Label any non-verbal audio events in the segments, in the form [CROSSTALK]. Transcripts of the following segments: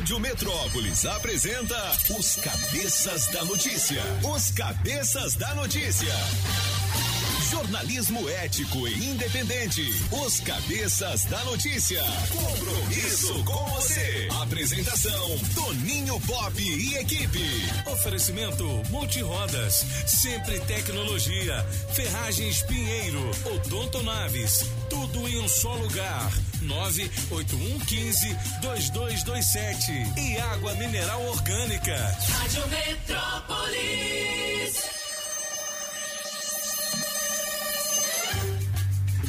Rádio Metrópolis apresenta os Cabeças da Notícia. Os Cabeças da Notícia. Jornalismo ético e independente. Os Cabeças da Notícia. Compromisso com você. Apresentação: Toninho Pop e equipe. Oferecimento Multirodas, Sempre Tecnologia, Ferragens Pinheiro, Odonto Naves, tudo em um só lugar. 98115 2227 e água mineral orgânica. Rádio Metrópolis.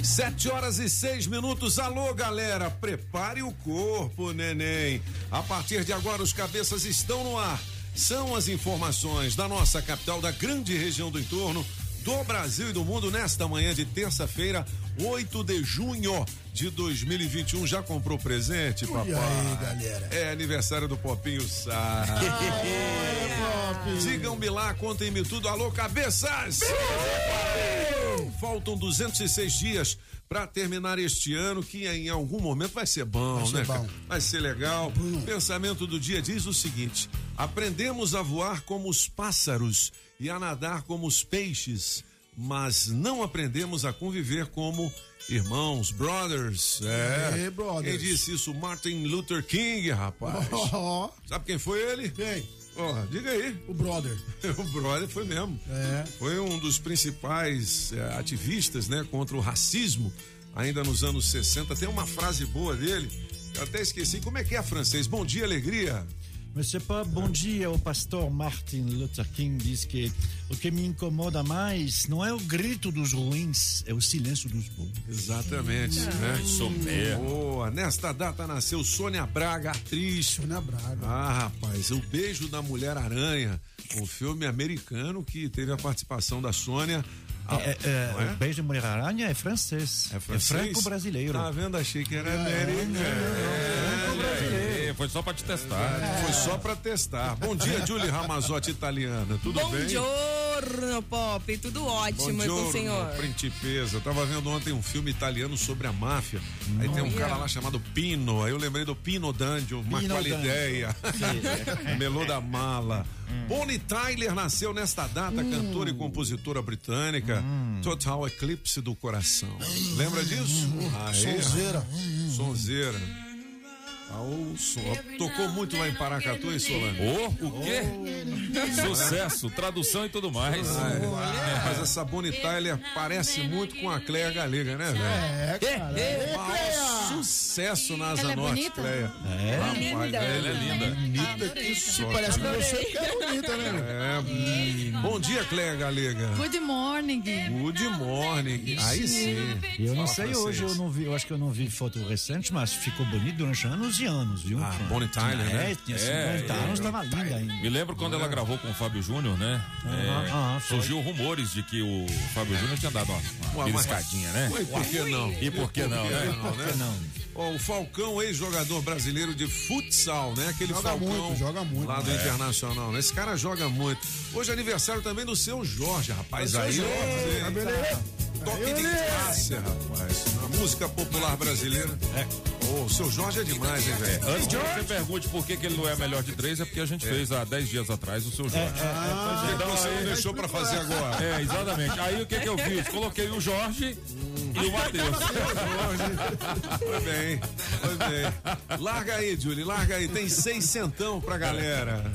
Sete horas e seis minutos. Alô, galera, prepare o corpo, neném. A partir de agora, os cabeças estão no ar. São as informações da nossa capital, da grande região do entorno, do Brasil e do mundo, nesta manhã de terça-feira, 8 de junho de 2021. Já comprou presente, papai? E aí, galera? É aniversário do Popinho Sá. Digam-me lá, contem-me tudo. Alô, cabeças! Faltam 206 dias para terminar este ano, que em algum momento vai ser bom, Vai ser né? bom. Vai ser legal. O pensamento do dia diz o seguinte: aprendemos a voar como os pássaros e a nadar como os peixes, mas não aprendemos a conviver como irmãos, brothers. É. É, brothers. Quem disse isso? Martin Luther King, rapaz. [LAUGHS] Ó, Sabe quem foi ele? quem? Ó, diga aí. O brother. [LAUGHS] O brother foi mesmo. É. Foi um dos principais eh, ativistas, né, contra o racismo, ainda nos anos 60. Tem uma frase boa dele, eu até esqueci. Como é que é francês? Bom dia, alegria. Monsieur Pop, bom dia. O pastor Martin Luther King diz que o que me incomoda mais não é o grito dos ruins, é o silêncio dos bons. Exatamente, né? Isso mesmo. Boa. Nesta data nasceu Sônia Braga, atriz. Sônia Braga. Ah, rapaz, o beijo da Mulher Aranha, um filme americano que teve a participação da Sônia. Ah, É, é, é? O beijo de Mulher Aranha é francês. É francês? franco-brasileiro. Tá vendo? Achei que era americano. É, foi só pra te testar. Foi só pra testar. Bom dia, [LAUGHS] Julie Ramazotti italiana. Tudo Bom bem? giorno, Pop. Tudo ótimo e com o senhor. principesa. Eu tava vendo ontem um filme italiano sobre a máfia. Aí tem um cara lá chamado Pino. Aí eu lembrei do Pino D'Angelo, uma Pino qual D'Angelo. ideia. [LAUGHS] Melô da mala. Bonnie Tyler nasceu nesta data, cantora e compositora britânica. Total Eclipse do Coração. Lembra disso? Aê. Sonzeira. Sonzeira. Ah, som. Tocou muito lá em Paracatu, hein, Solano? Ô, o quê? [LAUGHS] Sucesso, tradução e tudo mais. É, mas essa Bonnie Tyler parece muito com a Cleia Galega, né, velho? É, cara. Maior sucesso na Asa Ela é Norte? Cleia. É. Rapaz, linda. Ela é linda. Bonita que só. Parece que você que é bonita, né? É. Bom dia, Cleia Galega. Good morning. Good morning. Aí sim. Eu não Fala sei hoje, eu não vi, eu acho que eu não vi foto recente, mas ficou bonito durante anos e anos, viu? Ah, Bonnie Tyler, é, né? tinha É, 50 é, anos, é. tava linda ainda. Me lembro quando ela gravou com o Fábio Júnior, né? É, ah, foi. surgiu rumores de que o Fábio Júnior tinha dado uma, beliscadinha, né? Ué, por que não? E por que não, né? Não, né? Não. Ó, o Falcão, ex-jogador brasileiro de futsal, né? Aquele Joga Falcão muito, joga muito. lá do Internacional, né? Esse cara joga muito. Hoje é aniversário também do seu Jorge, rapaz. Aí, Jorge, ó, tá beleza? toque de classe, rapaz. A música popular brasileira. É. Ô, o seu Jorge é demais, hein, velho? Antes que você pergunte por que, que ele não é melhor de três, é porque a gente fez há 10 dias atrás o seu Jorge. Então você não deixou pra fazer agora. É, exatamente. Aí o que, que eu fiz? Coloquei o Jorge e o Matheus. [LAUGHS] Foi bem, foi bem. Larga aí, Julie, larga aí. Tem seis centão pra galera.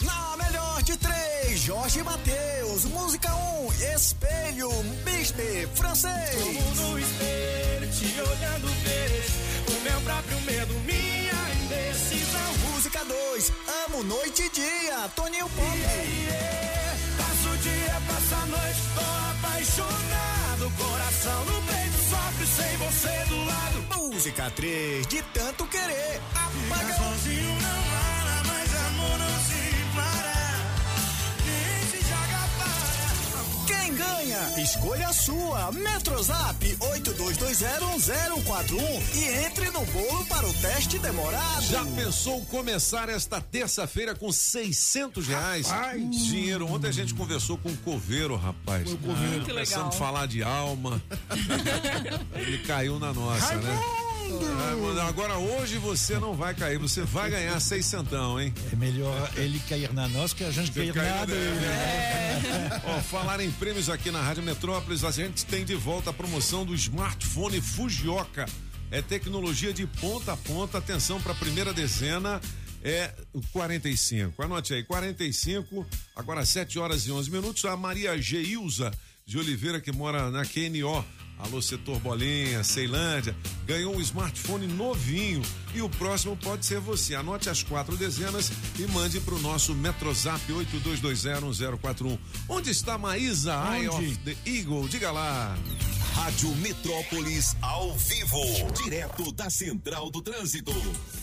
Na melhor de três, Jorge Matheus. Música 1, um, Espelho, Mister, francês. no espelho, te olhando o meu próprio medo, minha indecisão. Música 2, Amo Noite e Dia, Toninho Pop. Passo o dia, passo a noite, tô apaixonado. Coração no peito, sofre sem você do lado. Música 3, De Tanto Querer, Apagão. Sozinho não para, mas amor não se Quem ganha? Escolha a sua. Metrozap 82201041 e entre no bolo para o teste demorado. Já pensou começar esta terça-feira com 600 reais? Dinheiro. Ontem a gente conversou com o Coveiro, rapaz. Foi o Coveiro. Que Começando legal. a falar de alma. [LAUGHS] Ele caiu na nossa, né? Mano, Agora hoje você não vai cair, você vai ganhar seis centão, hein? É melhor ele cair na nós que a gente cair Cair na dele. dele. [LAUGHS] Ó, falar em prêmios aqui na Rádio Metrópolis, a gente tem de volta a promoção do smartphone Fujioka. É tecnologia de ponta a ponta. Atenção para a primeira dezena. É o 45. Anote aí, 45, agora 7 horas e 11 minutos. A Maria Geilza de Oliveira, que mora na QNO. Alô, setor Bolinha, Ceilândia, ganhou um smartphone novinho e o próximo pode ser você. Anote as quatro dezenas e mande para o nosso Metrozap 82201041. Onde está Maísa Eye Onde? of the Eagle? Diga lá. Rádio Metrópolis ao vivo, direto da Central do Trânsito.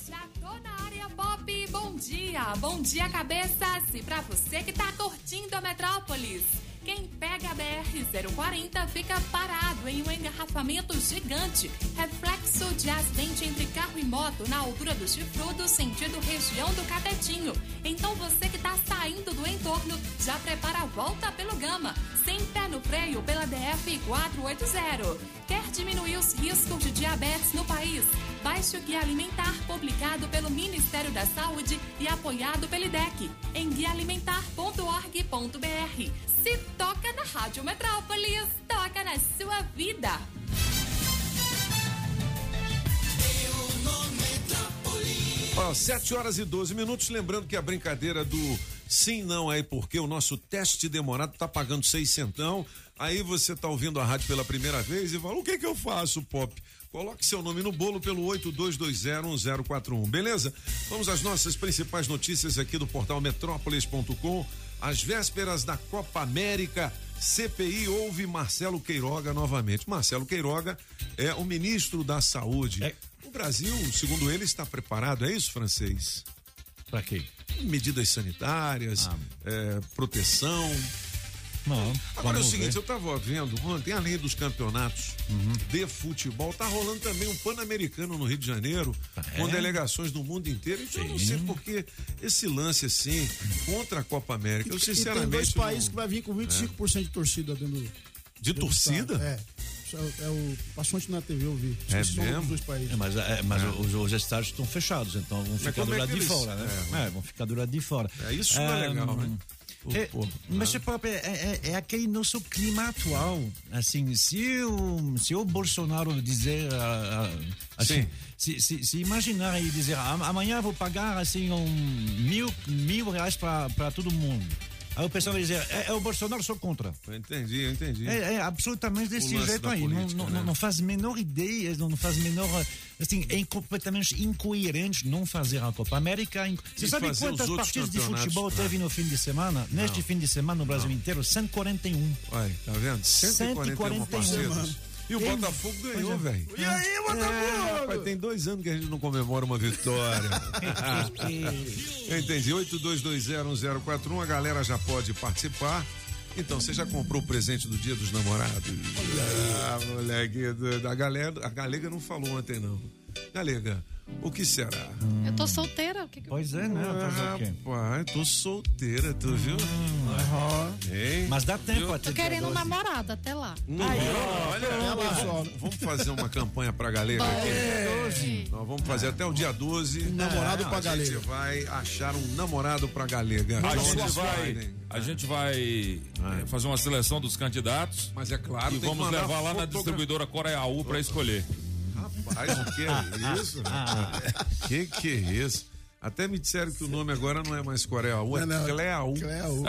Já tô na área pop, bom dia, bom dia cabeças e pra você que tá curtindo a Metrópolis. Quem pega a BR-040 fica parado em um engarrafamento gigante, reflexo de acidente entre carro e moto na altura do chifrudo, sentido região do Catetinho. Então você que tá saindo do entorno, já prepara a volta pelo Gama, sem pé no freio pela DF-480. Quer diminuir os riscos de diabetes no país? Baixe o Guia Alimentar publicado pelo Ministério da Saúde e apoiado pelo IDEC em guialimentar.org.br. Se toca na Rádio Metrópolis, toca na sua vida. Ó, 7 horas e 12 minutos. Lembrando que a brincadeira do sim, não é porque o nosso teste demorado tá pagando seis centão. Aí você tá ouvindo a rádio pela primeira vez e fala: o que que eu faço, Pop? Coloque seu nome no bolo pelo 82201041, beleza? Vamos às nossas principais notícias aqui do portal metrópolis.com. Às vésperas da Copa América, CPI ouve Marcelo Queiroga novamente. Marcelo Queiroga é o ministro da Saúde. É. O Brasil, segundo ele, está preparado, é isso, francês? Pra quê? Medidas sanitárias, é, proteção. Não. Agora é o seguinte, ver. eu estava vendo ontem, além dos campeonatos de futebol, tá rolando também um Pan-Americano no Rio de Janeiro, com é? delegações do mundo inteiro. Então eu não sei porque esse lance assim, contra a Copa América, eu E sinceramente. tem dois não- países que vai vir com 25% de torcida dentro do. De dentro torcida? estado. É. É, é o. Passou ontem na TV, eu vi. É mesmo? dos dois países. É, mas é, mas Os, os estádios estão fechados, então vão ficar do é lado que de eles- fora, né? É, vão ficar do lado de fora. É, isso não é legal, né? É, Pô, mas é, próprio, é, é, é aquele nosso clima atual. Assim, se o, se o Bolsonaro dizer. ah, ah, assim, Sim. se, se, se imaginar e dizer "Ah, amanhã vou pagar assim um mil, mil reais para todo mundo. Aí o pessoal vai dizer, é, é o Bolsonaro, sou contra. Eu entendi, eu entendi. É, é absolutamente desse jeito aí. política, não, né? não, não faz menor ideia, não, não faz menor. Assim, é completamente incoerente não fazer a Copa América. Você E sabe quantas partidas de futebol teve no fim de semana? Neste fim de semana no Brasil inteiro, 141. Olha, tá vendo? 141 141 partidas. E o Tem- Botafogo ganhou, é. velho. E aí, É, Botafogo? rapaz, tem dois anos que a gente não comemora uma vitória. [LAUGHS] Eu entendi. 82201041, a galera já pode participar. Então, você já comprou o presente do dia dos namorados? Ah, moleque, da galera, a Galega não falou ontem, não. Galega, o que será? Eu tô solteira. O que que eu... Pois é, né? Quê? Rapaz, tô solteira, tu viu? Hein? Mas dá tempo até Tô querendo um 12. namorado até lá. Olha, Ela só. vamos fazer uma campanha pra Galega aqui. Nós vamos fazer até o dia 12. namorado pra a Galega. gente vai achar um namorado pra Galega. A Então, gente vai, a gente vai eh, fazer uma seleção dos candidatos Mas é claro, e vamos levar lá na distribuidora Coreaú para escolher. Rapaz, o que é isso? que que é isso? Até me disseram que o nome agora não é mais Coreaú, é Não, não. Cleaú. Cleo.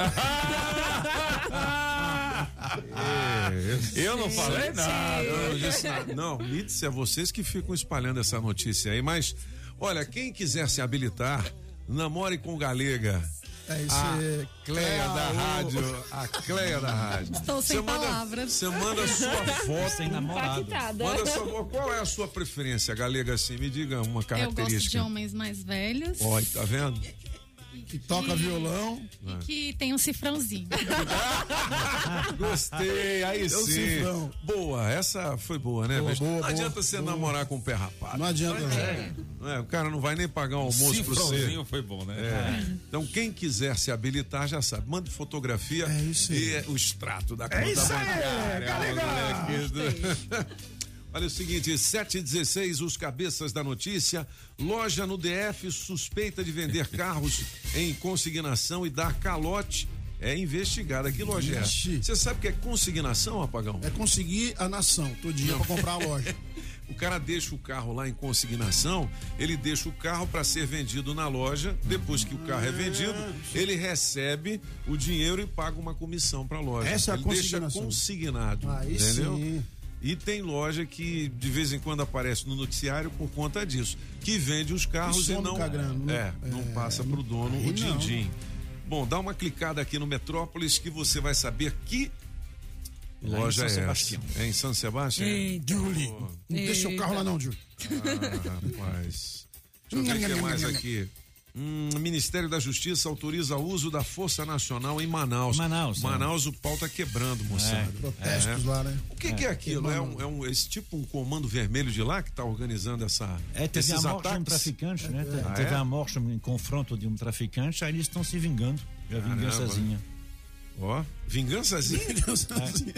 É, Eu não falei nada. Eu não disse nada. Não, me disse, é vocês que ficam espalhando essa notícia aí, mas olha, quem quiser se habilitar, namore com Galega. É isso A aí. Cleia da rádio, a Cleia da rádio. Estou sem palavras. Você manda sua [LAUGHS] foto. Sem namorado. Impactada. Manda sua, qual é a sua preferência, Galega, assim? Me diga uma Eu gosto de característica. homens mais velhos Olha, tá vendo? Que toca violão. e que tem um cifrãozinho. [LAUGHS] Gostei, aí Eu sim. cifrão. Boa, essa foi boa, né? Boa, boa, não boa, adianta você boa. namorar com o pé rapado. Não adianta, não. Não é, o cara não vai nem pagar um almoço pra você. Cifrãozinho foi bom, né? É. Então, quem quiser se habilitar já sabe. Mande fotografia É isso aí. e é, o extrato da conta isso aí, bancária. tá legal. [LAUGHS] Olha o seguinte, 7 e 16 os cabeças da notícia. Loja no DF suspeita de vender [LAUGHS] carros em consignação e dar calote. É investigada. Que loja é? Você sabe o que é consignação, apagão? É conseguir a nação, todinha pra comprar a loja. [LAUGHS] O cara deixa o carro lá em consignação, ele deixa o carro para ser vendido na loja. Depois que o carro é vendido, ele recebe o dinheiro e paga uma comissão para a loja. Essa é a ele deixa consignação. consignado, Aí entendeu? sim. E tem loja que de vez em quando aparece no noticiário por conta disso, que vende os carros E e, não não- é, não é, passa pro dono aí o din-din. Bom, dá uma clicada aqui no Metrópolis que você vai saber que Lá em loja São é essa. Sebastião. É em São Sebastião? Ei, Julie. Não deixa o carro lá não, Julie. Ah, rapaz. Deixa eu ver o que mais aqui. Hum, o Ministério da Justiça autoriza o uso da Força Nacional em Manaus. Manaus. Né? Manaus, o pau tá quebrando, moçada. É. Protestos é. lá, né? O que é, que aquilo? É um, é um, esse tipo um comando vermelho de lá que tá organizando essa, é, teve esses a morte ataques? de um traficante, né? É. Ah, teve é? a morte em confronto de um traficante, aí eles estão se vingando. É a vingançazinha. Ó, vingançazinha? [LAUGHS] vingançazinha.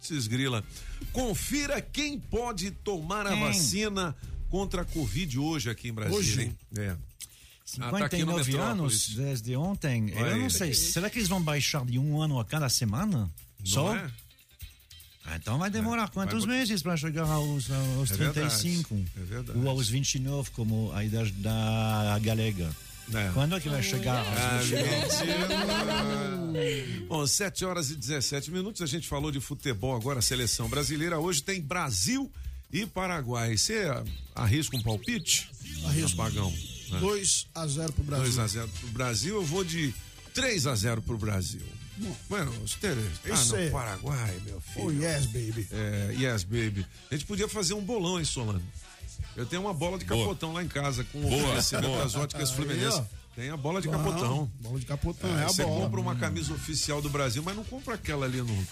Putz, grila. Confira quem pode tomar quem? a vacina contra a Covid hoje aqui em Brasília. Hoje? É. 59 ah, tá anos desde ontem. Eu não sei. Será que eles vão baixar de um ano a cada semana? Não Só? É? Ah, então vai demorar é, quantos vai... meses para chegar aos, aos é 35? É verdade. Ou aos 29, como a idade da galega. É. Quando é que vai chegar? Ah, Bom, 7 horas e 17 minutos. A gente falou de futebol agora, seleção brasileira. Hoje tem Brasil e Paraguai. Você arrisca um palpite? Arrisco. Apagão. 2 a 0 pro Brasil. 2x0 pro Brasil. Eu vou de 3x0 pro Brasil. Bueno, os três. Ah, não, é- Paraguai, meu filho. Oh, yes, baby. É, yes, baby. A gente podia fazer um bolão, hein, Solano? Eu tenho uma bola de Boa. capotão lá em casa com o oferecimento das óticas Aí, Fluminense. ó. Tem a bola de Bom, capotão. Bola de capotão, é, a Você bola. compra uma camisa oficial do Brasil, mas não compra aquela ali no.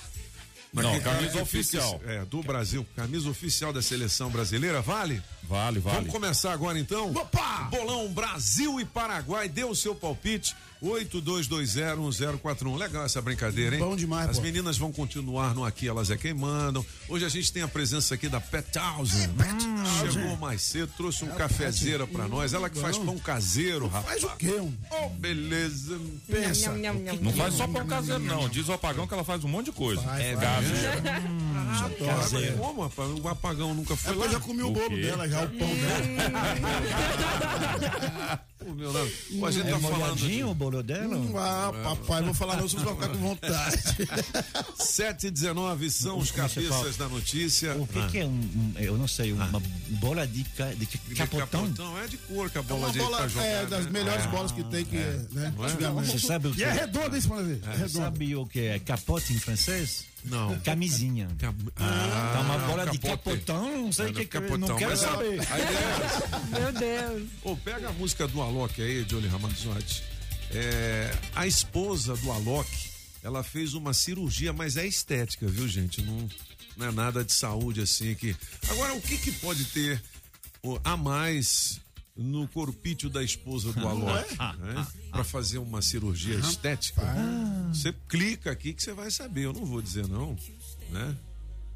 Não, camisa oficial. é, do Brasil. Camisa oficial da seleção brasileira, vale? Vale, vale. Vamos começar agora então? Opa! Bolão Brasil e Paraguai, dê o seu palpite. 82201041. Legal essa brincadeira, hein? Bom demais, As pô. meninas vão continuar no Aqui Elas é Quem Mandam. Hoje a gente tem a presença aqui da Pet Thousand. Chegou mais cedo, trouxe um cafezeira pra nós. Ela que faz pão caseiro, rapaz. Faz o quê? Um? Oh, beleza. Pensa. Nham, nham, nham, Não nham. faz só pão caseiro, não. Diz o apagão que ela faz um monte de coisa. Faz, é faz. caseiro. Agora, como, rapaz? O apagão nunca É foi eu lá. já comi o O bolo dela, já o pão dela. [LAUGHS] [LAUGHS] Pô, meu Deus. Pô, a gente É tá falando. o bolo dela? Ah, papai, vou falar não, vocês vão ficar com vontade. [LAUGHS] 7 e 19 são os cabeças da notícia. O que, Ah. que é um, um- eu não sei, uma bola de, ca- de De capotão? É de cor que a É bola uma de bola jogar, é, das né? melhores bolas que tem, que, né? Não é? Você sabe o que E é redonda, hein, Simone? É redonda. Sabe o que é capote em francês? Não. Camisinha. Cam- Tá uma Ah, bola de capote. capotão, não sei o que, que capotão, não quero saber. A ideia é essa. [LAUGHS] Meu Deus. Ô, pega a música do Alok aí, Johnny Ramazotti. É, a esposa do Alok, ela fez uma cirurgia, mas é estética, viu, gente? Não, não é nada de saúde assim que. Agora, o que que pode ter a mais no corpício da esposa do Alok, né? Pra fazer uma cirurgia estética? Você clica aqui que você vai saber. Eu não vou dizer não, né?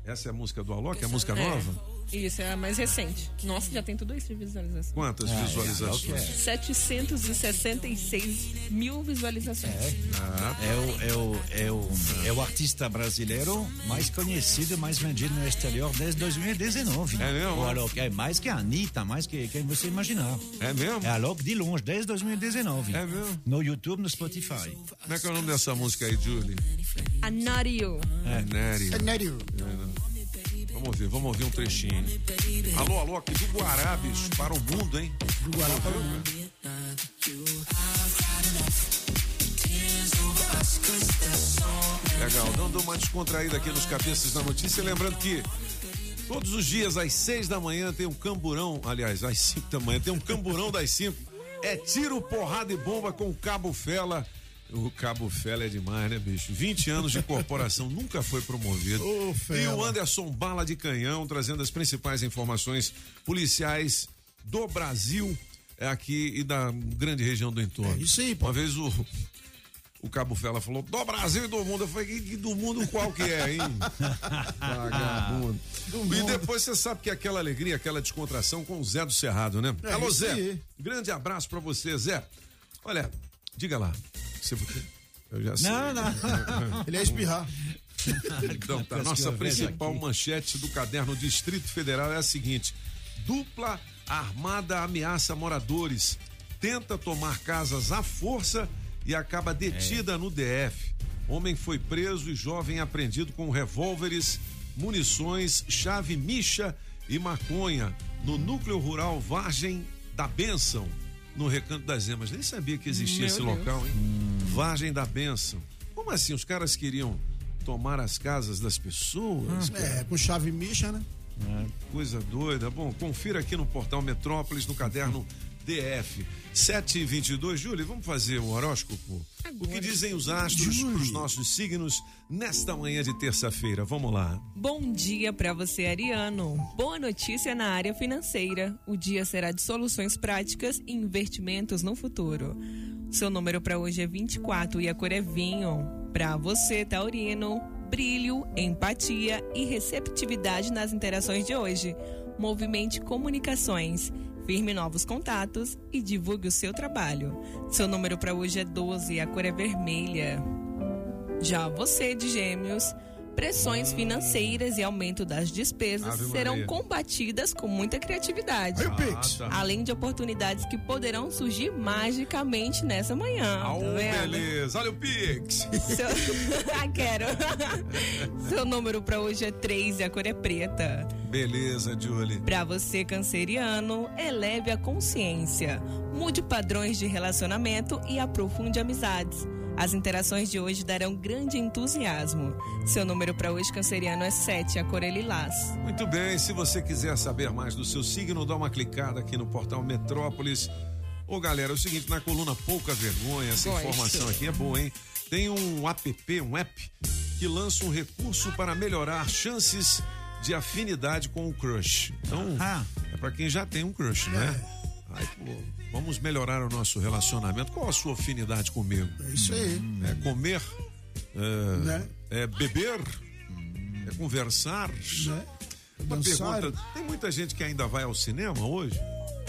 Essa é a música do Alok, é a música nova? Isso, é a mais recente. Nossa, já tem tudo isso de visualização. Quantas visualizações? 766 mil visualizações. É o, é, o, é, o, é o artista brasileiro mais conhecido, mais vendido no exterior desde 2019. É mesmo? O Alok é mais que a Anitta, mais que quem você imaginar. É mesmo? É Alok de longe, desde 2019. É mesmo? No YouTube, no Spotify. Como é que é o nome dessa música aí, Julie? A Not You. Vamos ouvir, vamos ouvir um trechinho. Alô, alô, aqui do Guarabes para o mundo, hein? Do Guará para o mundo. Legal, dando uma descontraída aqui nos cabeças da notícia. Lembrando que todos os dias, às seis da manhã, tem um camburão. Aliás, às cinco da manhã, tem um camburão das cinco. É tiro, porrada e bomba com o Cabo Fela. O Cabo Fela é demais, né, bicho? 20 anos de corporação, [LAUGHS] nunca foi promovido. Ô, e o Anderson Bala de Canhão, trazendo as principais informações policiais do Brasil é aqui e da grande região do entorno. É isso aí, pô. Uma vez o, O Cabo Fela falou, do Brasil e do mundo. Eu falei, "E do mundo qual que é, hein? [LAUGHS] Vagabundo. E depois você sabe que é aquela alegria, aquela descontração com o Zé do Cerrado, né? É Alô, Zé. Grande abraço pra você, Zé. Olha, diga lá. Você... Eu já sei. Não, não. [LAUGHS] Ele ia espirrar. Então tá, nossa principal manchete do caderno Distrito Federal é a seguinte: dupla armada ameaça moradores, tenta tomar casas à força e acaba detida no DF. Homem foi preso e jovem apreendido com revólveres, munições, chave micha e maconha no núcleo rural Vargem da Bênção, no Recanto das Emas. Nem sabia que existia Meu esse Deus. local, hein? Vargem da Bênção. Como assim? Os caras queriam tomar as casas das pessoas? cara? É, com chave micha, né? Coisa doida. Bom, confira aqui no portal Metrópolis, no caderno DF. 7 e 22 Júlio, vamos fazer o horóscopo? O que dizem os astros para os nossos signos nesta manhã de terça-feira? Vamos lá. Bom dia para você, Ariano. Boa notícia na área financeira. O dia será de soluções práticas e investimentos no futuro. Seu número para hoje é 24 e a cor é vinho. Para você, Taurino, brilho, empatia e receptividade nas interações de hoje. Movimente comunicações. Firme novos contatos e divulgue o seu trabalho. Seu número para hoje é 12 e a cor é vermelha. Já você de Gêmeos, pressões financeiras e aumento das despesas Ave serão Maria. combatidas com muita criatividade. Pix. tá. Além de oportunidades que poderão surgir magicamente nessa manhã. Au, tá beleza. Olha o Pix. Seu... [LAUGHS] ah, quero. [LAUGHS] Seu número para hoje é 3 e a cor é preta. Beleza, Julie. Para você, canceriano, eleve a consciência, mude padrões de relacionamento e aprofunde amizades. As interações de hoje darão grande entusiasmo. Seu número para hoje, canceriano, é 7, a cor é lilás. Muito bem, se você quiser saber mais do seu signo, dá uma clicada aqui no portal Metrópolis. Ô galera, é o seguinte, na coluna Pouca Vergonha, essa Gosto. informação aqui é boa, hein? Tem um app, um app, que lança um recurso para melhorar chances de afinidade com o crush. Então, Ah. é para quem já tem um crush, né? Aí, pô, vamos melhorar o nosso relacionamento. Qual a sua afinidade comigo? É isso aí. É comer? É, Né? é beber? É conversar? Né? Uma Dançar. pergunta: tem muita gente que ainda vai ao cinema hoje?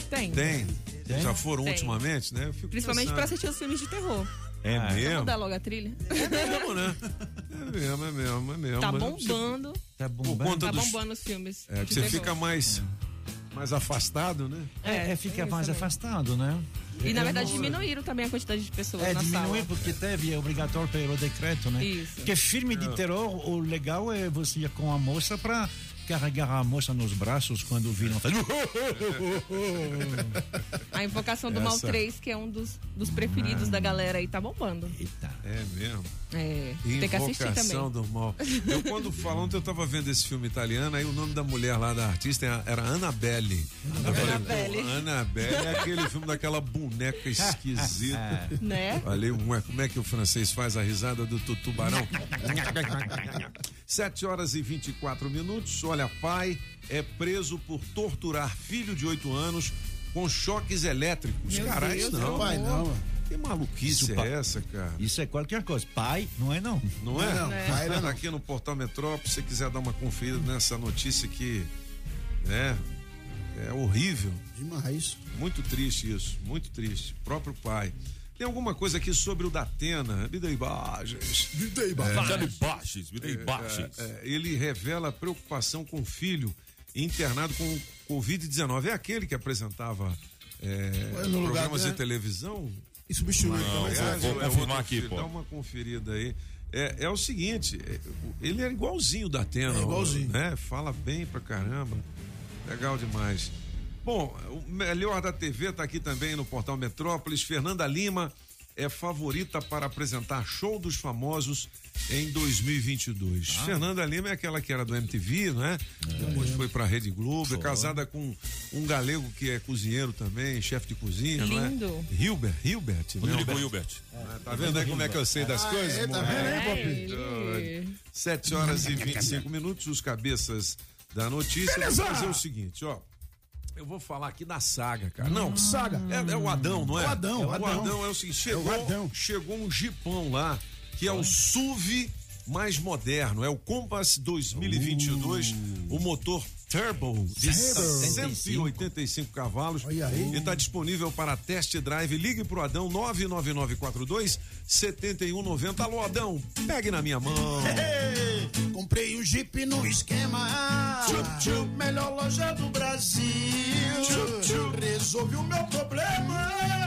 Tem. Tem. Tem? Já foram Tem. ultimamente, né? Eu fico Principalmente para assistir os filmes de terror. É Vamos mesmo? dar logo a trilha? É mesmo, né? É mesmo, é mesmo, é mesmo. Tá bombando. Tá Por bombando. conta Tá dos. bombando os filmes. É, você terror. fica mais, mais afastado, né? É, é, fica isso mais também. afastado, né? E na verdade não- diminuíram também a quantidade de pessoas É, na diminuir sala. porque teve, é obrigatório pelo decreto, né? Isso. Porque filme de terror, o legal é você ir com a moça pra carregar a moça nos braços quando o vilão faz. A Invocação do Mal Essa. 3, que é um dos, dos preferidos da galera aí, tá bombando. Eita. É mesmo. É, tem que assistir Invocação também. do mal. Eu, quando falando, eu tava vendo esse filme italiano, aí o nome da mulher lá, da artista, era- era Annabelle. Annabelle. Annabelle é aquele filme daquela boneca esquisita. [LAUGHS] Né? Falei, ué, como é que o francês faz a risada do tu- tubarão? [LAUGHS] Sete horas e 24 minutos. Olha, pai é preso por torturar filho de oito anos com choques elétricos. Meu Caralho, Deus, não. meu Pai, não. Que maluquice Isso, é essa, cara? Isso é qualquer coisa. Pai, não é não. Não é? Não, É. pai, Tá não. aqui no Portal Metrópole, se você quiser dar uma conferida nessa notícia que é, é horrível. Demais. Muito triste isso, muito triste. Próprio pai. Tem alguma coisa aqui sobre o Datena? Me dê imagens. Me dei, Me dê baixes, me dê baixes. É, ele revela preocupação com o filho internado com Covid-19. É aquele que apresentava é, no lugar programas de- televisão? E substitui. Não, Então, vou é confirmar aqui, filho. pô. Dá uma conferida aí. É, é o seguinte, é, ele é igualzinho da Atena. É igualzinho. Né? Fala bem pra caramba. Legal demais. Bom, o melhor da TV tá aqui também no portal Metrópolis. Fernanda Lima é favorita para apresentar Show dos Famosos em 2022. Fernanda Lima é aquela que era do MTV, né? Depois foi pra Rede Globo, é casada com um galego que é cozinheiro também, chefe de cozinha, não é? Lindo. Hilbert, Hilbert, né? Rodrigo Hilbert. Tá vendo aí como é que eu sei das coisas? é, tá vendo aí, É, Bob? ele... 7 horas e 25 minutos, os cabeças da notícia. Vamos fazer o seguinte, ó. Eu vou falar aqui da saga, cara. Não, Saga. É, é o Adão, não é? O Adão, é o Adão. Adão. é o seguinte, chegou, É o Adão. chegou um jipão lá, que é o SUV mais moderno, é o Compass 2022, o motor Turbo de Turbo. 185 cavalos. E está disponível para test drive. Ligue pro Adão 99942 7190. Alô, Adão, pegue na minha mão. [LAUGHS] Ei, comprei um Jeep no esquema. Melhor loja do Brasil. Resolvi o meu problema.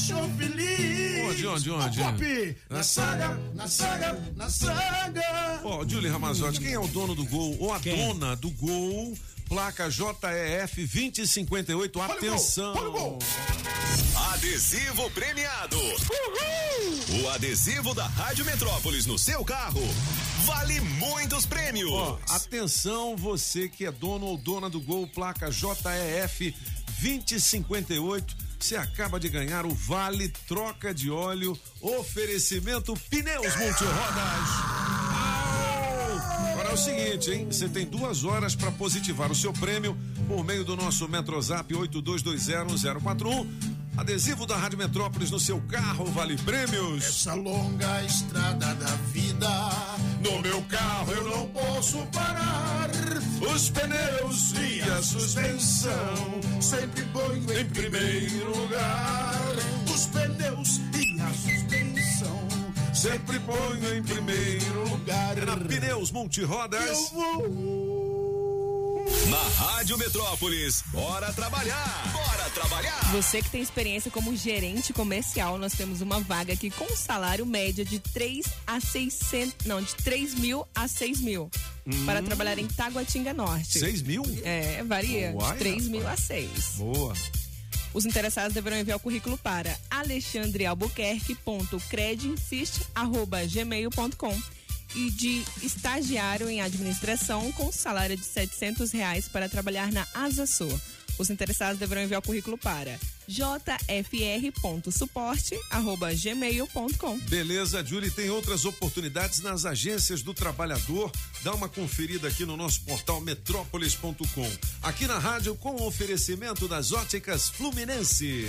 Deixou feliz. Onde, onde, onde? Pop, Na na saga, na saga, na saga. Ó, Julie Ramazotti, quem é o dono do gol ou a dona do gol? Placa JEF 2058, atenção. Olha o gol, Adesivo premiado. O adesivo da Rádio Metrópolis no seu carro vale muitos prêmios. Ó, atenção, você que é dono ou dona do gol, placa JEF 2058. Você acaba de ganhar o Vale Troca de Óleo, oferecimento Pneus Multirodas. Agora é o seguinte, hein? Você tem duas horas para positivar o seu prêmio por meio do nosso Metrozap 82201041. Adesivo da Rádio Metrópolis no seu carro, vale prêmios. Essa longa estrada da vida. No meu carro eu não posso parar. Os pneus e a suspensão sempre ponho em primeiro lugar. Os pneus e a suspensão sempre ponho em primeiro lugar. É na Pneus Multirodas. Eu vou. Na Rádio Metrópolis, bora trabalhar! Bora trabalhar! Você que tem experiência como gerente comercial, nós temos uma vaga aqui com salário médio de 3 a 600, não, de 3 mil a 6 mil. Para trabalhar em Taguatinga Norte. 6 mil? É, varia. Uai, de 3 mil a rapaz. 6. Boa. Os interessados deverão enviar o currículo para alexandrealbuquerque.credinsist.gmail.com e de estagiário em administração com salário de 700 reais para trabalhar na Asa Sul. Os interessados deverão enviar o currículo para jfr.suporte.gmail.com. Beleza, Julie, tem outras oportunidades nas agências do trabalhador. Dá uma conferida aqui no nosso portal metrópolis.com. Aqui na rádio com o oferecimento das óticas Fluminense.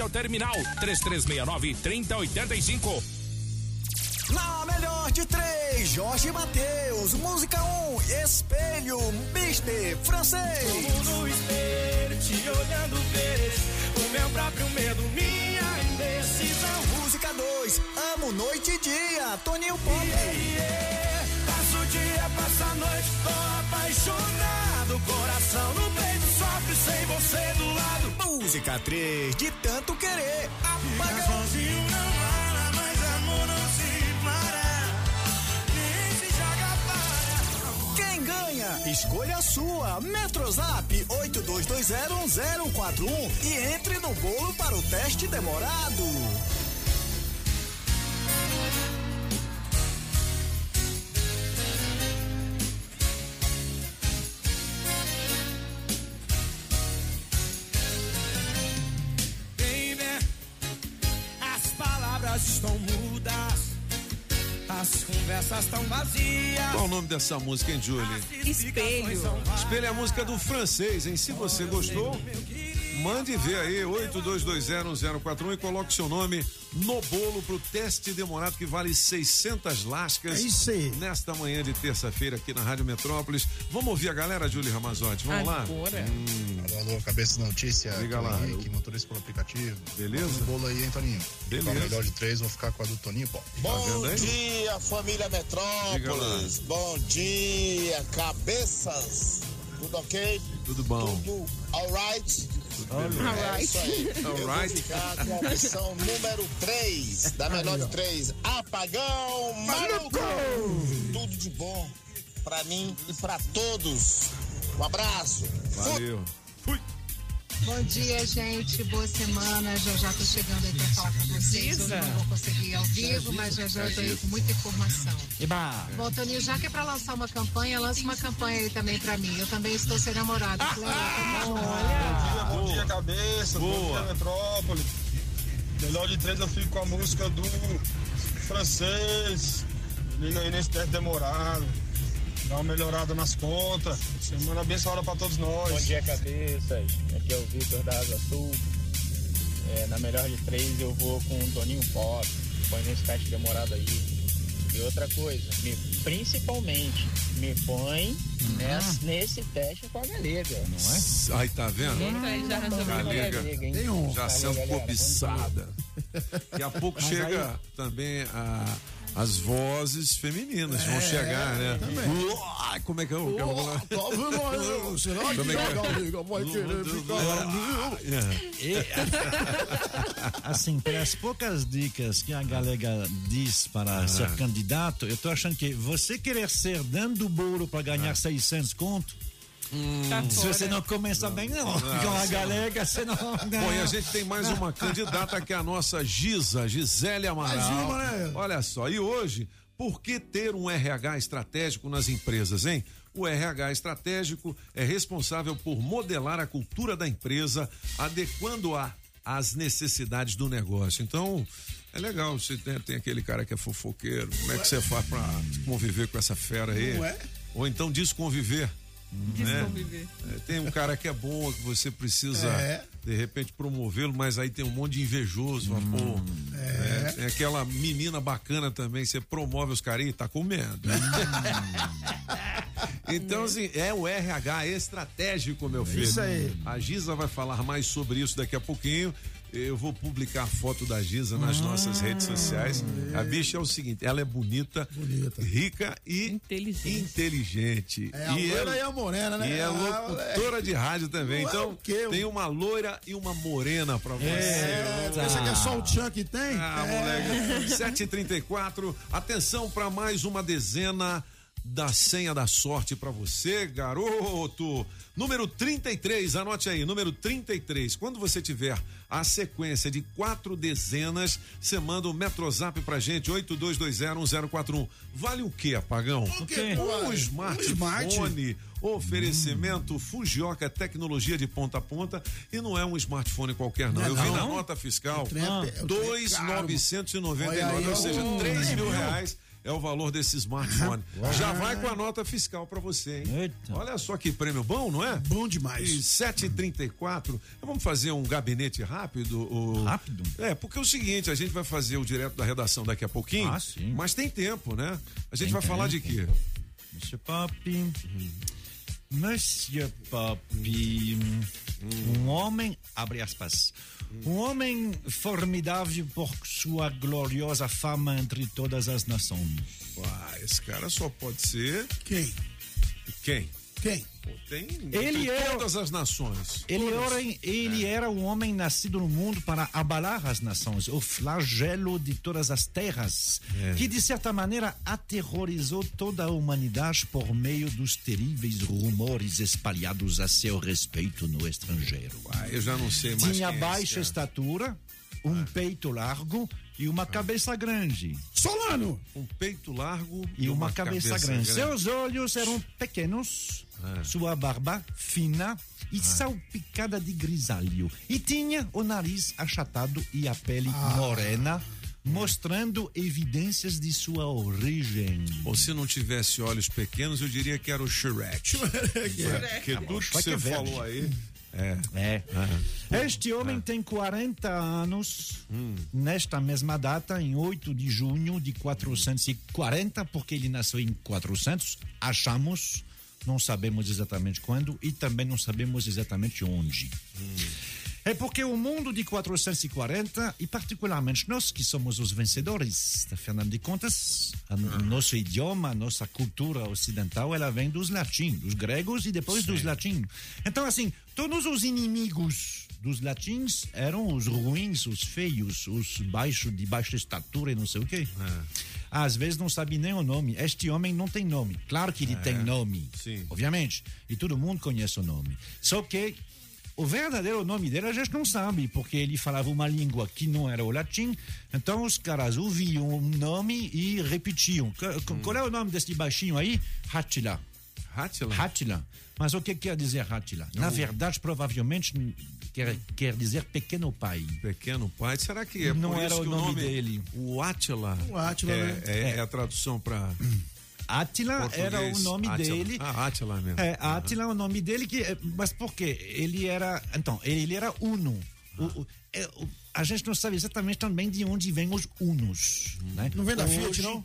ao terminal 3369 3085. Na melhor de três, Jorge Matheus, música 1, um, espelho, mister, francês. Como no espelho, te olhando o meu próprio medo, minha indecisão. Música 2, amo noite e dia, Toninho Pop. Yeah, yeah. Passo o dia, passo a noite, tô apaixonado. Coração no peito, sofre sem você do lado. Música 3, de tanto querer, apaga. sozinho não para, mas amor não se para. Nem se joga para. Quem ganha? Escolha a sua. Metrozap 82201041 e entre no bolo para o teste demorado. Ideias estão mudas, as conversas estão vazias. Qual o nome dessa música, hein, Julie? Espelho. Espelho é a música do francês, hein? Se você gostou, mande ver aí, 82201041 e coloque seu nome no bolo pro teste demorado que vale 600 lascas. É isso aí. Nesta manhã de terça-feira aqui na Rádio Metrópolis. Vamos ouvir a galera, Julie Ramazotti? Vamos lá? Agora. Alô, alô, cabeça da notícia. Liga lá. Henrique, motorista pelo aplicativo. Beleza? No bolo aí, hein, Toninho? Beleza. Com a melhor de três, vou ficar com a do Toninho, pô. vendo aí? dia, família Metrópolis. Bom dia, cabeças. Tudo ok? Tudo bom. Tudo alright? Alright. É isso aí. Eu Alright. vou ficar com a opção número 3, da menor de três. Apagão maluco. Tudo de bom pra mim e pra todos. Um abraço. Valeu. Fui. Bom dia, gente. Boa semana. Já já tô chegando aí pra falar com vocês. Hoje eu não vou conseguir ir ao vivo, mas já já eu tô aí com muita informação. Eba! Bom, Toninho, já que é pra lançar uma campanha, lança uma campanha aí também pra mim. Eu também estou sem namorado. Olha! Bom dia, cabeça. Bom Boa. dia, Metrópole. Melhor de três eu fico com a música do francês. Liga aí nesse teste demorado. Dá uma melhorada nas contas. Semana abençoada pra todos nós. Bom dia, cabeças. Aqui é o Vitor da Asa Sul. É, na melhor de três eu vou com o Toninho Pop. Põe nesse teste demorado aí. E outra coisa, me, principalmente, me põe nessa- nesse teste com a galega. Não Aí tá vendo? Eita, já resolveu Galega. galega, Tem um. Já sendo cobiçada. [LAUGHS] Daqui a pouco Mas chega também a, as vozes femininas vão chegar, né? Uai, como é que é? o- Tá? Será que é que é? a galega vai querer ficar? É. [LAUGHS] Assim, pelas poucas dicas que a galega diz para ser candidato, eu tô achando que você querer ser dando do bolo para ganhar 600 conto, Tá se fora. você não começa bem, não. Com a galega, você não ganha. Bom, e a gente tem mais uma candidata que é a nossa Giza, Gisele Amaral. Gilma, né? Olha só, e hoje, por que ter um RH estratégico nas empresas, hein? O RH estratégico é responsável por modelar a cultura da empresa, adequando-a às necessidades do negócio. Então, é legal, você tem, tem aquele cara que é fofoqueiro, como é que você faz pra conviver com essa fera aí? Não é? Ou então desconviver. Né? É, tem um cara que é bom, que você precisa, É. de repente, promovê-lo, mas aí tem um monte de invejoso. fala, pô, né? Tem aquela menina bacana também, você promove os caras e tá comendo. [LAUGHS] então, assim, é o RH estratégico, meu filho. Isso aí. A Giza vai falar mais sobre isso daqui a pouquinho. Eu vou publicar a foto da Giza nas nossas redes sociais. A bicha é o seguinte: ela é bonita, Bonita. rica e Inteligente. inteligente. É a e loira e a morena, né? E é Ah, locutora de rádio também. Não é Então, tem uma loira e uma morena pra você. É, pensa que é só o Tchan que tem? Ah, moleque. 7h34. Atenção para mais uma dezena da senha da sorte para você, garoto. Número 33, anote aí, número 33. Quando você tiver a sequência de quatro dezenas, você manda o um Metrozap pra gente, 82201041. Vale o quê, apagão? O quê? Um Um smartphone. Oferecimento Fujioka, tecnologia de ponta a ponta. E não é um smartphone qualquer, não. Não é Eu vi não? na nota fiscal. O trem é é 2,999, aí, ou seja, Oh, 3 mil mil. reais é o valor desse smartphone. Já vai com a nota fiscal pra você, hein? Eita. Olha só que prêmio bom, não é? Bom demais. E 7h34, vamos fazer um gabinete rápido? o- Rápido? É, porque é o seguinte, a gente vai fazer o direto da redação daqui a pouquinho, Ah, sim. mas tem tempo, né? A gente Tem vai falar de quê? Monsieur Pop. Monsieur Pop. Um homem, abre aspas, um homem formidável por sua gloriosa fama entre todas as nações. Ah, esse cara só pode ser Quem? quem? Quem? Tem Ele de é- todas as nações. Ele, Todas. era, ele era um homem nascido no mundo para abalar as nações, o flagelo de todas as terras, É. que de certa maneira aterrorizou toda a humanidade por meio dos terríveis rumores espalhados a seu respeito no estrangeiro. Ah, eu já não sei mais Tinha é baixa cara. estatura, um peito largo e uma cabeça grande. Solano! Um peito largo E uma, cabeça, grande. Seus olhos eram pequenos, É. sua barba fina e salpicada de grisalho. E tinha o nariz achatado e a pele Ah. morena, mostrando evidências de sua origem. Ou se não tivesse olhos pequenos, eu diria que era o Shrek. [LAUGHS] Porque tudo que Shrek você é falou aí. É. É. Este homem tem 40 anos nesta mesma data, em 8 de junho de 440, porque ele nasceu em 400, achamos, não sabemos exatamente quando e também não sabemos exatamente onde. É porque o mundo de 440, e particularmente nós que somos os vencedores, afinal de contas, a- o nosso idioma, a nossa cultura ocidental, ela vem dos latinos, dos gregos e depois dos latinos. Então, assim, todos os inimigos dos latins eram os ruins, os feios, os baixos, de baixa estatura e não sei o quê. Às vezes não sabe nem o nome. Este homem não tem nome. Claro que ele tem nome, obviamente. E todo mundo conhece o nome. Só que o verdadeiro nome dele a gente não sabe, porque ele falava uma língua que não era o latim, então os caras ouviam o nome e repetiam. Qu- Qual é o nome desse baixinho aí? Hatila. Hatila? Hatila. Mas o que quer dizer Hatila? Na verdade, provavelmente quer, quer dizer pequeno pai. Pequeno pai. Será que é Não por era isso o que nome dele. O Átila. O Átila, é, né? é, É. é a tradução para. Átila era o nome dele. Ah, Átila mesmo. É, Átila é o nome dele, que, mas por quê? Ele era. Então, ele era Uno. O- o- é, o- a gente não sabe exatamente também de onde vêm os Unos. Né? Não vem da Hoje- Fiat, não?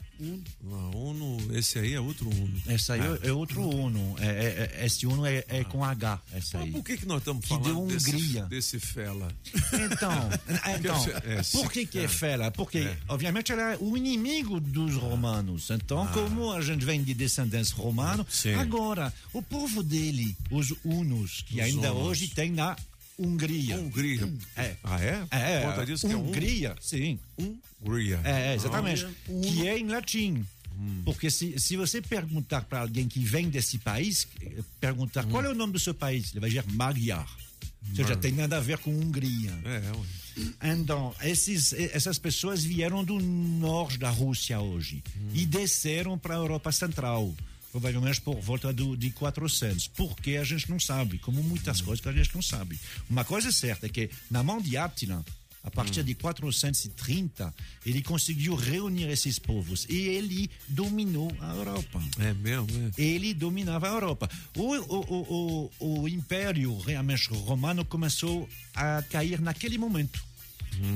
Não, Uno, esse aí é outro Uno. Esse aí Ah. é, outro Uno. É, é- é- esse Uno é, é com H. Esse aí. Por que, que nós estamos Que falando deu desse, desse fela? Então, [LAUGHS] então É, por que, que é é. fera? Porque, É. obviamente, ela é o inimigo dos romanos. Então, como a gente vem de descendência romana, agora, o povo dele, os hunos, que Os ainda hunos. hoje tem na Hungria. Hungria. É. Ah, é? É, Por conta disso que é um- Hungria, sim. Hungria. É, exatamente. Ah. Que é em latim. Porque se, se você perguntar para alguém que vem desse país, eh, perguntar qual é o nome do seu país, ele vai dizer Magyar. Ou seja, tem nada a ver com Hungria. É. Então, esses, essas pessoas vieram do norte da Rússia hoje e desceram para a Europa Central, provavelmente por volta do, de 400. Porque a gente não sabe, como muitas coisas que a gente não sabe. Uma coisa é certa é que na mão de Átila, a partir de 430, ele conseguiu reunir esses povos e ele dominou a Europa. É mesmo, é. Ele dominava a Europa. O, o, o, o, o Império realmente romano começou a cair naquele momento.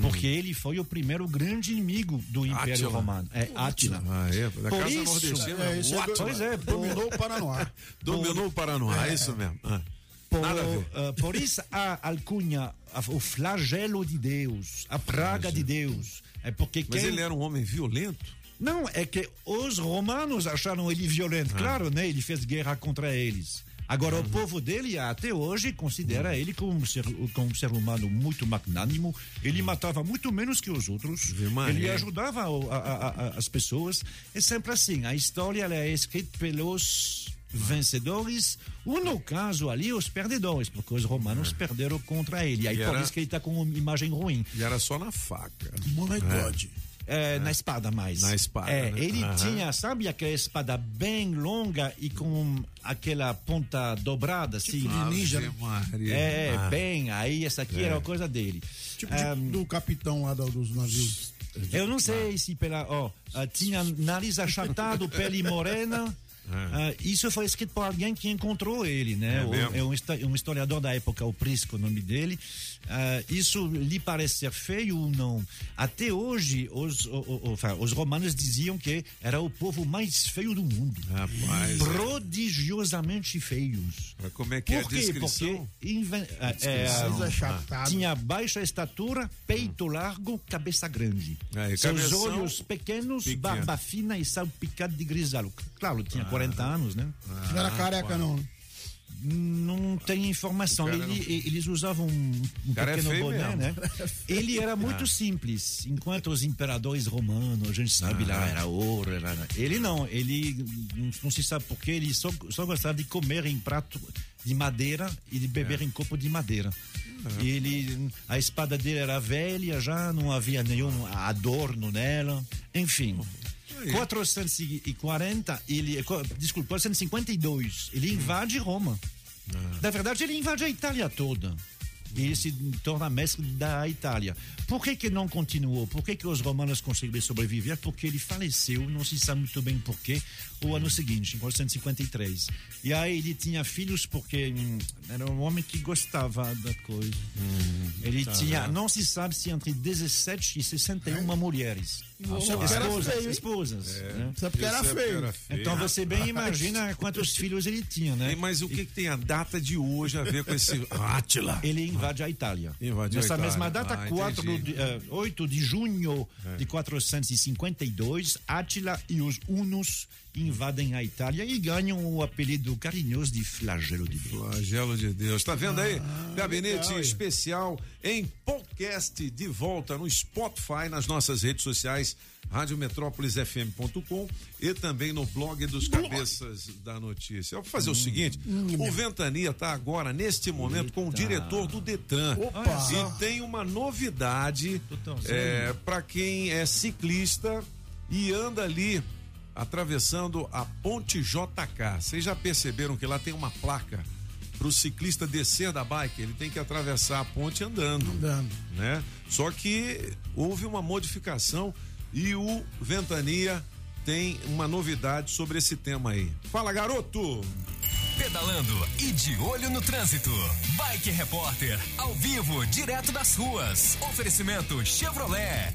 Porque ele foi o primeiro grande inimigo do Império Átila. Romano. É Átila. Ah, é, da Por Casa isso- Nordestina. É, isso é pois é, Dominou o Paranoá. [LAUGHS] Dominou o Paranoá, é isso mesmo. Ah. Por, Nada a ver. ah, por isso a alcunha, a- o flagelo de Deus, a praga de Deus. É porque Mas quem- ele era um homem violento. Não, é que os romanos acharam ele violento. Claro, né? Ele fez guerra contra eles. Agora, o povo dele, até hoje, considera ele como um, ser, como um ser humano muito magnânimo. Ele matava muito menos que os outros. Ele ajudava o- a- a- a- as pessoas. É sempre assim. A história ela é escrita pelos vencedores, ou no caso ali, os perdedores, porque os romanos perderam contra ele. Aí E por era- isso que ele está com uma imagem ruim. E era só na faca. My God. É, Na espada mais. Na espada, É, né? ele Aham. tinha, sabe, aquela espada bem longa e com aquela ponta dobrada, assim. Tipo de ninja? Maria. É, Ah. bem, aí essa aqui É. era a coisa dele. Tipo de- Ahm, do capitão lá do- dos navios. eu não sei se pela. Ó, ah, tinha nariz achatado, [LAUGHS] pele morena. Ah, isso foi escrito por alguém que encontrou ele, né? É O- é um, um historiador da época, o Prisco, o nome dele. Ah, isso lhe parece ser feio ou não? Até hoje, os, o- o- o- enfin, os romanos diziam que era o povo mais feio do mundo. Rapaz. Prodigiosamente feios. Mas Como é que é a Por quê? descrição? Porque inven- ah, Descrição. é, achatado. tinha baixa estatura, peito largo, cabeça grande. Aí, Seus cabeção olhos pequenos, pequeno. barba fina e salpicado de grisalho. Claro, tinha 40 anos, né? Não era careca, não. Não tem informação. Ele- não- Eles usavam um, um é pequeno feio boné, mesmo. né? Ele era muito Ah. simples. Enquanto os imperadores romanos, a gente sabe lá, Ah. era ouro. Era... Ele não, ele não, se sabe porquê, ele só, só gostava de comer em prato de madeira e de beber em copo de madeira. Ele, a espada dele era velha já, não havia nenhum adorno nela. Enfim. Aí. 440, ele, co- desculpa, 452, ele invade Roma. Na verdade, ele invade a Itália toda. E ele se torna mestre da Itália. Por que, que não continuou? Por que, que os romanos conseguiram sobreviver? Porque ele faleceu, não se sabe muito bem porquê, o ano seguinte, em 453. E aí ele tinha filhos porque hum, era um homem que gostava da coisa. ele tá tinha, não se sabe se entre 17 e 61 mulheres. Nossa, porque era esposas, feio, esposas. É. né? Só porque era é feio. era feio. Então você bem imagina quantos filhos ele tinha, né? Mas o que, que tem a data de hoje a ver com esse [LAUGHS] Átila? Ele invade a Itália. Invadiu a Nessa Itália. mesma data, Ah, 4 entendi. de, eh, 8 de junho É. de 452, Átila e os Hunos invadem a Itália e ganham o apelido carinhoso de flagelo de Deus. Flagelo de Deus. Tá vendo aí? Gabinete legal, especial em podcast de volta no Spotify, nas nossas redes sociais, radiometrópolisfm.com e também no blog dos cabeças da notícia. Eu vou fazer o seguinte: o Ventania tá agora, neste momento, com o diretor do Detran. Opa! E tem uma novidade é, para quem é ciclista e anda ali atravessando a Ponte JK. Vocês já perceberam que lá tem uma placa para o ciclista descer da bike? Ele tem que atravessar a ponte andando. Andando. Né? Só que houve uma modificação e o Ventania tem uma novidade sobre esse tema aí. Fala, garoto! Pedalando e de olho no trânsito. Bike Repórter, ao vivo, direto das ruas. Oferecimento Chevrolet.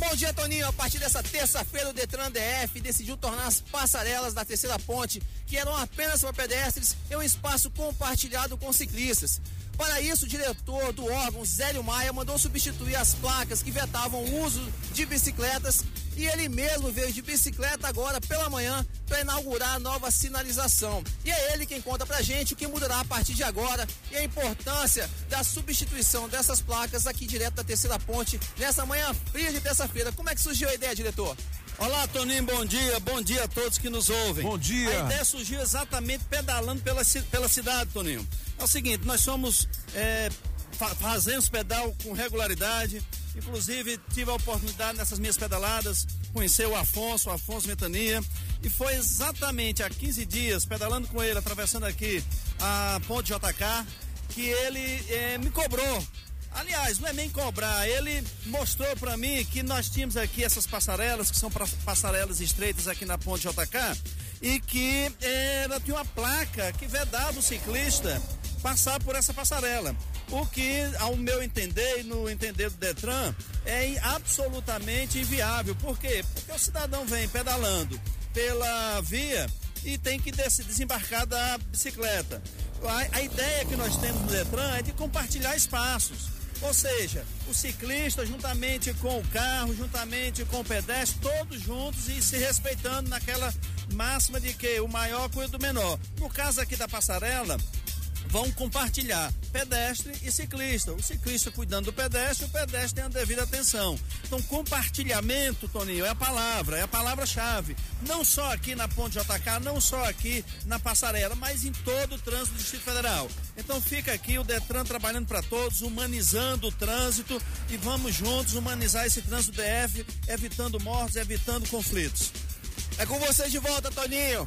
Bom dia, Toninho. A partir dessa terça-feira, o Detran DF decidiu tornar as passarelas da terceira ponte, que eram apenas para pedestres, em um espaço compartilhado com ciclistas. Para isso, o diretor do órgão, Zélio Maia, mandou substituir as placas que vetavam o uso de bicicletas e ele mesmo veio de bicicleta agora pela manhã para inaugurar a nova sinalização. E é ele quem conta pra gente o que mudará a partir de agora e a importância da substituição dessas placas aqui direto da terceira ponte nessa manhã fria de terça-feira. Como é que surgiu a ideia, diretor? Olá, Toninho, bom dia. Bom dia a todos que nos ouvem. Bom dia. A ideia surgiu exatamente pedalando pela, pela cidade, Toninho. É o seguinte, nós somos. É, fa- fazemos pedal com regularidade. Inclusive, tive a oportunidade nessas minhas pedaladas conhecer o Afonso, o Afonso Ventania. E foi exatamente há 15 dias, pedalando com ele, atravessando aqui a Ponte JK, que ele eh, me cobrou Aliás, não é nem cobrar, ele mostrou para mim que nós tínhamos aqui essas passarelas, que são passarelas estreitas aqui na ponte JK, e que era, tinha uma placa que vedava o ciclista passar por essa passarela. O que, ao meu entender e no entender do Detran, é absolutamente inviável. Por quê? Porque o cidadão vem pedalando pela via e tem que des- desembarcar da bicicleta. A, a ideia que nós temos no Detran é de compartilhar espaços. Ou seja, o ciclista juntamente com o carro, juntamente com o pedestre, todos juntos e se respeitando naquela máxima de que o maior cuida do menor. No caso aqui da passarela, vão compartilhar pedestre e ciclista. O ciclista cuidando do pedestre, o pedestre tem a devida atenção. Então, compartilhamento, Toninho, é a palavra, é a palavra-chave. Não só aqui na Ponte JK, não só aqui na passarela, mas em todo o trânsito do Distrito Federal. Então, fica aqui o Detran trabalhando para todos, humanizando o trânsito e vamos juntos humanizar esse trânsito DF, evitando mortes, evitando conflitos. É com vocês de volta, Toninho.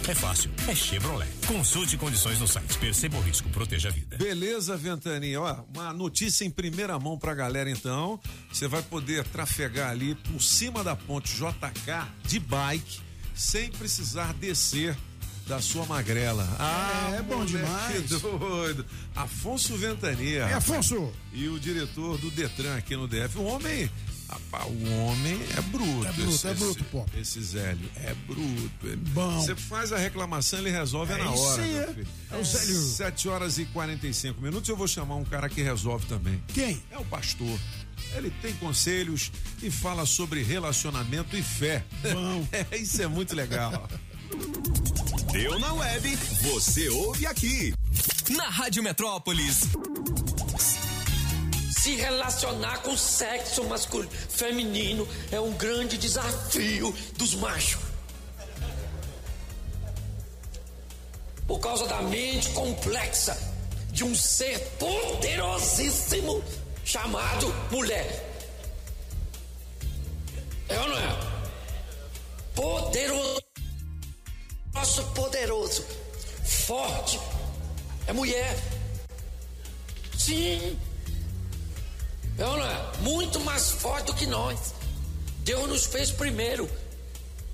é fácil, é Chevrolet. Consulte condições no site. Perceba o risco, proteja a vida. Beleza, Ventania. Ó, uma notícia em primeira mão pra galera, então. Você vai poder trafegar ali por cima da ponte JK de bike, sem precisar descer da sua magrela. Ah, É, bom moleque demais. [LAUGHS] doido. Afonso Ventania. É, Afonso. E o diretor do Detran aqui no DF. O homem. Rapaz, o homem é bruto. É bruto, esse, é bruto, esse, pô. Esse Zélio é bruto. Ele- Bom. Você faz a reclamação, ele resolve É na isso hora. aí, meu é. filho. É o Zélio. 7 horas e 45 minutos. Eu vou chamar um cara que resolve também. Quem? É o pastor. Ele tem conselhos e fala sobre relacionamento e fé. Bom. [LAUGHS] É, isso é muito legal. Deu na web, você ouve aqui. Na Rádio Metrópolis. Se relacionar com o sexo masculino, feminino é um grande desafio dos machos. Por causa da mente complexa de um ser poderosíssimo chamado mulher. É ou não é? Poderoso. Nosso poderoso. Forte. É mulher. Sim. É ou não é? Muito mais forte do que nós. Deus nos fez primeiro.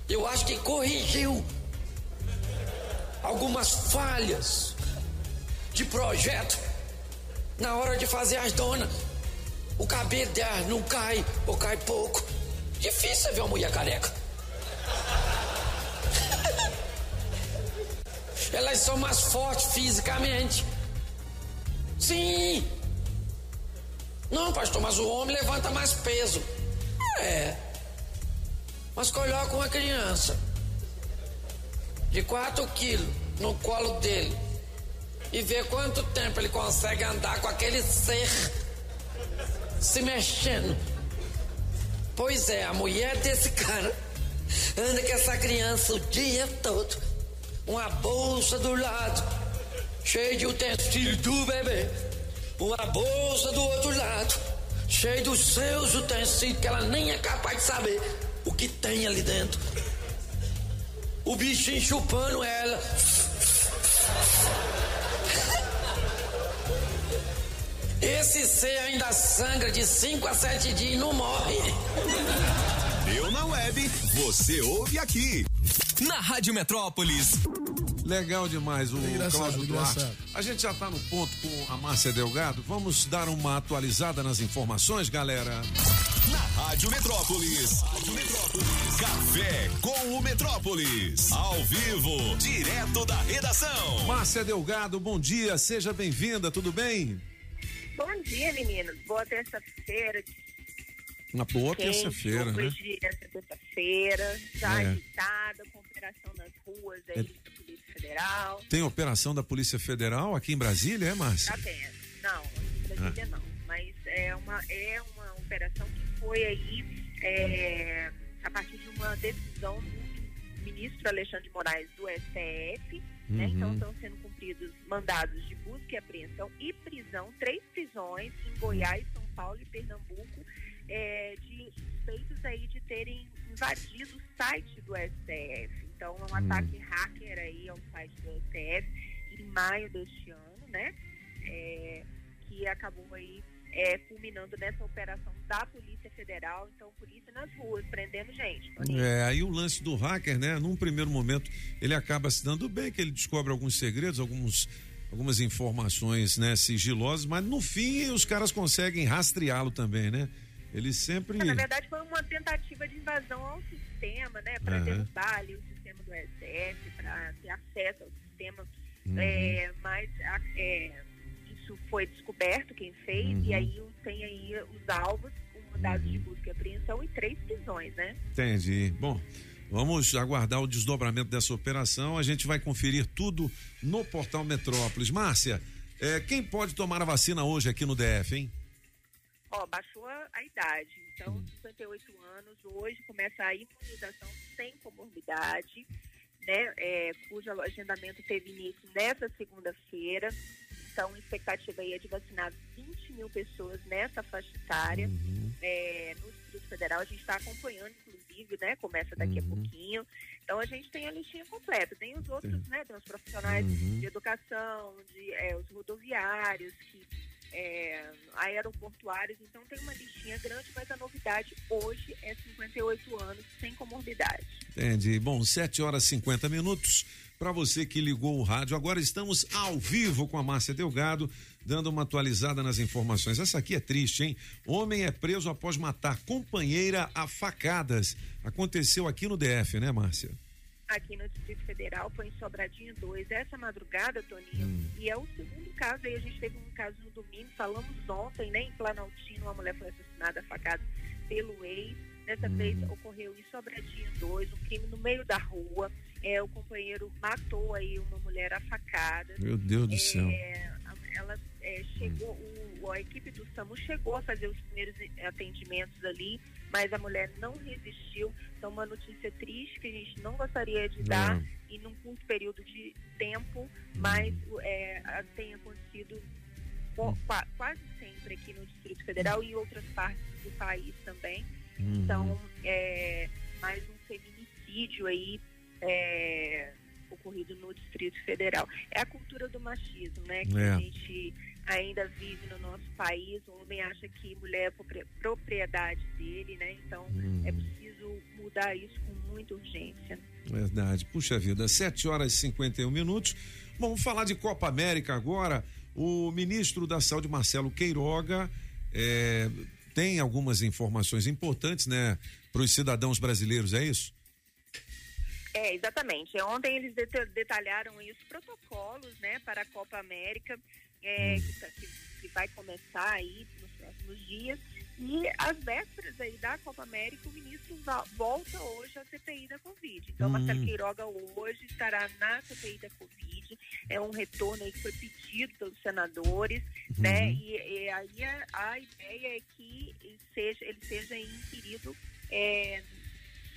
Eu acho que corrigiu algumas falhas de projeto na hora de fazer as donas. O cabelo dela não cai ou cai pouco. Difícil ver uma mulher careca. [LAUGHS] Elas são mais fortes fisicamente. Sim. Não, pastor, mas o homem levanta mais peso. É. Mas coloca uma criança de 4 quilos no colo dele e vê quanto tempo ele consegue andar com aquele ser se mexendo. Pois é, a mulher desse cara anda com essa criança o dia todo. Uma bolsa do lado, cheia de utensílios do bebê. Uma bolsa do outro lado, cheia dos seus utensílios, que ela nem é capaz de saber o que tem ali dentro. O bichinho chupando ela. Esse ser ainda sangra de 5 a 7 dias e não morre. Deu na web, você ouve aqui. Na Rádio Metrópolis. Legal demais o Engraçado, Cláudio Duarte. A gente já está no ponto com a Márcia Delgado. Vamos dar uma atualizada nas informações, galera. Na Rádio Metrópolis. Rádio Metrópolis. Café com o Metrópolis. Ao vivo, direto da redação. Márcia Delgado, bom dia, seja bem-vinda, tudo bem? Bom dia, meninos. Boa terça-feira. Uma boa terça-feira, né? dia essa terça-feira. Já É. agitada, com operação nas ruas aí É. Federal. Tem operação da Polícia Federal aqui em Brasília, é, Márcia? Tendo. Não, aqui em Brasília Ah. não. Mas é uma, é uma operação que foi aí é, a partir de uma decisão do ministro Alexandre de Moraes do STF. né? Uhum. Então estão sendo cumpridos mandados de busca e apreensão e prisão, três prisões em Goiás, São Paulo e Pernambuco, é, de suspeitos aí de terem invadido o site do STF. Então é um ataque hacker aí ao site do STF em maio deste ano, né? É, que acabou aí é, culminando nessa operação da Polícia Federal. Então, polícia nas ruas, prendendo gente. Toninho. É, aí o lance do hacker, né? Num primeiro momento, ele acaba se dando bem, que ele descobre alguns segredos, alguns, algumas informações, né, sigilosas, mas no fim os caras conseguem rastreá-lo também, né? Ele sempre. Na verdade, foi uma tentativa de invasão ao sistema, né? Para Aham. derrubar ali o do STF, para ter acesso ao sistema. Uhum. É, mas é, isso foi descoberto quem fez, Uhum. e aí tem aí os alvos, com mandados Uhum. de busca e apreensão e três prisões, né? Entendi. Bom, vamos aguardar o desdobramento dessa operação. A gente vai conferir tudo no portal Metrópolis. Márcia, é, quem pode tomar a vacina hoje aqui no DF, hein? Ó, baixou a, a idade. Então, 58 anos, hoje começa a imunização sem comorbidade, né? É, cujo agendamento teve início nessa segunda-feira. Então, a expectativa aí é de vacinar 20 mil pessoas nessa faixa etária. É, no Distrito Federal, a gente está acompanhando, inclusive, né? Começa daqui a pouquinho. Então, a gente tem a listinha completa. Tem os outros, né? Tem os profissionais Uhum. de educação, de, é, os rodoviários, que é, aeroportuários, então tem uma listinha grande, mas a novidade hoje é 58 anos sem comorbidade. Entendi. Bom, 7 horas e 50 minutos. Para você que ligou o rádio, agora estamos ao vivo com a Márcia Delgado, dando uma atualizada nas informações. Essa aqui é triste, hein? Homem é preso após matar companheira a facadas. Aconteceu aqui no DF, né, Márcia? Aqui no Distrito Federal foi em Sobradinho 2, essa madrugada, Toninho, Hum. e é o segundo caso aí, a gente teve um caso no domingo, falamos ontem, né, em Planaltino, uma mulher foi assassinada facada pelo ex, dessa vez ocorreu em Sobradinho 2, um crime no meio da rua, é, o companheiro matou aí uma mulher a facada. Meu Deus do céu. É, ela é, chegou, o, a equipe do SAMU chegou a fazer os primeiros atendimentos ali, mas a mulher não resistiu. Então, uma notícia triste que a gente não gostaria de dar Não. e num curto período de tempo, mas é, a- tem acontecido co- qua- quase sempre aqui no Distrito Federal e em outras partes do país também. Uhum. Então, é, mais um feminicídio aí é, ocorrido no Distrito Federal. É a cultura do machismo, né? Que É. a gente ainda vive no nosso país. O homem acha que mulher é propri- propriedade dele, né? Então, Uhum. é preciso mudar isso com muita urgência. Verdade. Puxa vida, 7 horas e 51 minutos. Bom, Vamos falar de Copa América agora. O ministro da Saúde, Marcelo Queiroga, eh, tem algumas informações importantes, né, para os cidadãos brasileiros, é isso? É, exatamente. Ontem eles deta- detalharam os protocolos, né, para a Copa América, é, que, tá- que- que vai começar aí nos próximos dias. E às vésperas aí da Copa América, o ministro volta hoje à CPI da Covid. Então, Hum. Marcelo Queiroga hoje estará na CPI da Covid. É um retorno aí que foi pedido pelos senadores, né? E, e aí a, a ideia é que ele seja, ele seja inquirido é,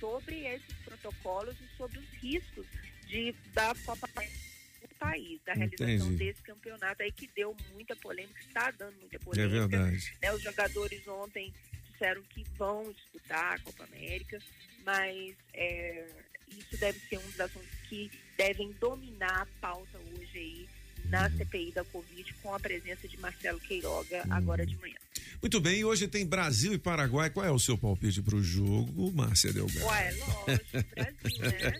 sobre esses protocolos e sobre os riscos de, da Copa América no país, da realização Entendi. desse campeonato aí que deu muita polêmica, está dando muita É polêmica. verdade. né? Os jogadores ontem disseram que vão disputar a Copa América, mas é, isso deve ser um dos assuntos que devem dominar a pauta hoje aí na Uhum. CPI da Covid, com a presença de Marcelo Queiroga agora de manhã. Muito bem, e hoje tem Brasil e Paraguai. Qual é o seu palpite para o jogo, Márcia Delgado? Ué, lógico, Brasil, né?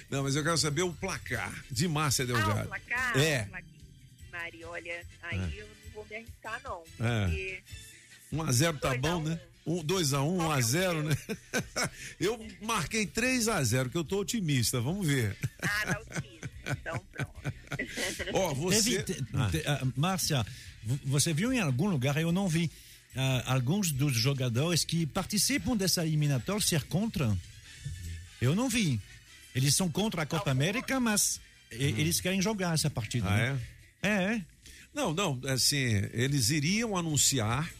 [LAUGHS] Não, mas eu quero saber o placar de Márcia Delgado. Ah, o placar? É. Mari, olha, aí É. eu não vou me arriscar, não. É. Porque 1 a 0 tá bom, né? Um, 2 a 1, 1 a 0, né? [LAUGHS] Eu marquei 3 a 0, que eu tô otimista. Vamos ver. Ah, tá otimista. Então, pronto. Ó, [LAUGHS] você- Teve- te- te- ah, Márcia, vo- você viu em algum lugar, eu não vi, ah, alguns dos jogadores que participam dessa eliminatória ser contra? Eu não vi. Eles são contra a Copa América, mas e- eles querem jogar essa partida. Hum. Ah, né? é? É, Não, não, assim, eles iriam anunciar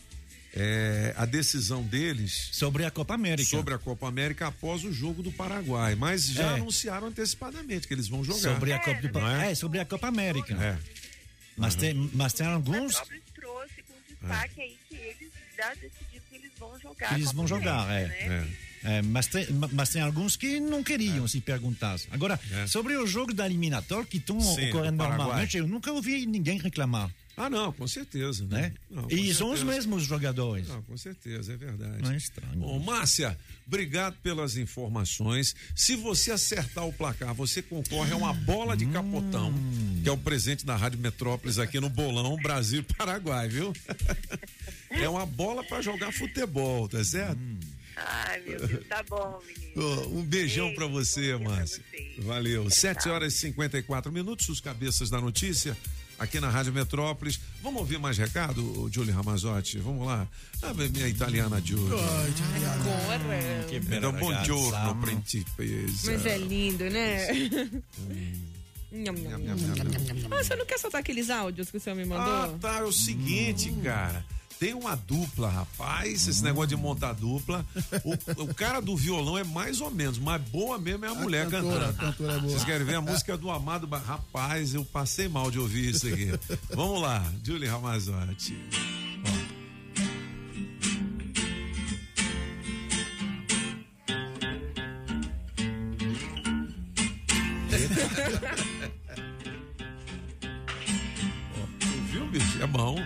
é, a decisão deles sobre a Copa América. Sobre a Copa América após o jogo do Paraguai, mas já É. anunciaram antecipadamente que eles vão jogar. Sobre a Copa, do- Não é, sobre a Copa América. É. Mas, Uhum. tem, mas tem alguns trouxe com destaque aí que eles já decidiram que eles vão jogar. eles Copa vão jogar, é. né? É, mas, tem, ma- mas tem alguns que não queriam se perguntar. Agora, sobre o jogo da eliminatória que estão É. Ocorrendo normalmente, eu nunca ouvi ninguém reclamar. Ah, não, com certeza. Né? Não, com e são os certeza. mesmos jogadores. Não, com certeza, é verdade. Não é estranho. Bom, Márcia, obrigado pelas informações. Se você acertar o placar, você concorre a uma bola de capotão, que é o presente da Rádio Metrópolis aqui no Bolão Brasil e Paraguai, viu? [LAUGHS] É uma bola para jogar futebol, tá certo? Ai, meu Deus, tá bom, menino. Um beijão pra você, pra Márcia. Valeu. 7 horas e 54 minutos, os cabeças da notícia aqui na Rádio Metrópolis. Vamos ouvir mais recado, Giulio Ramazotti? Vamos lá. Ah, minha italiana Giulio. Agora. Que Então, buongiorno, principessa. Mas é lindo, né? Nham, nham, nham, nham. Ah, você não quer soltar aqueles áudios que o senhor me mandou? Ah, tá. É o seguinte, cara. Tem uma dupla, rapaz. Esse negócio de montar dupla. O, o cara do violão é mais ou menos, mas boa mesmo é a, mulher cantora, cantando. a cantora é boa. Vocês querem ver a música do Amado? Rapaz, eu passei mal de ouvir isso aqui. Vamos lá, Julie Ramazotti. [LAUGHS] Viu, bicho? É bom.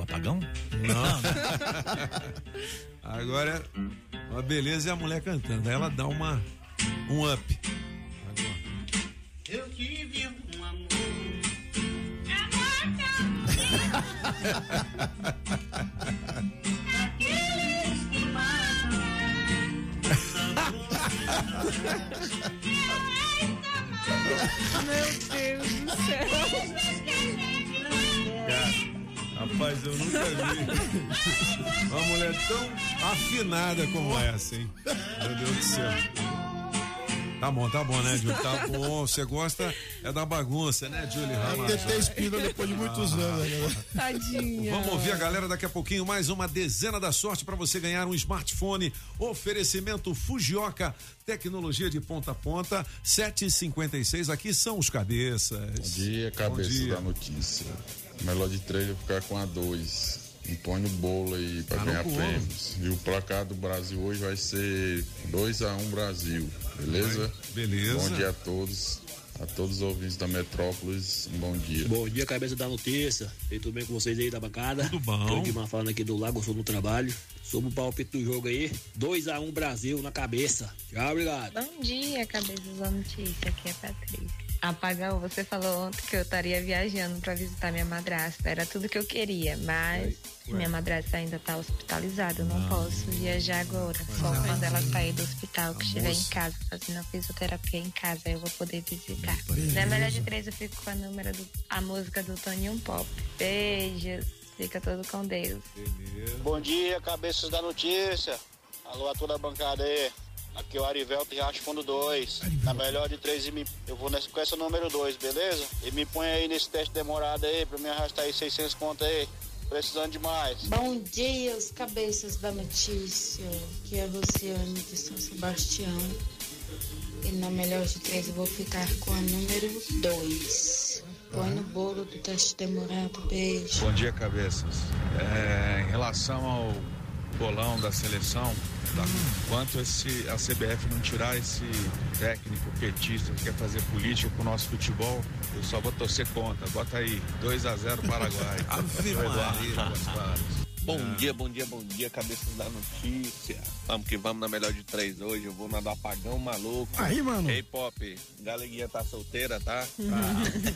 O apagão? Não. Agora, a beleza é a mulher cantando. Aí ela dá uma, um up. Eu tive um amor. Meu Deus do céu. Rapaz, eu nunca vi [LAUGHS] uma mulher tão afinada como essa, hein? Meu Deus do céu. Tá bom, tá bom, né, Júlio? Tá bom. Você gosta é da bagunça, né, Júlio? É TT Espina depois de muitos anos. né? Tadinha. Vamos ouvir a galera daqui a pouquinho. Mais uma dezena da sorte para você ganhar um smartphone. Oferecimento Fujioka, tecnologia de ponta a ponta. 756 aqui são os cabeças. Bom dia, cabeça Bom dia. da notícia. Melhor de três eu ficar com a dois. Impõe no bolo aí pra no ganhar prêmios. E o placar do Brasil hoje vai ser 2 a 1 Brasil. Beleza? Beleza. Bom dia a todos. A todos os ouvintes da Metrópolis, um bom dia. Bom dia, cabeça da notícia. E tudo bem com vocês aí da bancada? Tudo bom. Tô aqui falando aqui do Lago Sul no trabalho. Sobre o palpite do jogo aí. 2x1 Brasil na cabeça. Tchau, obrigado. Bom dia, cabeças da notícia. Aqui é a Patrícia. Apagão, você falou ontem que eu estaria viajando para visitar minha madrasta. Era tudo que eu queria, mas minha madrasta ainda está hospitalizada. Eu não posso viajar agora. Só quando ela sair do hospital, que estiver em casa, fazendo a fisioterapia em casa, eu vou poder visitar. Na melhor de três, eu fico com a número do, a música do Toninho Pop. Beijos. Fica todo com Deus. Bom dia, cabeças da notícia. Alô a toda a bancada aí. Aqui é o Arivelto Riacho Fundo 2. Na melhor de três, e me- eu vou nessa, com essa número 2, beleza? E me põe aí nesse teste demorado aí pra me arrastar aí 600 conto aí. Precisando demais. Bom dia, os cabeças da notícia. Aqui é a Rociane de São Sebastião. E na melhor de três eu vou ficar com a número 2. Põe no bolo do teste demorado. Beijo. Bom dia, cabeças. É, em relação ao bolão da seleção, tá? enquanto esse, a CBF não tirar esse técnico petista que quer fazer política com o nosso futebol, eu só vou torcer contra. Bota aí, 2 a 0 Paraguai. [LAUGHS] Ave Maria. Bom dia, bom dia, bom dia, cabeças da notícia. Vamos que vamos na melhor de três hoje. Eu vou na do apagão maluco. Aí, mano. Ei, Pop, galeguinha tá solteira, tá? [LAUGHS]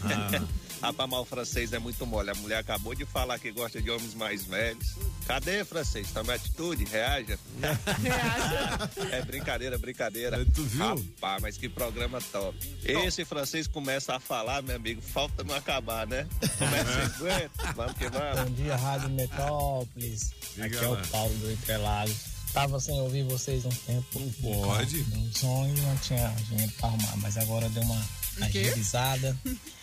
Ah. [LAUGHS] Rapaz, mas o francês é muito mole. A mulher acabou de falar que gosta de homens mais velhos. Cadê, francês? Toma atitude, reaja. [LAUGHS] É brincadeira, brincadeira. Tu viu? Rapaz, mas que programa top. Esse francês começa a falar, meu amigo, falta não acabar, né? Começa 50, vamos que vamos. Bom dia, Rádio Metrópolis. Diga Aqui é lá. o Paulo do Entrelagos. Tava sem ouvir vocês um tempo. Não pode. Um sonho não tinha dinheiro pra arrumar, mas agora deu uma agilizada. [LAUGHS]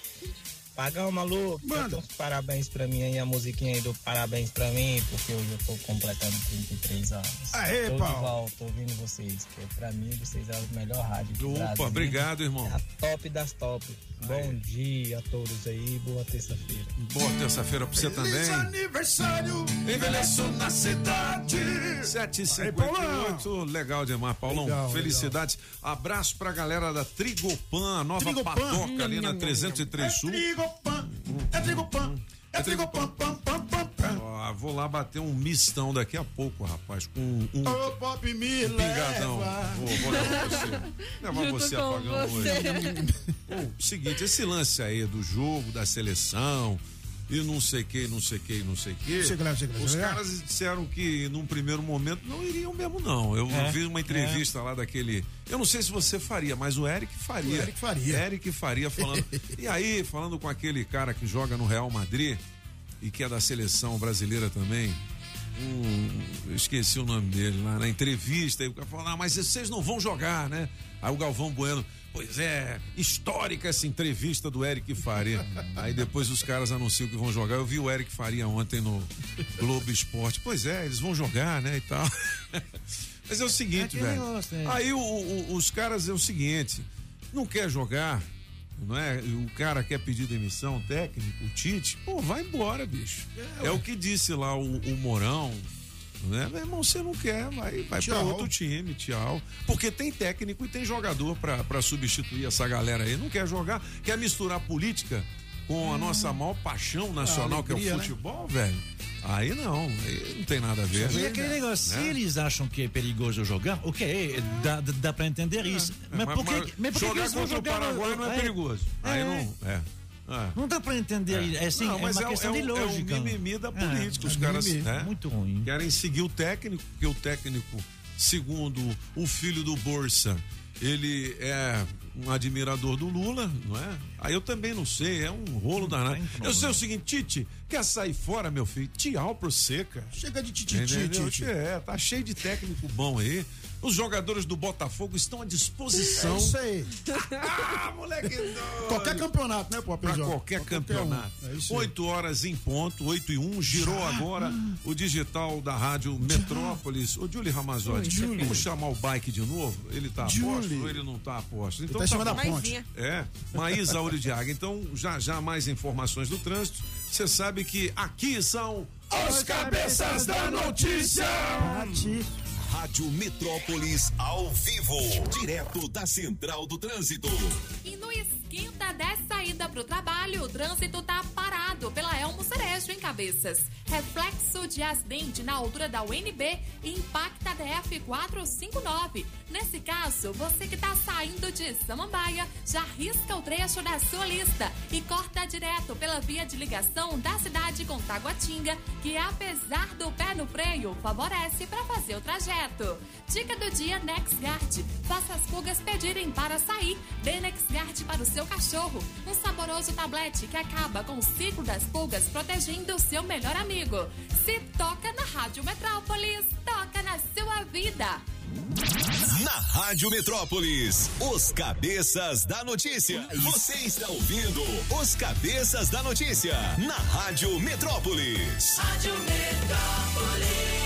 Pagão maluco, canta uns parabéns pra mim aí, a musiquinha aí do parabéns pra mim, porque hoje eu tô completando 33 anos. Aê, tô Paulo. de volta ouvindo vocês, que pra mim vocês são a melhor rádio do Opa, Brasil. obrigado, irmão. A top das top. Bom dia a todos aí, boa terça-feira. Boa terça-feira pra você também. aniversário, envelheço na cidade. 758, legal demais, Paulão. Legal, Felicidades. Abraço pra galera da Trigopan, a nova Trigopan. padoca ali na 303 Sul. Trigopan, é Trigopan, é Trigopan, pam, pam, pam, pam. Ó, vou lá bater um mistão daqui a pouco, rapaz, com um, Ô, Pop, me um pingadão. Vou, vou levar você. [LAUGHS] Levar Junto você apagão você. hoje. Pô, seguinte, esse lance aí do jogo, da seleção, e não sei que, não sei que, não sei que. Sei que lá, sei que lá, Os caras disseram que num primeiro momento não iriam mesmo, não. Eu É, vi uma entrevista lá daquele. Eu não sei se você faria, mas o Eric faria. O Eric faria. Eric faria falando. [LAUGHS] e aí, falando com aquele cara que joga no Real Madrid e que é da seleção brasileira também. Eu esqueci o nome dele lá na entrevista. Aí o cara falou: ah, mas vocês não vão jogar, né? Aí o Galvão Bueno. Pois é, histórica essa entrevista do Eric Faria. [LAUGHS] Aí depois os caras anunciam que vão jogar. Eu vi o Eric Faria ontem no Globo Esporte. Pois é, eles vão jogar, né? E tal. [LAUGHS] Mas é o seguinte, aquele velho. negócio, né? Aí o- o- os caras é o seguinte: não quer jogar, não é? E O cara quer pedir demissão, o técnico, o Tite, pô, vai embora, bicho. É, o que disse lá o, o Morão. Né? Meu irmão, você não quer, vai, vai pra Tchau. outro time, tchau. Porque tem técnico e tem jogador pra pra substituir essa galera aí. Não quer jogar, quer misturar política com a nossa maior paixão nacional, que é alegria, o né? futebol, velho. Aí não, aí não tem nada a ver. E aquele negócio, Né? se eles acham que é perigoso jogar, ok, dá, dá, pra entender isso. mas, por que, mas por que jogar que eles vão contra o jogar Paraguai não é, perigoso. Aí não. É. É. Não dá pra entender. É, assim, Não, é mas uma é, questão é de lógica. É o mimimi da É, política. Os é caras né, Muito ruim. querem seguir o técnico, porque o técnico, segundo o filho do Bolsa, ele é um admirador do Lula, não é? Aí eu também não sei, é um rolo danado. Eu sei o seguinte, Tite, quer sair fora, meu filho? Tchau pro seca. Chega de tititi, Entendeu? Tite. É, tá cheio de técnico bom aí. Os jogadores do Botafogo estão à disposição. É isso aí. ah, moleque doido. Qualquer campeonato, né, qualquer Pra qualquer um. campeonato. É isso aí. 8 horas em ponto, 8 e 1. Girou Já? agora o digital da Rádio Metrópolis. Ô, Julie Ramazotti, Oi, Julie. vamos chamar o bike de novo? Ele tá a Julie. posto ou ele não tá a posto? tá em cima da bom. ponte. É, Maísa Ouro de Águia. Então, já já mais informações do trânsito. Você sabe que aqui são Os cabeças da notícia. Rádio Metrópolis ao vivo, direto da Central do Trânsito. E no esquenta dessa saída para o trabalho, o trânsito tá parado pela Elmo Cerejo em Cabeças. Reflexo de acidente na altura da UNB impacta a DF 459. Nesse caso, você que tá saindo de Samambaia já risca o trecho da sua lista e corta direto pela via de ligação da cidade com Taguatinga, que apesar do pé no freio, favorece para fazer o trajeto. Dica do dia NexGuard. Faça as pulgas pedirem para sair. Dê NexGuard para o seu cachorro. Um saboroso tablete que acaba com o ciclo das pulgas, protegendo o seu melhor amigo. Se toca na Rádio Metrópolis, toca na sua vida. Na Rádio Metrópolis, os cabeças da notícia. Você está ouvindo os cabeças da notícia na Rádio Metrópolis. Rádio Metrópolis.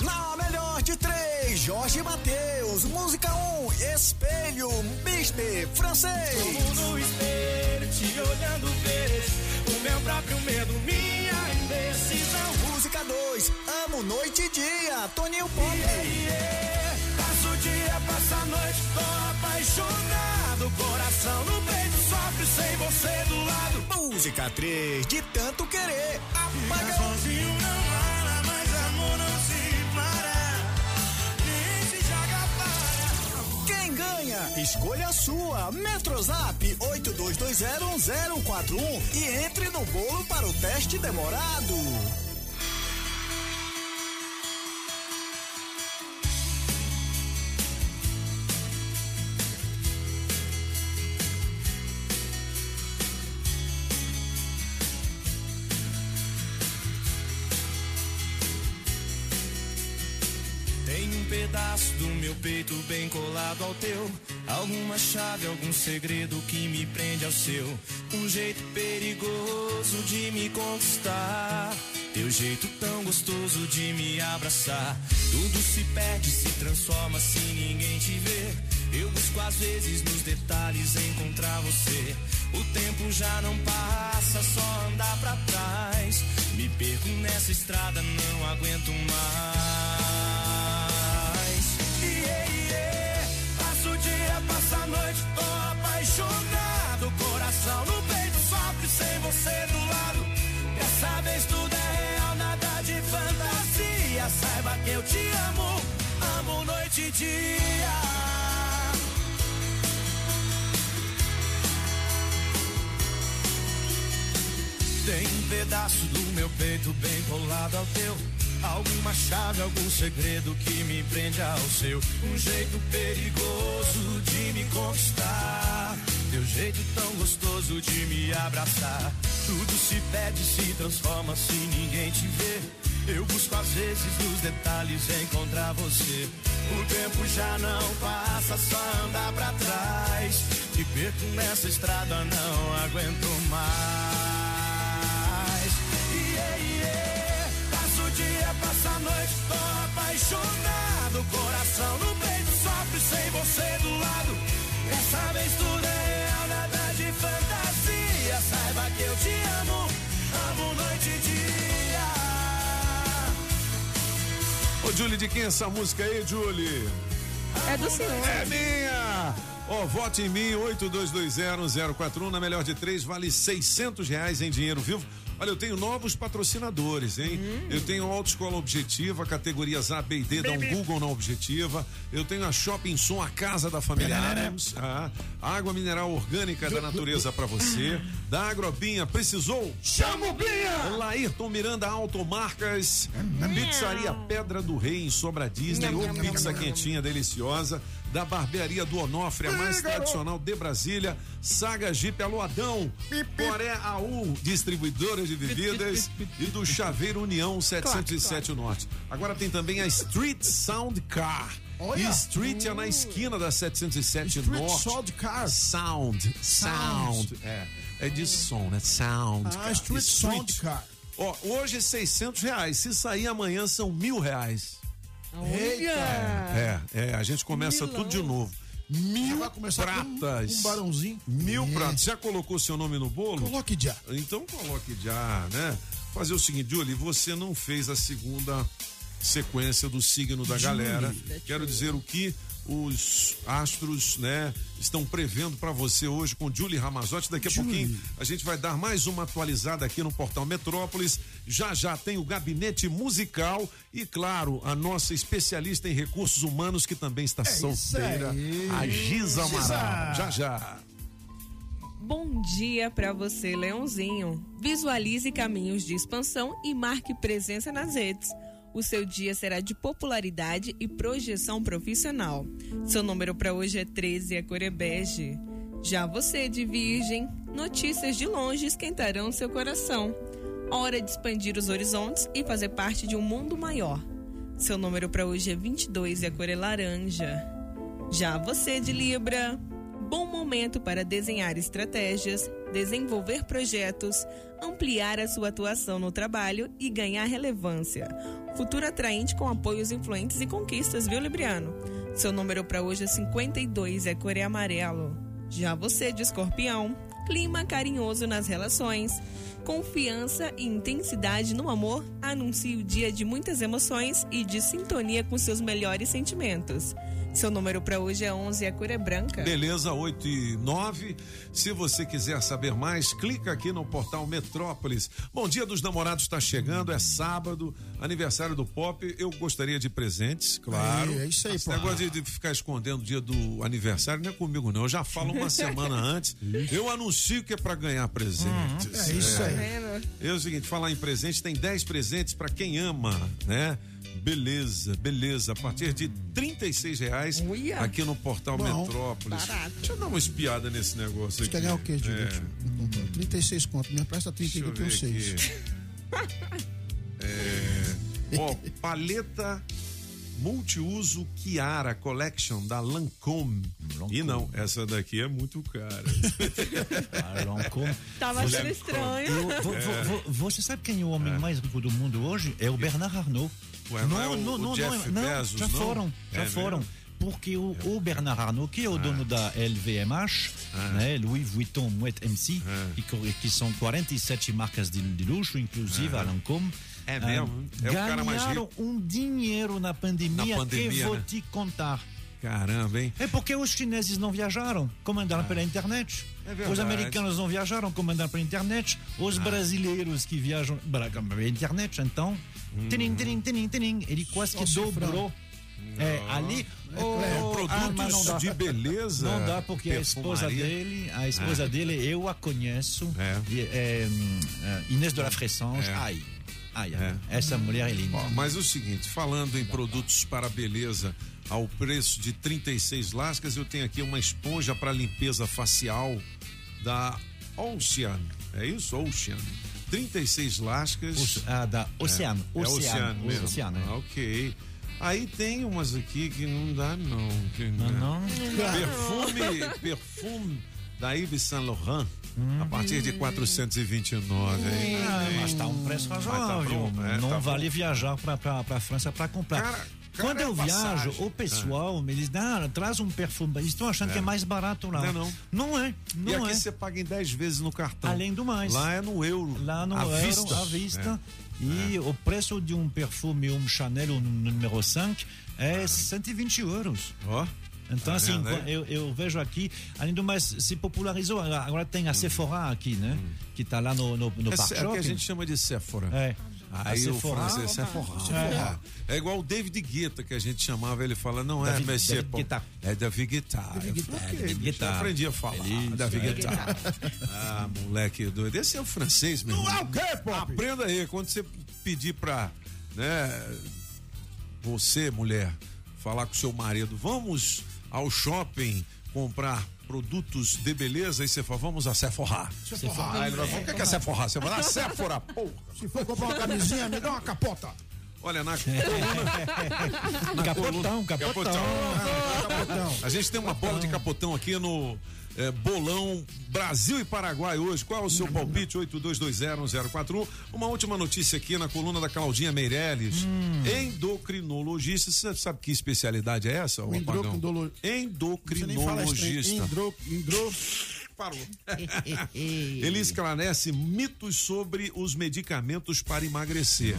Na melhor de três, Jorge Matheus, música 1, um, espelho, bispe, francês. Como no espelho, te olhando ver o meu próprio medo, minha indecisão. Música 2, amo noite e dia, Toninho Pop. Yeah, yeah. Passo o dia, passo a noite, tô apaixonado. Coração no peito, sofre sem você do lado. Música 3, de tanto querer, apaga. Ficar sozinho Escolha a sua. Metrozap 82201041 e entre no bolo para o teste demorado. Tem um pedaço do meu peito bem colado ao teu. Alguma chave, algum segredo que me prende ao seu. Um jeito perigoso de me conquistar. Teu jeito tão gostoso de me abraçar. Tudo se perde, se transforma se ninguém te vê. Eu busco às vezes nos detalhes encontrar você. O tempo já não passa, só andar pra trás. Me perco nessa estrada, não aguento mais. Te amo, amo noite e dia. Tem um pedaço do meu peito bem colado ao teu. Alguma chave, algum segredo que me prende ao seu. Um jeito perigoso de me conquistar. Teu jeito tão gostoso de me abraçar. Tudo se perde, se transforma se ninguém te vê. Eu busco às vezes nos detalhes encontrar você. O tempo já não passa, só andar pra trás. Te perco nessa estrada, não aguento mais. Yeah, yeah. Passa o dia, passa a noite, tô apaixonado. Coração no peito, sofre sem você do lado. Dessa vez tudo é Julie, de quem é essa música aí, Julie? É do senhor. É minha! Ó, vote em mim, 82201041, na melhor de três, vale 600 reais em dinheiro vivo. Olha, eu tenho novos patrocinadores, hein? Eu tenho a Autoescola Objetiva, categorias A, B e D, dá um Google na Objetiva. Eu tenho a Shopping Som, a casa da família Adams. Ah, água mineral orgânica da natureza pra você. Da Agrobinha, precisou? Chama o Binha! Laírton Miranda Automarcas. Pizzaria Pedra do Rei em Sobra Disney. Ou pizza quentinha deliciosa. Da Barbearia do Onofre, a mais tradicional de Brasília. Saga Jeep Aloadão. Poré AU, distribuidora de bebidas. e do Chaveiro União 707 Norte. Agora tem também a Street Sound Car. Olha. Street é na esquina da 707 Street Norte. Sound Car. Sound. Sound. Sound. É. É de som, né? Sound. Ah, car. Street Sound Car. Ó, hoje é 600 reais. Se sair amanhã são mil reais. Eita! É, é, a gente começa tudo de novo. Mil pratas. um barãozinho. Mil É. pratas. Já colocou seu nome no bolo? Coloque já. Então coloque já, né? Fazer o seguinte, Julie, você não fez a segunda sequência do signo da Julie. galera. Quero dizer o que os astros, né, estão prevendo para você hoje com Julie Ramazotti. Daqui a Julie. pouquinho a gente vai dar mais uma atualizada aqui no Portal Metrópolis. Já já tem o gabinete musical e, claro, a nossa especialista em recursos humanos que também está solteira, aí. a Giza. Amaral. Já já. Bom dia para você, Leãozinho. Visualize caminhos de expansão e marque presença nas redes. O seu dia será de popularidade e projeção profissional. Seu número para hoje é 13 e a cor é bege. Já você de Virgem, notícias de longe esquentarão seu coração. Hora de expandir os horizontes e fazer parte de um mundo maior. Seu número para hoje é 22 e a cor é laranja. Já você de Libra, bom momento para desenhar estratégias, desenvolver projetos, ampliar a sua atuação no trabalho e ganhar relevância. Futuro atraente com apoios influentes e conquistas, viu, Libriano? Seu número para hoje é 52 e a cor é amarelo. Já você de Escorpião, clima carinhoso nas relações, confiança e intensidade no amor anuncia o dia de muitas emoções e de sintonia com seus melhores sentimentos. Seu número para hoje é 11 e a cor é branca. Beleza, 8 e 9. Se você quiser saber mais, clica aqui no portal Metrópolis. Bom dia dos namorados está chegando, é sábado, aniversário do Pop. Eu gostaria de presentes, claro. É, é isso aí, Esse pô. negócio de, de ficar escondendo o dia do aniversário não é comigo, não. Eu já falo uma [LAUGHS] semana antes. Eu anuncio que é para ganhar presentes. É isso aí. É o seguinte, falar em presente, tem 10 presentes para quem ama, né? Beleza, beleza. A partir de 36 reais Uia. aqui no portal Bom. Metrópolis. Barato. Deixa eu dar uma espiada nesse negócio Você aqui. ganhar o quê, Júlio? É, 36 conto. Minha presta 30 deixa eu aqui, eu ver tenho 6. aqui. É, ó, paleta multiuso Kiara Collection da Lancôme. E não, essa daqui é muito cara. [LAUGHS] Tava achando estranho. Eu- vo- vo- vo- você sabe quem é o homem mais rico do mundo hoje? É o Bernard Arnault. Ué, não é o- o Jeff não, Bezos, já não? foram, já É foram. mesmo? Porque o, o Bernard Arnault, que é o dono da LVMH, né, Louis Vuitton, Moet MC, co- e que são 47 marcas de, de luxo, inclusive a Lancôme. É ah, mesmo? É cara mais ganharam um dinheiro na pandemia, Na pandemia, que vou né? te contar. Caramba, hein? É porque os chineses não viajaram, comandaram pela internet. É os americanos não viajaram, comandaram pela internet. Os brasileiros que viajam pela internet, então, tinim, tinim, tinim, tinim, ele quase que dobrou. É, ali, oh, É, não produtos de beleza. Não dá porque a esposa perfumaria. dele, a esposa Ah. dele, eu a conheço, É. é, é, Inês de la Fressange. É. Ai, ai, ai, essa mulher é linda. Ó, mas o seguinte, falando em produtos para beleza ao preço de 36 lascas, eu tenho aqui uma esponja para limpeza facial da Ocean. É isso? Ocean. 36 lascas. Oce- ah, da Oceano, É, Oceano, Oceano mesmo. Oceano, é. Ah, ok. Aí tem umas aqui que não dá não. que- Não, não. Perfume, perfume da Yves Saint Laurent. A partir de 429. hein? Ah, mas tá um preço Mas tá razoável. bom, é, não tá vale viajar para a França para comprar. Cara, cara, Quando é eu passagem. viajo, o pessoal me diz, ah, traz um perfume. Eles estão achando É. que é mais barato lá. Não é não. Não é, E não aqui é. você paga em 10 vezes no cartão. Além do mais. Lá é no euro. Lá no à euro, vista. à vista. É. E o preço de um perfume, um Chanel, um número 5, é 120 euros. Ó. Então, Tá assim, eu, eu vejo aqui, além do mais, se popularizou. Agora tem a Sephora aqui, né? Que está lá no, no, no é, Parque é o que a gente chama de Sephora. É. Aí A o francês Sephora. Sephora. É. igual o David Guetta que a gente chamava, ele fala, não é Paul. Guetta. É David Guetta. David Guetta. "Ok, Guetta. Eu aprendi a falar. David é. Guetta. Ah, moleque doido. Esse é o francês, meu Não é o quê, Pop? Aprenda aí, quando você pedir pra, né, você, mulher, falar com seu marido, vamos ao shopping comprar produtos de beleza, aí você fala, vamos a Sephora. Sephora. Aí ele vai falar, o que é Sephora? Você vai lá, Sephora, porra. Se for comprar uma camisinha, me dá uma capota. Olha, na [LAUGHS] Capotão, capotão. A gente tem uma bola de capotão aqui no é, Bolão Brasil e Paraguai hoje. Qual é o seu palpite? 82201041. Uma última notícia aqui na coluna da Claudinha Meirelles. Endocrinologista. Você sabe que especialidade é essa? endocrinolo-. Endocrinologista. Parou. [LAUGHS] Ele esclarece mitos sobre os medicamentos para emagrecer.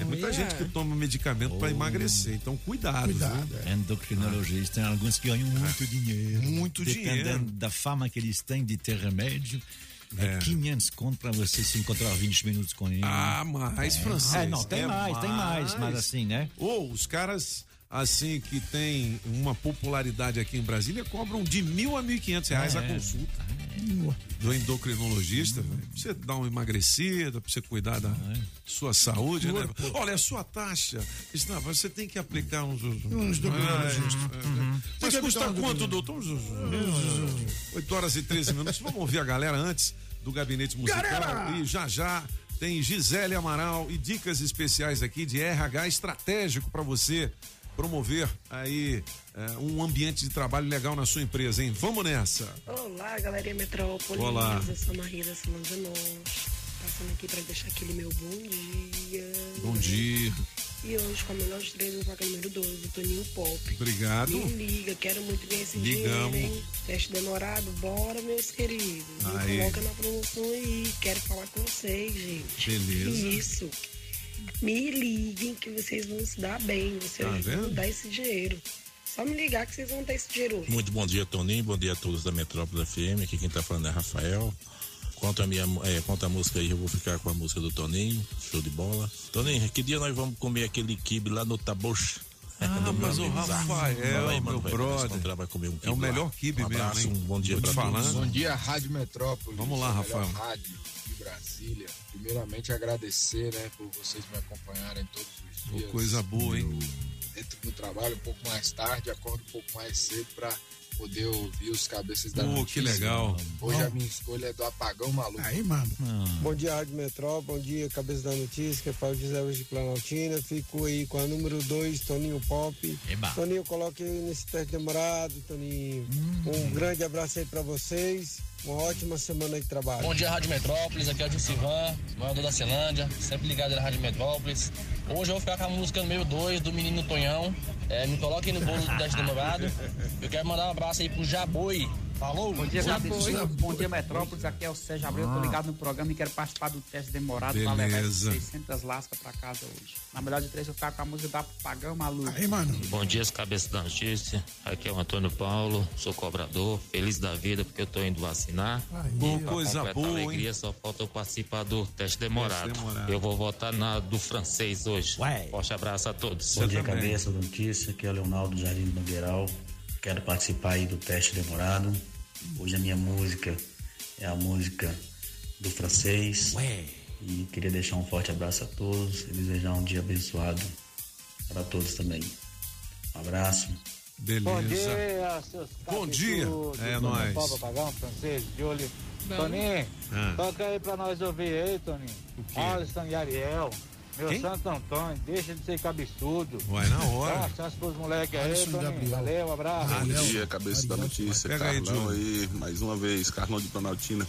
é? muita gente que toma medicamento para emagrecer, então cuidado. Cuidado? É. Endocrinologista, tem alguns que ganham muito dinheiro. Muito Dependendo dinheiro. da fama que eles têm de ter remédio. É 500 conto pra você se encontrar 20 minutos com ele. Ah, mais É. francês. É, não, tem É mais, tem mais, mas assim, né? Ou os caras, assim, que tem uma popularidade aqui em Brasília, cobram de mil a mil e quinhentos reais É. a consulta. Do endocrinologista, velho. pra você dar uma emagrecida, pra você cuidar da sua saúde, né? Olha, a sua taxa, você tem que aplicar uns. Uns. É, é, é. Uhum. Mas custa quanto, doutor? 8 horas e 13 minutos. Vamos ouvir a galera antes do gabinete musical. Galera! E já já tem Gisele Amaral e dicas especiais aqui de RH estratégico para você promover aí é, um ambiente de trabalho legal na sua empresa, hein? Vamos nessa. Olá, galerinha Metrópolis. Olá. Eu sou a Maria da Salão de Nós. Passando aqui para deixar aquele meu bom dia. Bom dia. E hoje, com a melhor estrela do vaca número 2, o Toninho Pop. Obrigado. Me liga, quero muito ganhar esse Ligamos. dinheiro, hein? Teste demorado, bora, meus queridos. Me coloca na promoção aí. Quero falar com vocês, gente. Beleza. Isso. Me liguem que vocês vão se dar bem. Vocês Tá vão dar esse dinheiro. Só me ligar que vocês vão ter esse dinheiro hoje. Muito bom dia, Toninho. Bom dia a todos da Metrópole FM. Aqui quem tá falando é Rafael. Quanto a minha é, quanto a música aí, eu vou ficar com a música do Toninho. Show de bola. Toninho, que dia nós vamos comer aquele quibe lá no Tabocha? Ah, [LAUGHS] mas o Rafael, meu brother, vai comer um é o melhor quibe um abraço, mesmo, hein? Um bom dia pra falando. Bom dia, Rádio Metrópole. Vamos lá, melhor Rafael. Rádio Brasília. Primeiramente, agradecer né, por vocês me acompanharem todos os Pô, dias. coisa boa, hein? Entro no trabalho um pouco mais tarde, acordo um pouco mais cedo para poder ouvir os cabeças da Pô, notícia. que legal. Hoje a minha escolha é do Apagão Maluco. Aí, mano. Bom dia, Rádio Metrópole. Bom dia, Cabeça da Notícia. Que é Fábio José hoje de Planaltina. Fico aí com a número 2, Toninho Pop. Eba. Toninho, coloque aí nesse teste demorado, Toninho. Um grande abraço aí pra vocês. Uma ótima semana de trabalho. Bom dia, Rádio Metrópolis. Aqui é o Dilcivan, morador da Celândia, sempre ligado na Rádio Metrópolis. Hoje eu vou ficar com a música número 2 do Menino Tonhão. É, me coloque no bolo do teste demorado. Eu quero mandar um abraço aí pro Jaboi. Falou? Bom dia. Gabi. Bom dia, Metrópolis. Aqui é o Sérgio Abreu. Tô ligado no programa e quero participar do teste demorado para levar Beleza. 600 lascas pra casa hoje. Na melhor de três, eu ficar com a música da Pagão Maluco. Aí, mano. Bom dia, cabeça da notícia. Aqui é o Antônio Paulo, sou cobrador, feliz da vida porque eu tô indo vacinar. Pô, Pra coisa boa, a hein? alegria, só falta eu participar do teste demorado. Teste demorado. Eu vou votar na do francês hoje. Forte abraço a todos. Bom dia, cabeça da notícia. Aqui é o Leonardo Jardim do Nogueiral. Quero participar aí do teste demorado. Hoje a minha música é a música do francês. E queria deixar um forte abraço a todos e desejar um dia abençoado para todos também. Um abraço. Beleza. Bom dia, seus Bom dia. cabeçudos. É Sou nóis. Paulo Pagão, francês. Toninho, Ah. toca aí pra nós ouvir aí, Toninho. Alisson e Ariel. Meu Quem? Santo Antônio, deixa de ser cabeçudo. Vai na hora. Dá chance pros moleques aí, Toninho. Valeu, um abraço. Bom dia, cabeça da notícia. Pega aí, Carlão Diogo. aí, mais uma vez, Carlão de Planaltina.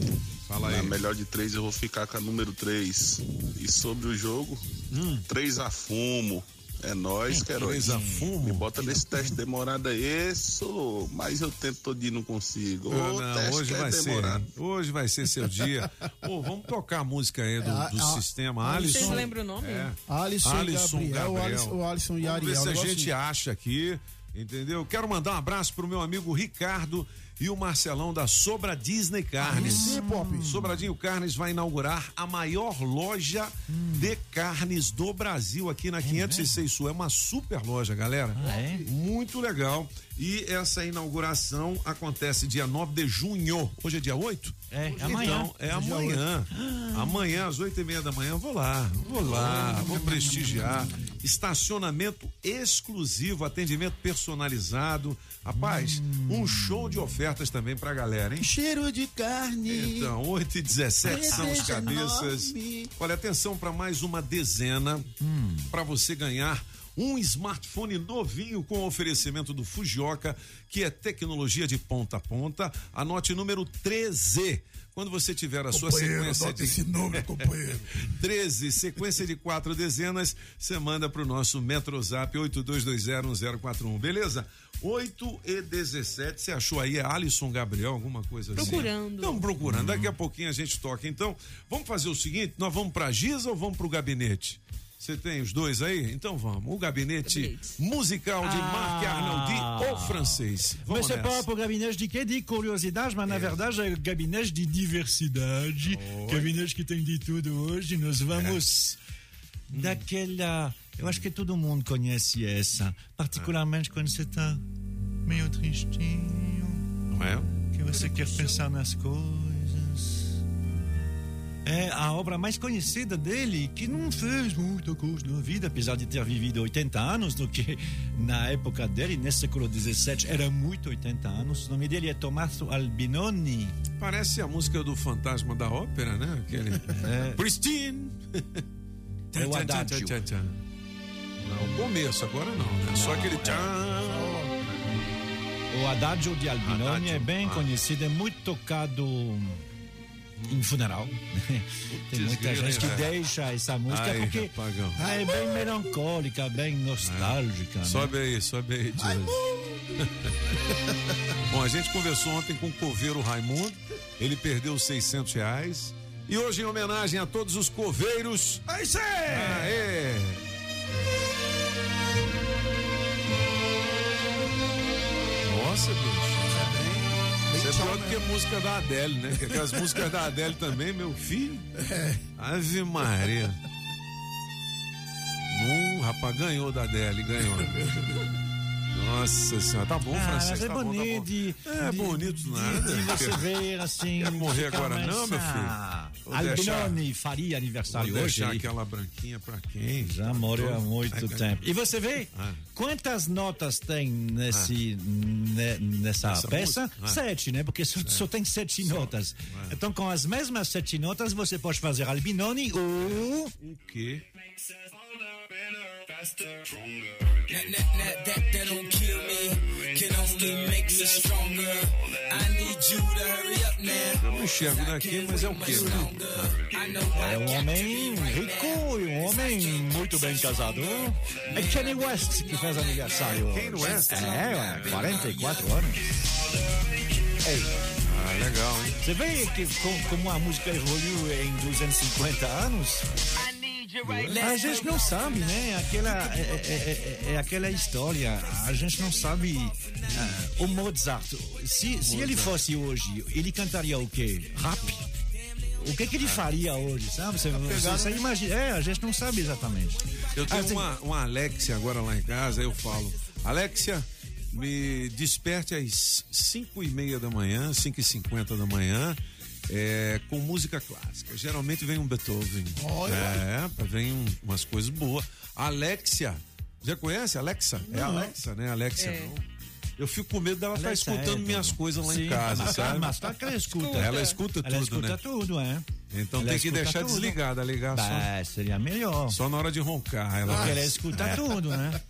Fala Na aí. melhor de três, eu vou ficar com a número 3. E sobre o jogo, Hum. 3 a fumo. É nós, Queiroz. Fumo? Me bota nesse teste demorado aí, isso, mas eu tento todo dia e não consigo. Ah, Ô, não, teste hoje é vai demorado. ser. Hoje vai ser seu dia. [LAUGHS] Pô, vamos tocar a música aí do, É, do a- sistema a- Alisson. Vocês lembram o nome? É. Alisson e Gabriel, o Alisson- o Alisson e Vamos ver Ariel, se a gente acha aqui Entendeu? Quero mandar um abraço pro meu amigo Ricardo e o Marcelão da Sobra Disney Carnes. Pop. Sobradinho Carnes vai inaugurar a maior loja de carnes do Brasil aqui na 506 Sul. É uma super loja, galera. Muito legal. E essa inauguração acontece dia 9 de junho. Hoje é dia 8? É, Então, amanhã. é Dia amanhã. Amanhã, às oito e meia da manhã, vou lá. Vou lá, vou prestigiar. Estacionamento exclusivo, atendimento personalizado. Rapaz, um show de ofertas também pra galera, hein? Cheiro de carne. Então, 8 e 17 são os cabeças. enorme. Olha, atenção para mais uma dezena para você ganhar um smartphone novinho com oferecimento do Fujioka, que é tecnologia de ponta a ponta. Anote número 13. Quando você tiver a sua sequência de esse número, companheiro. [LAUGHS] 13, sequência de quatro dezenas, você manda pro nosso Metrozap 82201041, beleza? 8 e 17, você achou aí? É Alisson Gabriel, alguma coisa assim? Procurando. Estamos procurando, daqui a pouquinho a gente toca. Então, vamos fazer o seguinte: nós vamos pra Giza ou vamos pro gabinete? Você tem os dois aí? Então vamos. O gabinete, musical de Marc Arnoldi, o francês. Mas Vamos c'est nessa. pour gabinete de quê? De curiosidade, mas na verdade é gabinete de diversidade. Gabinete que tem de tudo hoje. Nós vamos daquela. Eu acho que todo mundo conhece essa. Particularmente quando você está meio tristinho. Não é? Que você quer pensar nas coisas. É a obra mais conhecida dele, que não fez muita coisa na vida, apesar de ter vivido 80 anos, do que [LAUGHS] na época dele, nesse século XVII, era muito 80 anos. O nome dele é Tommaso Albinoni. Parece a música do Fantasma da Ópera, né? Aquele. [LAUGHS] Pristine! [LAUGHS] É o Adagio. Não, começo, agora não, né? Só aquele tchá. O Adagio de Albinoni é bem ah. conhecido, é muito tocado em funeral. [LAUGHS] Tem muita gente que né? deixa essa música Ai, porque rapagão. ah, é bem melancólica, bem nostálgica. né? Sobe aí, sobe aí. [LAUGHS] Bom, a gente conversou ontem com o coveiro Raimundo. Ele perdeu 600 reais. E hoje, em homenagem a todos os coveiros. Aí cê! Aê! Nossa, bicho. Isso é pior do que a música da Adele, né? Que aquelas músicas da Adele também, meu filho. Ave Maria. Hum, rapaz, ganhou da Adele, ganhou. Nossa senhora, tá bom, Ah, Francisco. mas é tá bom, tá bonito bom. de, É de- bonito nada. de você ver assim. Quer morrer agora não, meu filho? Ah, Vou deixar- Albinoni faria aniversário Vou hoje. deixar aquela branquinha pra quem? Já morreu há muito Ai, tempo. E você vê Ah. quantas notas tem nesse, ne- nessa Nessa peça? Ah. Sete, né? Porque só, só tem sete notas. Então, com as mesmas sete notas, você pode fazer Albinoni ou. O quê? That, that, that, that don't kill me, can only make me stronger. I need you to hurry up now. Eu não enxergo daqui, mas é o quê? Né? É um homem rico e um homem muito bem casado. É Kanye West que faz aniversário. Kanye West? É, ué, 44 anos. Ah, legal, hein? Você vê que, com- como a música evoluiu em 250 anos? A gente não sabe, né? Aquela, é, é- é- é aquela história. A gente não sabe. ah, o Mozart, se, se ele fosse hoje, ele cantaria o quê? Rap? O que, que ele faria hoje, sabe? Você, você, você imagina. É, a gente não sabe exatamente. Eu tenho Ah, tem- uma, uma Alexia agora lá em casa, eu falo, Alexia, me desperte às 5 e meia da manhã, 5 e 50 da manhã, é, com música clássica. Geralmente vem um Beethoven. É, vem um- umas coisas boas. Alexia, já conhece Alexa? É Não. Alexa, né? Alexia É. não. Eu fico com medo dela estar Alexa escutando é, minhas coisas lá em Sim, casa, mas- sabe? mas tá que ela escuta. Ela escuta tudo, Ela escuta né? tudo, é. Então Ela tem que escuta deixar tudo. desligada a ligação. Bah, seria melhor. Só na hora de roncar. Ela, Porque ela escuta [LAUGHS] É. tudo, né?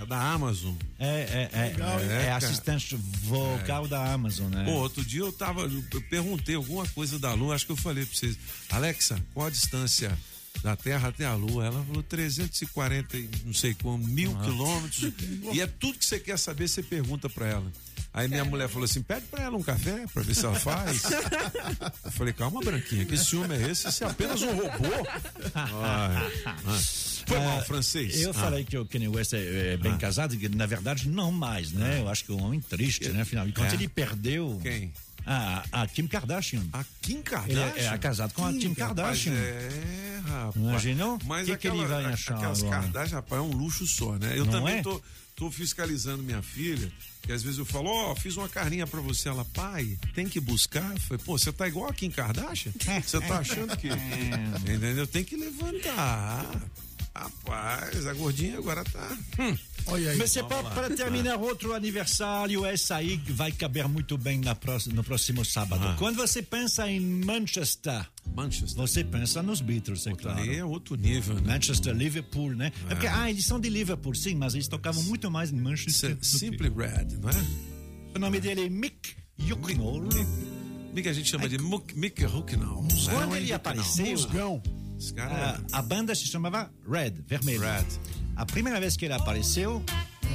É da Amazon. É, é, é, Legal, é, É, assistente vocal da Amazon, né? Pô, outro dia eu tava, eu perguntei alguma coisa da Lua, acho que eu falei pra vocês, Alexa, qual a distância da Terra até a Lua? Ela falou 340 e não sei como, mil Ah. quilômetros. E é tudo que você quer saber, você pergunta pra ela. Aí minha mulher falou assim: pede pra ela um café pra ver se ela faz. Eu falei, calma, Branquinha, que ciúme é esse? Isso é apenas um robô. [LAUGHS] Ai. Foi Ah, mal, francês. Eu Ah. falei que o Kanye West é, é bem Ah. casado, que na verdade não mais, né? Eu acho que é um homem triste, né? Afinal contas, É. ele perdeu. Quem? A, a Kim Kardashian. A Kim Ele Kardashian? é, é casado com a Kim rapaz, Kardashian. É, rapaz. Imaginou? Mas Que que aquela, ele vai achar aquelas agora? Kardashian, rapaz, é um luxo só, né? Eu Não também é? tô, tô fiscalizando minha filha, que às vezes eu falo, ó, fiz uma carninha pra você. Ela, pai, tem que buscar. Eu falei, pô, você tá igual a Kim Kardashian? [LAUGHS] Você tá achando que. Entendeu? Tem que levantar. Rapaz, a gordinha agora tá. Hum. Mas c'est Vamos pas lá. para terminar outro aniversário, essa aí que vai caber muito bem na próxima, no próximo sábado. Ah. Quando você pensa em Manchester, Manchester. você pensa nos Beatles, é claro. aí é outro nível, né? Manchester, Liverpool, né? É. porque, ah, eles são de Liverpool, sim, mas eles tocavam muito mais em Manchester. Simply Red, não é? O nome dele é Mick Hucknall. Mick a gente chama de Mick Hucknall. Quando ele apareceu, Esse cara a, é- a banda se chamava Red, vermelho. Red. A primeira vez que ele apareceu,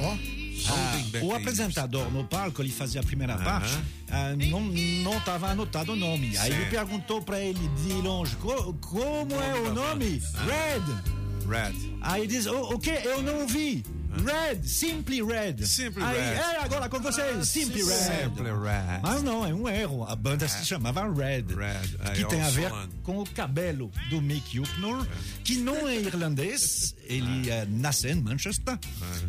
ah, o apresentador no palco, ele fazia a primeira parte, ah, não não estava anotado o nome. Aí ele perguntou para ele de longe, "Co- como é o nome? Red. Red. Aí ele diz, o, o que? Eu não vi. Red, Simply Red. Simply Aí, Red. É, agora com vocês, Simply Red. Simply Red. Mas não, é um erro. A banda se chamava Red. Red. Que tem a ver Solano. com o cabelo do Mick Hucknall, que não é irlandês, [LAUGHS] ele eh, nasceu em Manchester,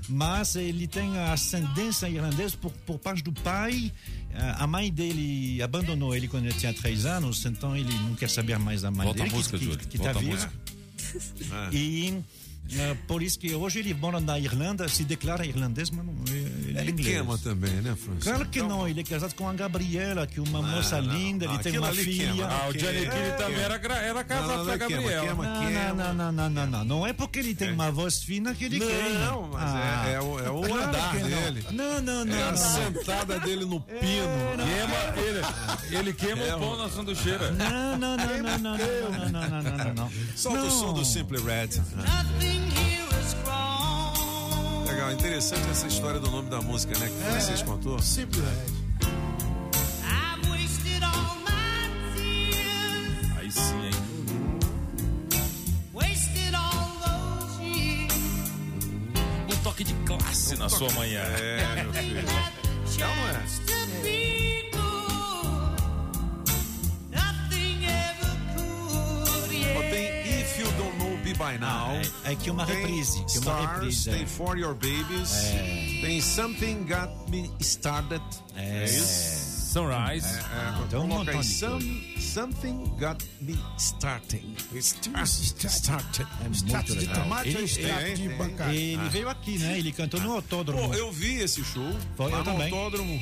mas ele tem a ascendência irlandesa por, por parte do pai. Eh, A mãe dele abandonou ele quando ele tinha três anos, então ele não quer saber mais da mãe Volta a dele, música, que, Júlio. que, que tá a. [LAUGHS] E eh, por isso que hoje ele mora na Irlanda, se declara irlandês, mas não ele é Ele inglês. queima também, né, Francisco? Claro que não, ele é casado com a Gabriela, que é uma moça não, linda, não, ele tem uma ali filha. queima, Ah, o Johnny É, também era, era casado Não, não, com a não, queima, Gabriela. queima, Não, queima. não, não, não, não, não. Não é porque ele tem uma voz fina que ele Não, queima. mas é- é o- é o Claro andar não. dele. Não, não, não. É a não. sentada dele no pino. Queima, ele, ele queima É, o pão na sanducheira. Não, não, não, não, não, não, não, não, não, não, não, não. Solta o Não. som do Simply Red. Legal, interessante essa história do nome da música, né? Que vocês contou. Simply Red. Aí sim, hein? Um toque de classe na sua manhã. É, meu filho. É não é? By Now. É, é que uma Tem reprise, que uma Stars, reprise. tem é. For Your Babies. Tem Something Got Me Started. É, isso? Sunrise. É, é, Então, coloca aí. Some, something Got Me Starting. Started. É muito de tomate Ele- tem, de bancada? Ele veio aqui, né? Ele cantou no autódromo. Pô, eu vi esse show Foi, lá eu no também. autódromo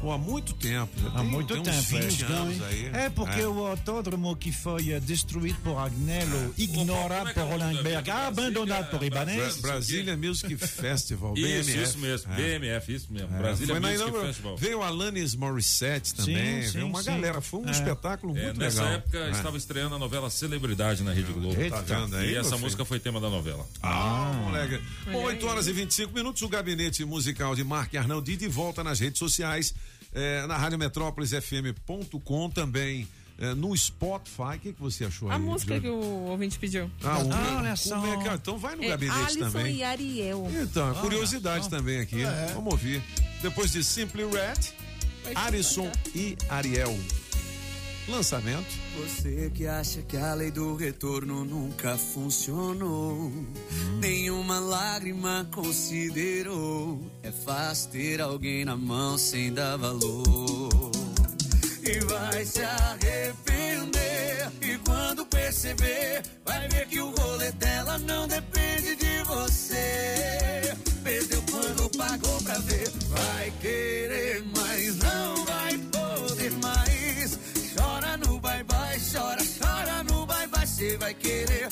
pô, há muito tempo. Há tem- muito tem tempo. Uns 20 é. anos aí. É porque o autódromo que foi eh, destruído por Agnello, ignorado por Roland Berg, abandonado por Ibanez. Bra- Brasília Music [LAUGHS] Festival, Isso, BMF. isso mesmo. É. BMF, isso mesmo. Brasília Foi Music inaugura- Festival. Veio Alanis Morissette também, Sim, veio sim, uma sim. galera. Foi um É. espetáculo É, muito nessa legal. época É. estava estreando a novela Celebridade na Rede Globo. Tá vendo aí, e essa música foi tema da novela. Ah, moleque. Bom, 8 horas e 25 minutos, o gabinete musical de Marc Arnaldi de volta nas redes sociais, eh, na Rádio Metrópolis FM.com também. eh, no Spotify, o que, que você achou A aí? música Júlio? que o ouvinte pediu. Ah, o Ah, olha como só. é que- Então vai no É gabinete Alisson também. e Ariel. Então, curiosidade também aqui. Vamos ouvir. Depois de Simply Red, Arison e Ariel. Lançamento. Você que acha que a lei do retorno nunca funcionou, nenhuma lágrima considerou. É fácil ter alguém na mão sem dar valor. E vai se arrepender. E quando perceber, vai ver que o rolê dela não depende de você. Perdeu quando pagou pra ver. Vai querer, mas não I get it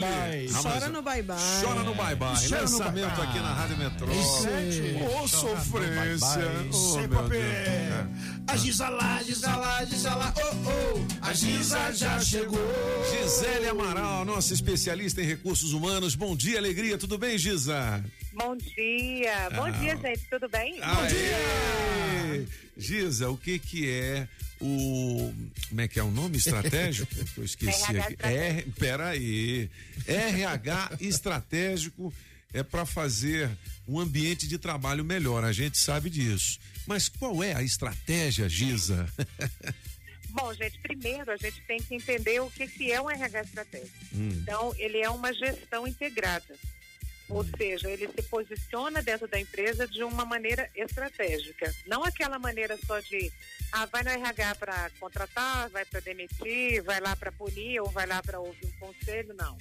Julie. Chora no bye-bye. Chora no bye-bye. Lançamento aqui na Rádio Metrópole. Esse- Ô, sofrência. Sem papel. A Giza lá, Giza lá, Giza lá, oh, oh, a Giza já chegou. Gisele Amaral, nossa especialista em recursos humanos. Bom dia, alegria. Tudo bem, Giza? Bom dia. Bom Ah. dia, gente. Tudo bem? Bom dia! Giza, o que que é o. Como é que é o nome estratégico? Que [LAUGHS] Eu esqueci RH aqui. Peraí. RH estratégico é para fazer um ambiente de trabalho melhor, a gente sabe disso. Mas qual é a estratégia, Giza? [LAUGHS] Bom, gente, primeiro a gente tem que entender o que, que é um RH estratégico. Hum. Então, ele é uma gestão integrada. Ou seja, ele se posiciona dentro da empresa de uma maneira estratégica. Não aquela maneira só de, ah, vai no RH para contratar, vai para demitir, vai lá para punir ou vai lá para ouvir um conselho, não.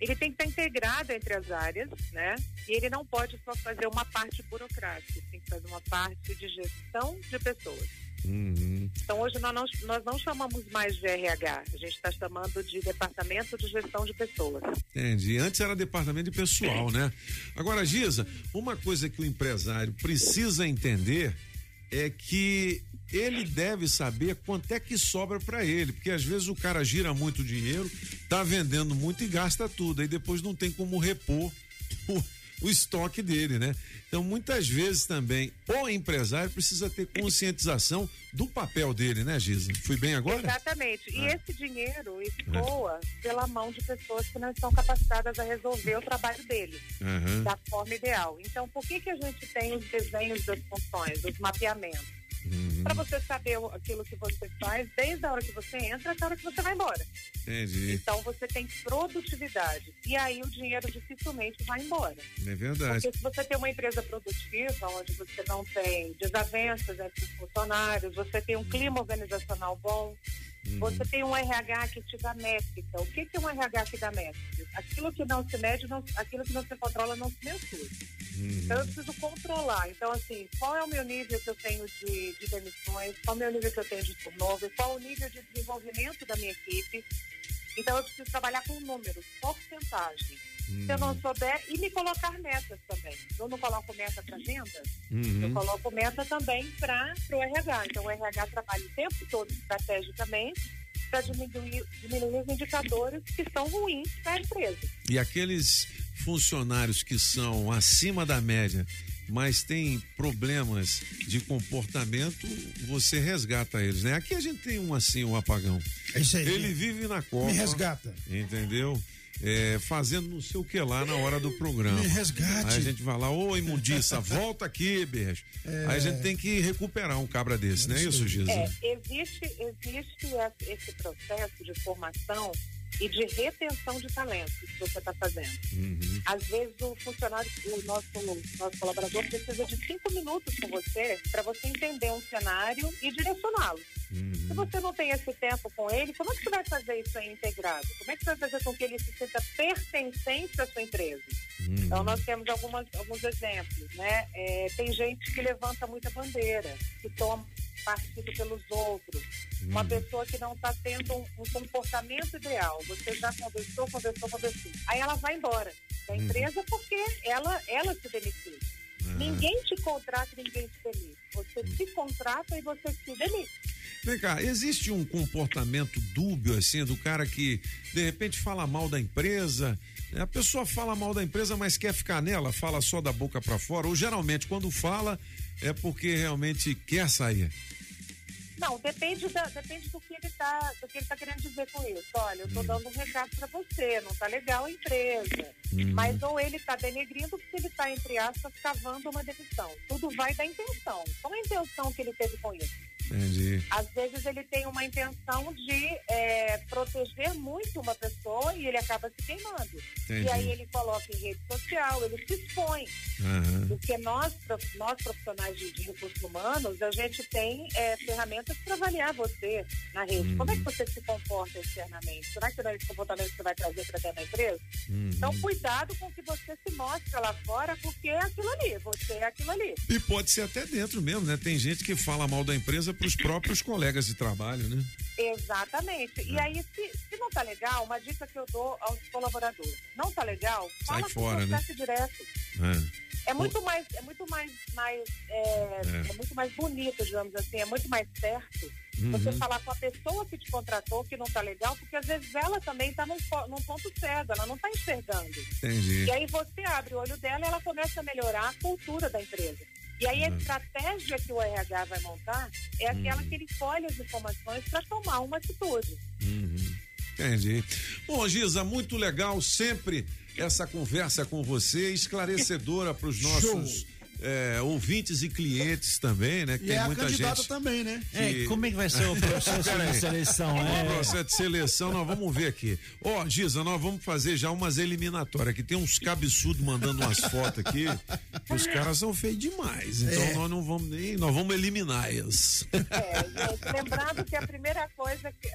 Ele tem que estar integrado entre as áreas, né? E ele não pode só fazer uma parte burocrática, ele tem que fazer uma parte de gestão de pessoas. Uhum. Então, hoje nós não, nós não chamamos mais de RH, a gente está chamando de Departamento de Gestão de Pessoas. Entendi. Antes era departamento de pessoal, né? Agora, Giza, uma coisa que o empresário precisa entender é que ele deve saber quanto é que sobra para ele, porque às vezes o cara gira muito dinheiro, tá vendendo muito e gasta tudo, aí depois não tem como repor o, o estoque dele, né? Então, muitas vezes também o empresário precisa ter conscientização do papel dele, né, Giza? Fui bem agora? Exatamente. E Ah. esse dinheiro escoa pela mão de pessoas que não estão capacitadas a resolver o trabalho dele Aham. da forma ideal. Então, por que, que a gente tem os desenhos das funções, os mapeamentos? Uhum. Para você saber aquilo que você faz desde a hora que você entra até a hora que você vai embora. Entendi. Então, você tem produtividade. E aí o dinheiro dificilmente vai embora. É verdade. Porque se você tem uma empresa produtiva, onde você não tem desavenças entre os funcionários, você tem um clima organizacional bom, você tem um RH que te dá métrica. O que, que é um RH que dá métrica? Aquilo que não se mede, não- aquilo que não se controla, não se mensura. Então eu preciso controlar. Então, assim, qual é o meu nível que eu tenho de, de demissões, qual é o meu nível que eu tenho de turnover, qual é o nível de desenvolvimento da minha equipe. Então eu preciso trabalhar com números, porcentagem. Se eu não souber, e me colocar metas também. Eu não coloco meta para venda, Uhum. eu coloco meta também para o RH. Então o RH trabalha o tempo todo estrategicamente para diminuir, diminuir os indicadores que são ruins para a empresa. E aqueles funcionários que são acima da média, mas têm problemas de comportamento, você resgata eles, né? Aqui a gente tem um assim, um apagão. É isso aí. Ele vive na Copa. Me resgata. Entendeu? É, fazendo não sei o que lá na hora do programa. Me resgate. Aí a gente vai lá, ô imundiça, [LAUGHS] volta aqui, bicho. É. Aí a gente tem que recuperar um cabra desse, não é isso, Giza? É, existe, existe esse processo de formação e de retenção de talentos que você está fazendo. Uhum. Às vezes o funcionário, o nosso, nosso colaborador precisa de cinco minutos com você para você entender um cenário e direcioná-lo. Se você não tem esse tempo com ele, como é que você vai fazer isso aí integrado? Como é que você vai fazer com que ele se sinta pertencente à sua empresa? Então nós temos algumas, alguns exemplos, né? É, tem gente que levanta muita bandeira, que toma partido pelos outros. Uma pessoa que não está tendo um, um comportamento ideal. Você já conversou, conversou, conversou. Aí ela vai embora da empresa porque ela, ela se demitiu. Ninguém te contrata, ninguém te demite. Você se contrata e você se demite. Vem cá, existe um comportamento dúbio assim do cara que de repente fala mal da empresa? A pessoa fala mal da empresa, mas quer ficar nela, fala só da boca para fora, ou geralmente quando fala é porque realmente quer sair. Não, depende, da, depende do que ele está tá querendo dizer com isso. Olha, eu estou dando um recado para você, não está legal a empresa. Hum. Mas ou ele está denegrindo porque ele está, entre aspas, cavando uma demissão. Tudo vai da intenção. Qual a intenção que ele teve com isso? Entendi. Às vezes ele tem uma intenção de é, proteger muito uma pessoa e ele acaba se queimando. Entendi. E aí ele coloca em rede social, ele se expõe. Aham. Porque nós, nós profissionais de, de recursos humanos, a gente tem é, ferramentas para avaliar você na rede. Como é que você se comporta externamente? Será que não é esse comportamento que você vai trazer para dentro da empresa? Uhum. Então, cuidado com o que você se mostra lá fora, porque é aquilo ali, você é aquilo ali. E pode ser até dentro mesmo, né? Tem gente que fala mal da empresa para os próprios colegas de trabalho, né? Exatamente. E aí, se, se não tá legal, uma dica que eu dou aos colaboradores. Não tá legal, Sai fala fora, com o né? direto. É. É muito mais, é muito mais, mais é, É. é muito mais bonito, digamos assim, é muito mais certo Uhum. você falar com a pessoa que te contratou que não tá legal, porque às vezes ela também tá num, num ponto cego, ela não tá enxergando. Entendi. E aí você abre o olho dela e ela começa a melhorar a cultura da empresa. E aí a Uhum. estratégia que o RH vai montar é aquela que ele colhe as informações para tomar uma atitude. Uhum. Entendi. Bom, Giza, muito legal sempre essa conversa com você, esclarecedora para os nossos é, ouvintes e clientes também, né? Que E tem é a muita candidata gente. também, né? É, como é que vai ser o processo de seleção? O É. processo de seleção, nós vamos ver aqui. Ó, Giza, nós vamos fazer já umas eliminatórias, que tem uns cabeçudos mandando umas fotos aqui, que os caras são feios demais. Então É. nós não vamos nem, nós vamos eliminar eles. É, gente, lembrando que a primeira coisa que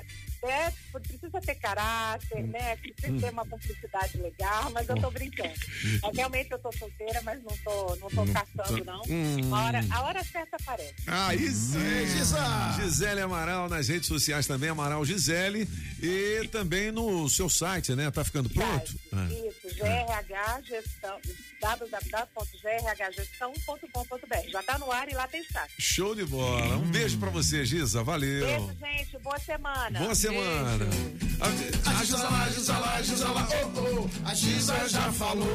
é, precisa ter caráter, né? Precisa ter uma cumplicidade legal, mas eu tô brincando. Realmente eu tô solteira, mas não tô, não tô caçando, não. Hum. A hora, a hora certa aparece. Aí sim, Giza! Gisele Amaral nas redes sociais também, Amaral Gisele. E também no seu site, né? Tá ficando pronto? Ah. Isso, GRH Gestão, www.grhgestão.com.br. Já tá no ar e lá tem chat. Show de bola. Um beijo pra você, Giza. Valeu. Beijo, gente. Boa semana. Boa semana. A Giza lá, Giza lá, Giza lá, oh, oh, a Giza já falou.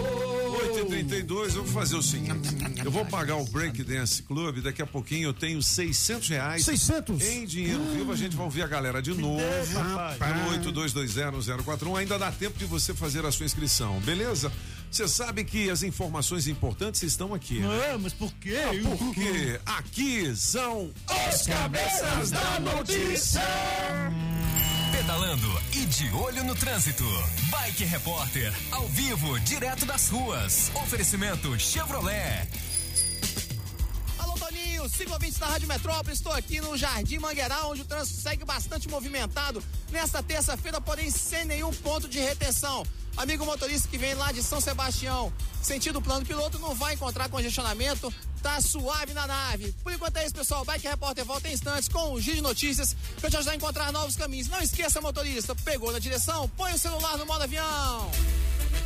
8h32, eu vou fazer o seguinte: eu vou pagar o Break Dance Club. Daqui a pouquinho eu tenho 600 reais. 600? Em dinheiro vivo. A gente vai ouvir a galera de novo. Pelo 82201041. Ainda dá tempo de você fazer a sua inscrição, beleza? Você sabe que as informações importantes estão aqui. né? Ah, mas por quê? Ah, Porque aqui são Os cabeças da notícia. Pedalando e de olho no trânsito. Bike Repórter, ao vivo, direto das ruas. Oferecimento Chevrolet. Toninho, siga ouvintes da Rádio Metrópole. Estou aqui no Jardim Mangueiral, onde o trânsito segue bastante movimentado nesta terça-feira, porém sem nenhum ponto de retenção. Amigo motorista que vem lá de São Sebastião, sentido plano piloto, não vai encontrar congestionamento, tá suave na nave. Por enquanto é isso, pessoal. Bike Repórter volta em instantes com o Giro de Notícias para te ajudar a encontrar novos caminhos. Não esqueça, motorista, pegou na direção, põe o celular no modo avião.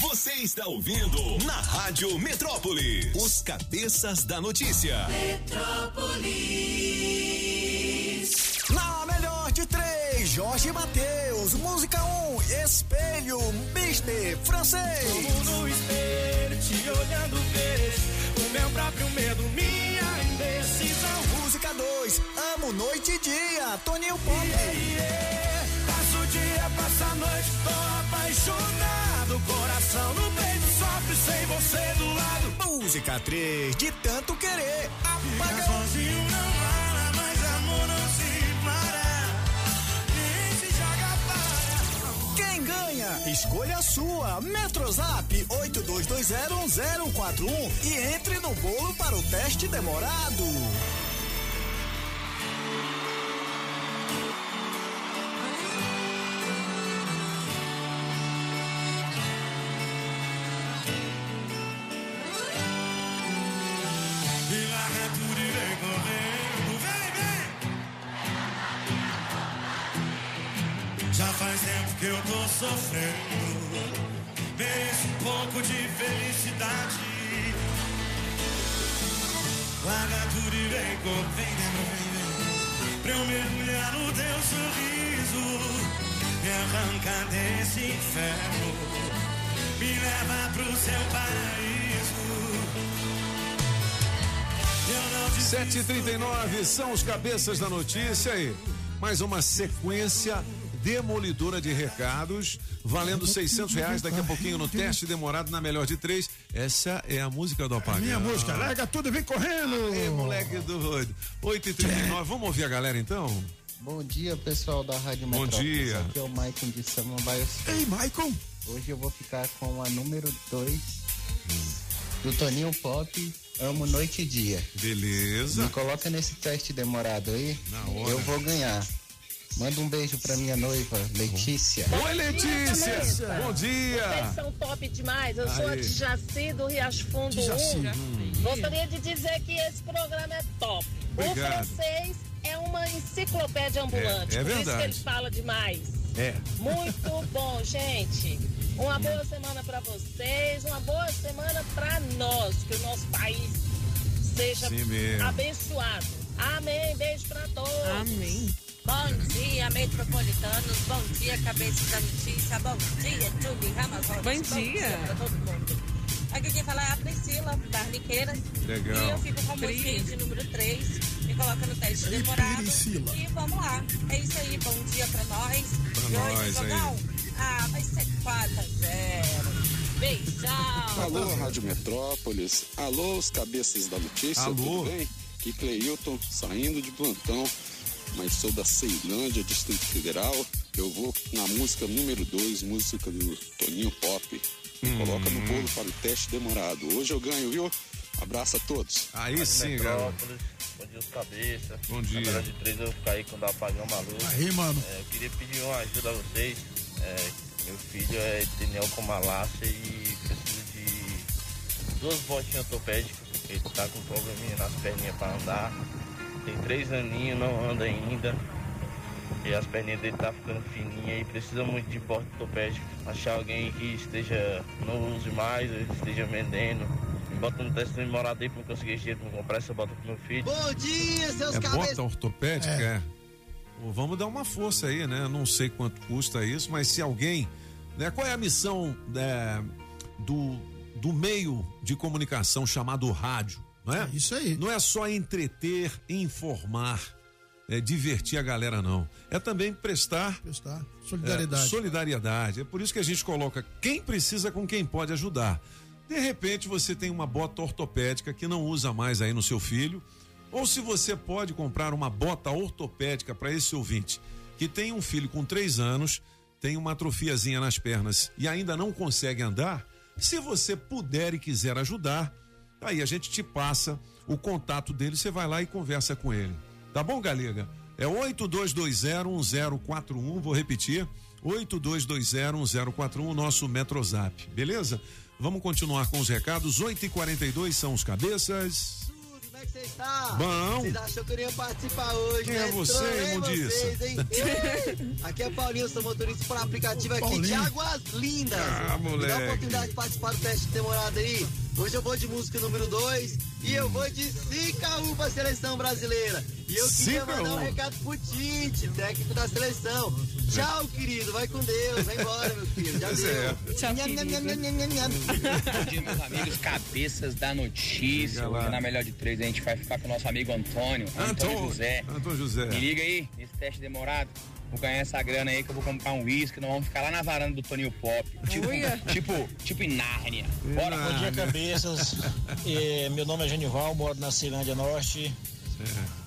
Você está ouvindo na Rádio Metrópolis, os cabeças da notícia. Metrópolis. Na melhor de três, Jorge Matheus. Música 1, um, Espelho, Mister, Francês. Como no espelho, te olhando o meu próprio medo, minha indecisão. Música 2, Amo Noite e Dia, Toninho Pop. Yeah, yeah. Dia, passo a noite, tô apaixonado. Coração no peito, sofre sem você do lado. Música 3, De Tanto Querer, Ficar sozinho não vale, mas amor não se para. Nem se joga para. Quem ganha? Escolha a sua. Metrozap 82201041 e entre no bolo para o teste demorado. Sofrendo. Mereço um pouco de felicidade. Larga tudo e vem vem, vem, vem, pra eu mergulhar no teu sorriso e arrancar desse inferno. Me leva pro seu paraíso. Eu não te 7h39 são os cabeças da notícia aí. Mais uma sequência demolidora de recados, valendo 600 reais daqui a pouquinho no teste demorado na melhor de três. Essa é a música do Apagão. Minha música, larga tudo e vem correndo. É, moleque doido. 8h39, vamos ouvir a galera então? Bom dia, pessoal da Rádio Bom Metrópolis. dia. Aqui é o Maicon de Samambaia. Ei, Maicon! Hoje eu vou ficar com a número 2 do Toninho Pop, Amo Noite e Dia. Beleza. Me coloca nesse teste demorado aí. hora. Eu vou ganhar. Manda um beijo pra minha noiva, Letícia. Oi, Letícia! Bom dia! Vocês são top demais. Eu sou a Aê. Jaci do Riacho Fundo Jaci. 1. Hum. Gostaria de dizer que esse programa é top. Obrigado. O francês é uma enciclopédia ambulante. É- é por isso que verdade. ele fala demais. É. Muito [LAUGHS] bom, gente. Uma boa semana pra vocês, uma boa semana pra nós, que o nosso país seja abençoado. Amém. Beijo pra todos. Amém. Bom dia, metropolitanos. Bom dia, cabeça da notícia. Bom dia, Julie Ramos. Bom dia. pra todo mundo. Aqui quem fala é a Priscila, da Arliqueiras. Legal. E eu fico com Pri. música de número 3. Me coloca no teste demorado. Priscila. E vamos lá. É isso aí. Bom dia pra nós. Pra e hoje, nós aí. jogão? Ah, vai ser 4 a 0. Beijão. Alô, Rádio Metrópolis. Alô, os cabeças da notícia. Alô. Tudo bem? Aqui Cleilton, saindo de plantão, mas sou da Ceilândia, Distrito Federal. Eu vou na música número 2, música do Toninho Pop. Me Hum. coloca no bolo para o teste demorado. Hoje eu ganho, viu? Abraço a todos. Aí Rádio sim, Metrópolis. Bom dia, os cabeça. Bom dia. Na de três eu vou ficar aí quando apagão maluco. Aí, mano. É, eu queria pedir uma ajuda a vocês. É, meu filho é Daniel com malácia e precisa de duas botinhas ortopédicas, ele tá com probleminha nas perninhas pra andar. Tem três aninhos, não anda ainda. E as perninhas dele tá ficando fininhas e precisa muito de bota ortopédica. Achar alguém que esteja, não use mais, ou esteja vendendo. Bota no teste demorado aí pra eu conseguir dinheiro pra comprar essa bota pro meu filho. Bom dia, seus É cabeças. bota ortopédica? É. É. Pô, vamos dar uma força aí, né? Não sei quanto custa isso, mas se alguém. Né, qual é a missão né, do, do meio de comunicação chamado rádio? Não é? Isso aí. Não é só entreter, informar, é, divertir a galera, não. É também prestar. Prestar solidariedade. É, solidariedade. É por isso que a gente coloca quem precisa com quem pode ajudar. De repente você tem uma bota ortopédica que não usa mais aí no seu filho, ou se você pode comprar uma bota ortopédica para esse ouvinte que tem um filho com três anos, tem uma atrofiazinha nas pernas e ainda não consegue andar, se você puder e quiser ajudar, aí a gente te passa o contato dele, você vai lá e conversa com ele. Tá bom, Galega? É 82201041, vou repetir. 82201041, nosso Metrozap, beleza? Vamos continuar com os recados. 8h42 são os cabeças. É está? Bom. Vocês achou que eu não ia participar hoje, Quem né? é você, vocês, hein? Aqui é Paulinho, sou motorista por aplicativo aqui de Paulinho. Águas Lindas. Ah, Me dá moleque. a oportunidade de participar do teste demorado aí. Hoje eu vou de música número 2 e eu vou de 5 pra seleção brasileira. E eu queria 5 a mandar um 1. recado pro Tite, técnico da seleção. Tchau, querido. Vai com Deus. Vai embora, meu filho. Já deu. é. Nham, nham, nham, nham, nham, nham. Bom dia, meus amigos, cabeças da notícia. Na melhor de três, a gente vai ficar com o nosso amigo Antônio, Antônio Antônio. José. Antônio José. Me liga aí, nesse teste demorado. Vou ganhar essa grana aí que eu vou comprar um uísque. Nós vamos ficar lá na varanda do Toninho Pop. Tipo, tipo, tipo em Nárnia. Bora, Bom dia, cabeças. É, [LAUGHS] meu nome é Genival, moro na Ceilândia Norte.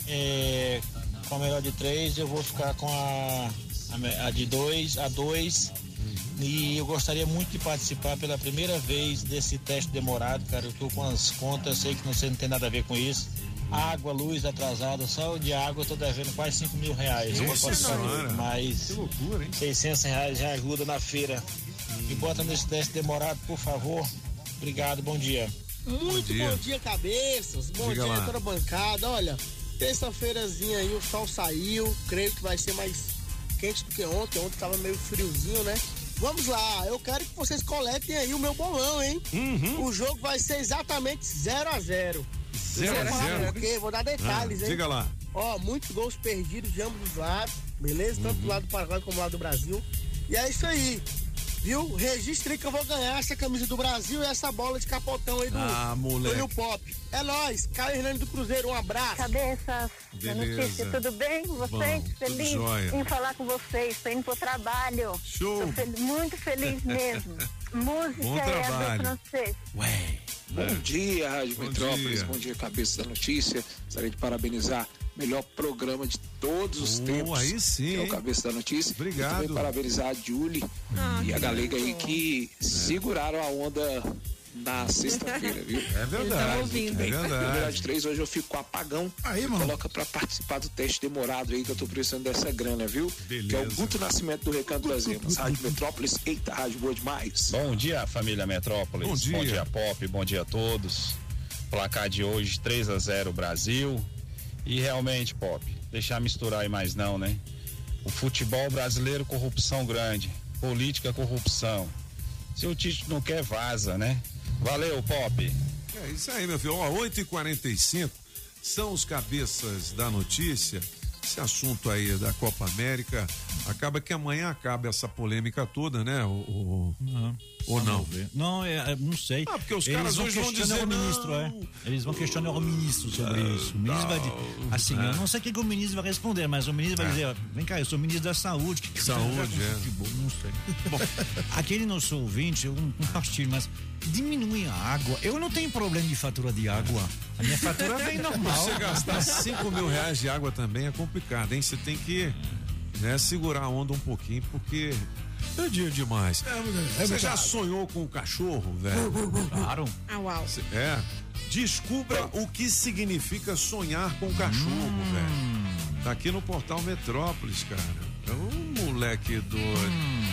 É, com a melhor de três, eu vou ficar com a, a a de dois, a dois. E eu gostaria muito de participar pela primeira vez desse teste demorado, cara. Eu tô com as contas, sei que você não tem nada a ver com isso. Água, luz atrasada, só de água eu tô devendo quase 5 mil reais. Nossa Senhora. Mas Que loucura, hein? 600 reais já ajuda na feira. Me bota nesse teste demorado, por favor. Obrigado, bom dia. Muito dia. bom dia, cabeças. Bom Diga dia toda a bancada. Olha, terça-feirazinha aí, o sol saiu. Creio que vai ser mais quente do que ontem. Ontem tava meio friozinho, né? Vamos lá, eu quero que vocês coletem aí o meu bolão, hein? O jogo vai ser exatamente 0 a 0 Zero a Vou falar zero. por quê? Vou dar detalhes, Ah, hein? diga lá. Ó, muitos gols perdidos de ambos os lados, beleza? Tanto do lado do Paraguai como do lado do Brasil. E é isso aí. Viu? Registre aí que eu vou ganhar essa camisa do Brasil e essa bola de capotão aí do Ah, moleque. Tonho Pop. É nóis, Caio Hernani do Cruzeiro, um abraço. Cabeças, Beleza. notícia, tudo bem com vocês? Bom, tudo feliz jóia. em falar com vocês, tô indo pro trabalho. Show. Tô fel- muito feliz [LAUGHS] mesmo. Música Bom é a trabalho. do francês. Bom dia, Rádio Bom Metrópolis. dia. Bom dia, cabeça da notícia. Gostaria de parabenizar melhor programa de todos os Oh, tempos. aí sim, Que é o? Cabeça da Notícia. Obrigado. E também parabenizar a Julie Ah, e a galega aí que É. seguraram a onda na sexta-feira, viu? É verdade, Muito é verdade. Número de três, hoje eu fico com apagão. Aí, mano. Coloca pra participar do teste demorado aí, que eu tô precisando dessa grana, viu? Que é o Guto Nascimento do Recanto das Emas. Rádio Metrópolis. Eita, rádio boa demais. Bom dia, família Metrópolis. Bom dia. Pop, bom dia a todos. Placar de hoje 3 a 0 Brasil. E realmente, Pop, deixar misturar aí mais não, né? O futebol brasileiro, corrupção grande. Política, corrupção. Se o Tite não quer, vaza, né? Valeu, Pop. É isso aí, meu filho. Ó, 8h45 são os cabeças da notícia. Esse assunto aí da Copa América. Acaba que amanhã acaba essa polêmica toda, né? O, o- Ou não? Não, é, é, não sei. Ah, porque os Eles caras vão hoje vão questionar dizer, o ministro, é. Eles vão questionar o ministro sobre isso. O ministro vai dizer, assim, é. eu não sei o que, que o ministro vai responder, mas o ministro vai É. dizer, vem cá, eu sou ministro da saúde. Que que Saúde, com é. futebol? Não sei. [LAUGHS] Bom, aquele nosso ouvinte, um, um partilho, mas diminui a água. Eu não tenho problema de fatura de água. A minha fatura vem [LAUGHS] normal. Você gastar 5 mil reais de água também é complicado, hein? Você tem que né, segurar a onda um pouquinho, porque é dia demais. é Você já sonhou com um cachorro, velho? Claro. Ah, uau. É. Descubra o que significa sonhar com cachorro, velho. Tá aqui no portal Metrópolis, cara. É um moleque doido.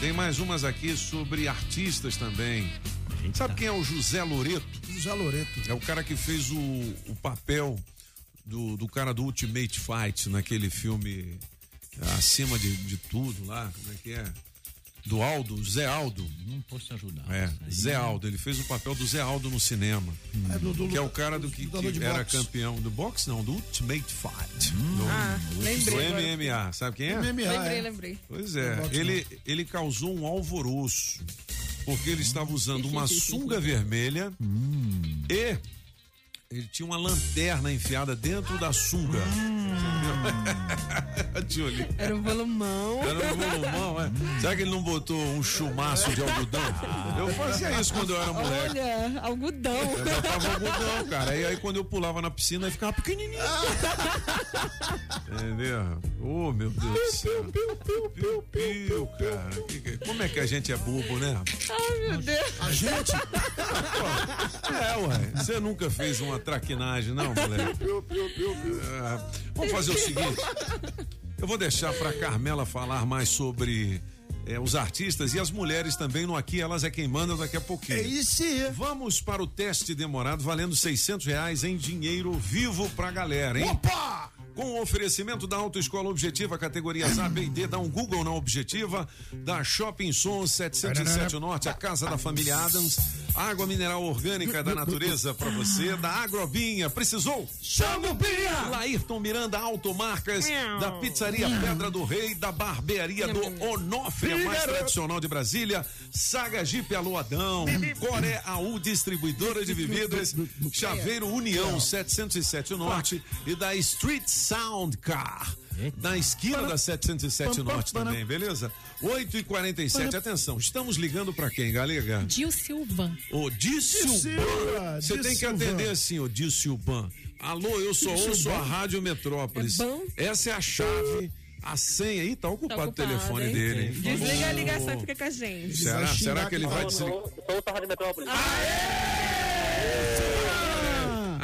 Tem mais umas aqui sobre artistas também. Sabe quem é o José Loreto? José Loreto. É o cara que fez o, o papel do, do cara do Ultimate Fight naquele filme Acima de, de Tudo lá. Como é que é? Do Aldo, Zé Aldo. Não posso te ajudar. É, Zé Aldo, ele fez o papel do Zé Aldo no cinema. É do- do- que é o cara do que, que era boxe. campeão do boxe, não, do Ultimate Fight. do, Ah, do lembrei agora. MMA, sabe quem é? MMA, Lembrei, é. lembrei. Pois é, ele, ele causou um alvoroço, porque ele estava usando uma sunga [LAUGHS] vermelha e ele tinha uma lanterna enfiada dentro da sunga. Entendeu? [LAUGHS] Julie. Era um volumão. Era um volumão, é? Será que ele não botou um chumaço de algodão? Eu fazia isso quando eu era moleque. Olha, algodão. Eu botava algodão, cara. E aí quando eu pulava na piscina, aí ficava pequenininho. Entendeu? Oh, meu Deus do céu. Piu, piu, piu, cara. Que que- Como é que a gente é bobo, né? Ai, meu Deus. A gente? É, ué. Você nunca fez uma traquinagem, não, moleque? É, vamos fazer o seguinte. Eu vou deixar pra Carmela falar mais sobre é, os artistas e as mulheres também no Aqui Elas é Quem Manda daqui a pouquinho. É isso aí. Vamos para o teste demorado valendo 600 reais em dinheiro vivo pra galera, hein? Opa! Com o oferecimento da Autoescola Objetiva, categorias A, B e D, dá um Google na Objetiva, da Shopping Sons 707 Norte, a casa da família Adams, água mineral orgânica da natureza pra você, da Agrobinha, precisou? Chama o Bia! Laírton Miranda Automarcas, da Pizzaria Pedra do Rei, da Barbearia do Onofre, a mais tradicional de Brasília, Saga Jeep Alô Adão, Coré AU Distribuidora de Bebidas, Chaveiro União 707 Norte e da Street Sound Car. Na esquina da 707 Norte também, beleza? 8 e 47 atenção, estamos ligando pra quem, galega? Gil Silvan. Ô, Dissilban. Silva, Você tem que atender assim, ô Dissilban. Alô, eu só ouço a Rádio Metrópolis. É? Essa é a chave, a senha. Ih, tá ocupado, Tá o telefone hein? dele, hein? Desliga a ligação e fica com a gente. Será, será que ele vai desligar? Sou da Rádio Metrópolis.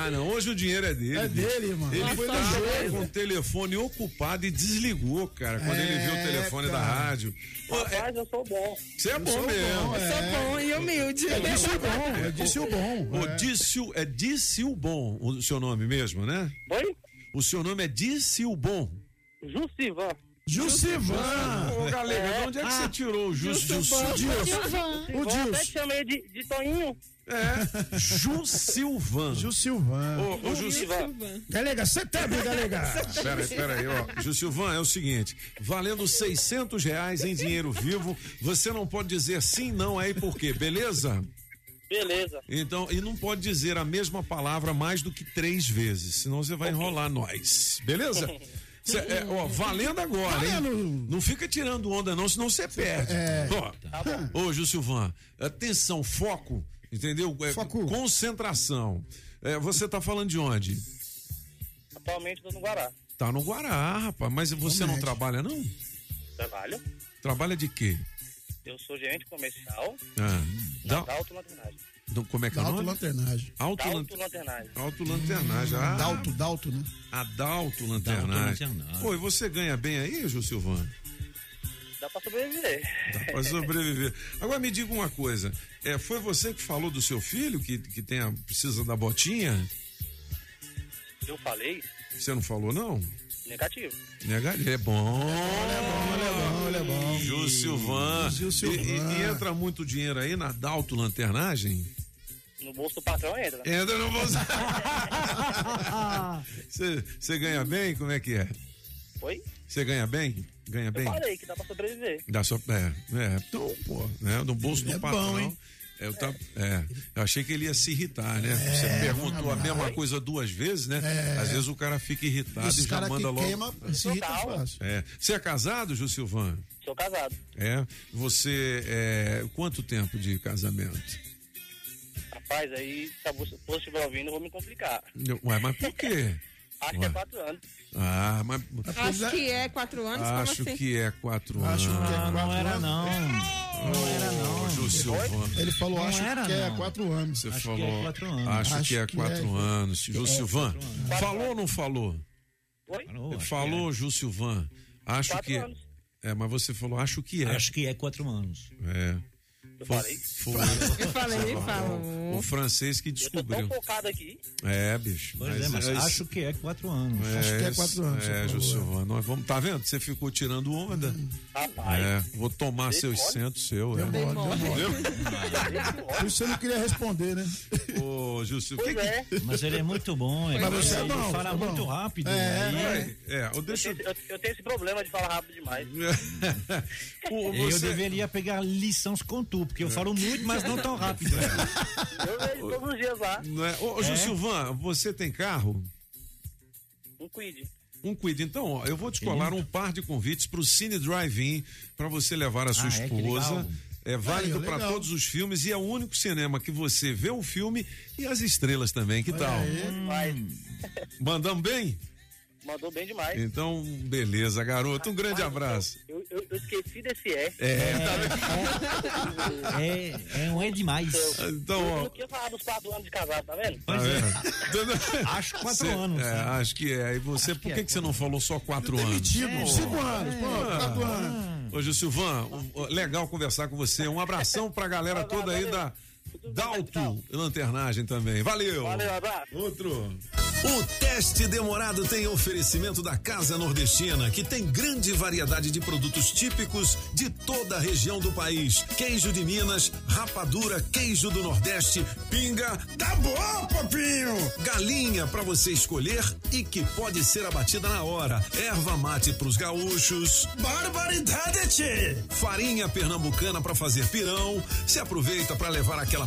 Ah, não, hoje o dinheiro é dele. É bicho. dele, mano. Ele foi tá lá joia. com o telefone ocupado e desligou, cara, quando ele viu o É, telefone da cara. rádio. Ô, é- Rapaz, eu sou bom. Você é bom sou mesmo. bom, Eu sou bom e humilde. É disse o bom, é disse o bom. O É. Dício, é Dissilbon o seu nome mesmo, né? Oi? O seu nome é Dissilbon. Jussivan. Jussivan. Ô, Galega, de onde é que você tirou o Jus Jussivan. Jussivan? O Gils. até chamei de, de Toninho. É, Ju Silvan. Ju Silvan. Ô, ô, Ju Galega, você tá bem, Galega? [LAUGHS] Pera aí, pera aí, ó. Ju Silvan, é o seguinte: valendo 600 reais em dinheiro vivo, você não pode dizer sim, não aí por quê, beleza? Beleza. Então, e não pode dizer a mesma palavra mais do que três vezes, senão você vai enrolar nós. Beleza? [LAUGHS] Cê, é, ó, valendo agora, hein? Não fica tirando onda, não, senão você perde. É. Ó, Ô, Gil Silvan, atenção, foco, entendeu? É, Concentração. É, você tá falando de onde? Atualmente tô no Guará. Tá no Guará, rapaz. Mas você não trabalha, não? Trabalho. Trabalha de quê? Eu sou gerente comercial Ah, da da, Dalto Lanternagem. do- como é que é o nome? Lanternagem. Alto, lan- Dalto Lanternagem. Alto Lanternagem. Ah, Dalto, Dalto, né? A Dalto Lanternagem. Pô, e você ganha bem aí, Gil Silvano? Dá pra sobreviver. Pra sobreviver. Agora me diga uma coisa. É, foi você que falou do seu filho que, que tem a- precisa da botinha? Eu falei Você não falou, não? negativo. Negativo. É bom. Ele é bom, ele é bom. Gil Silvan. Gil E, Silvan. e- e entra muito dinheiro aí na Dalto Lanternagem? No bolso do patrão entra. Entra no bolso. [LAUGHS] Você você ganha bem? Como é que é? Oi? Você ganha bem? Ganha Eu bem? falei que dá pra sobreviver. Dá só, é, é, então, pô, né, no bolso do É patrão. bom, hein? Eu, tá, é, eu achei que ele ia se irritar, né? Você perguntou a mesma coisa duas vezes, né? É. Às vezes o cara fica irritado e já caras que manda logo. queima, se irrita. É. Você é casado, Ju Silvan? Sou casado. É. Você é. Quanto tempo de casamento? Rapaz, aí, se você estiver ouvindo, eu vou me complicar. Ué, mas por quê? [LAUGHS] Acho que Ué. é quatro anos. Ah, mas. Acho que é quatro anos, Acho como assim? que é quatro Acho anos. que é Ah, quatro não era anos. não. Não era não. Ele falou, Não acho era, que é não. quatro anos. Você Acho que é falou. quatro anos. Acho, Acho que é que quatro é. anos. Ju Silvan. Falou ou não falou? Oi? Falou, acho Falou, Ju Silvan. Acho Quatro que. anos. É, mas você falou, acho que que é. é. Acho que é quatro anos. É. Eu falei. foi [LAUGHS] Eu falei, falou. o francês que Eu tô descobriu. focado aqui. É, bicho. Pois é, mas acho que é quatro anos. Acho que é quatro anos, É, você. Nós vamos, tá vendo? Você ficou tirando onda. Rapaz. É, vou tomar seus mole. centos seu. É. Deu mole, deu mole. Por isso você não queria responder, né? Ô, que que- é. Mas ele é muito bom. Ele, Mas você é bom, fala é bom. muito rápido. É, aí É, é, Eu deixa eu. tenho, eu, eu tenho esse problema de falar rápido demais. Ô, [LAUGHS] Eu você- deveria pegar lições com porque eu falo muito, mas não tão rápido. [LAUGHS] Eu vejo todos os dias lá. Não é? Ô, É? Silvan, você tem carro? Um quid. Um cuida. Então, ó, eu vou te colar um par de convites para o Cine Drive-In para você levar a sua Ah, é? Que esposa. legal. É válido Aí, ó, para legal. todos os filmes e é o único cinema que você vê o filme e as estrelas também. Que tal? Mas Mandamos bem? Mandou bem demais. Então, beleza, garoto. Um grande abraço. Eu, eu, eu esqueci desse é. É, tá vendo? É, é um é demais. Então, Eu ó. não queria falar dos quatro anos de casado, tá vendo? Tá vendo? Acho quatro Cê- anos. É, né? acho que é. E você, por que, que você não falou só quatro anos? Demitido, cinco anos, pô, quatro anos. Um, um, legal conversar com você. Um abração pra galera toda aí da Dalto Lanternagem também. Valeu! Valeu, abraço. Outro. O teste demorado tem oferecimento da Casa Nordestina, que tem grande variedade de produtos típicos de toda a região do país. Queijo de Minas, rapadura, queijo do Nordeste, pinga. Tá bom, papinho! Galinha para você escolher e que pode ser abatida na hora. Erva mate pros gaúchos. Barbaridade! Farinha pernambucana para fazer pirão. Se aproveita para levar aquela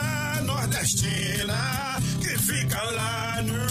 nordestina, que fica lá no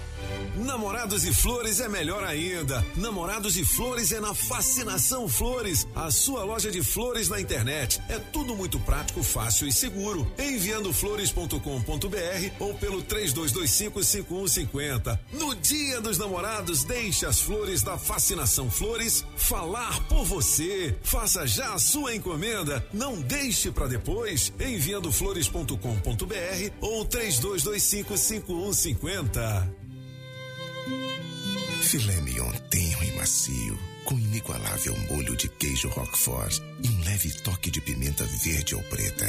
Namorados e Flores é melhor ainda. Namorados e Flores é na Fascinação Flores, a sua loja de flores na internet. É tudo muito prático, fácil e seguro. Enviando flores.com.br ou pelo 32255150. No Dia dos Namorados, deixe as flores da Fascinação Flores falar por você. Faça já a sua encomenda. Não deixe para depois. Enviando flores.com.br ou 32255150. Filé mignon tenro e macio, com inigualável molho de queijo roquefort e um leve toque de pimenta verde ou preta.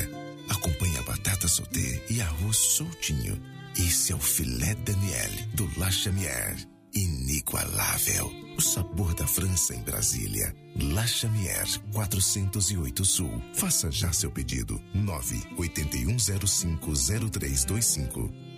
Acompanhe a batata sauté e arroz soltinho. Esse é o filé Daniel do La Chamière. Inigualável. O sabor da França em Brasília. La Chamière 408 Sul. Faça já seu pedido. 981050325.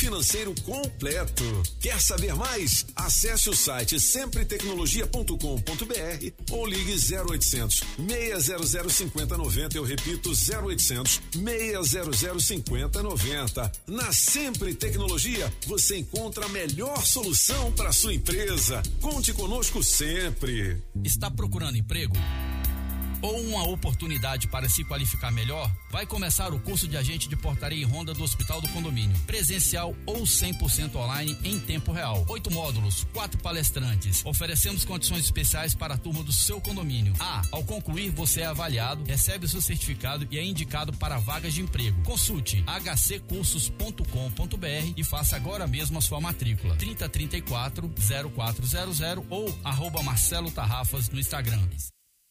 financeiro completo. Quer saber mais? Acesse o site sempretecnologia.com.br ou ligue 0800 600 5090. Eu repito, 0800 600 5090. Na Sempre Tecnologia, você encontra a melhor solução para sua empresa. Conte conosco sempre. Está procurando emprego? Ou uma oportunidade para se qualificar melhor, vai começar o curso de agente de portaria e ronda do Hospital do Condomínio, presencial ou 100% online em tempo real. Oito módulos, quatro palestrantes. Oferecemos condições especiais para a turma do seu condomínio. Ah, ao concluir, você é avaliado, recebe o seu certificado e é indicado para vagas de emprego. Consulte hccursos.com.br e faça agora mesmo a sua matrícula. 3034 0400 ou arroba Marcelo Tarrafas no Instagram.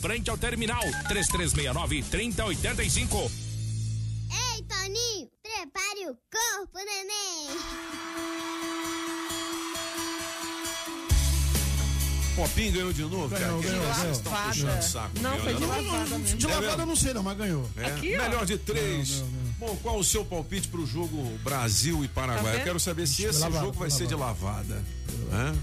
frente ao terminal 3369 3085. Ei, Toninho, prepare o corpo, neném. Popinho ganhou de novo? Ganhou, cara? ganhou, Vocês ganhou. estão puxando o saco Não, foi né? de lavada mesmo. De É lavada eu não sei não, mas ganhou. É? Aqui. Melhor de três. Ganhou, ganhou, Bom, qual o seu palpite pro jogo Brasil e Paraguai? Tá Eu quero saber se esse lavada, jogo vai ser de lavada. Hã?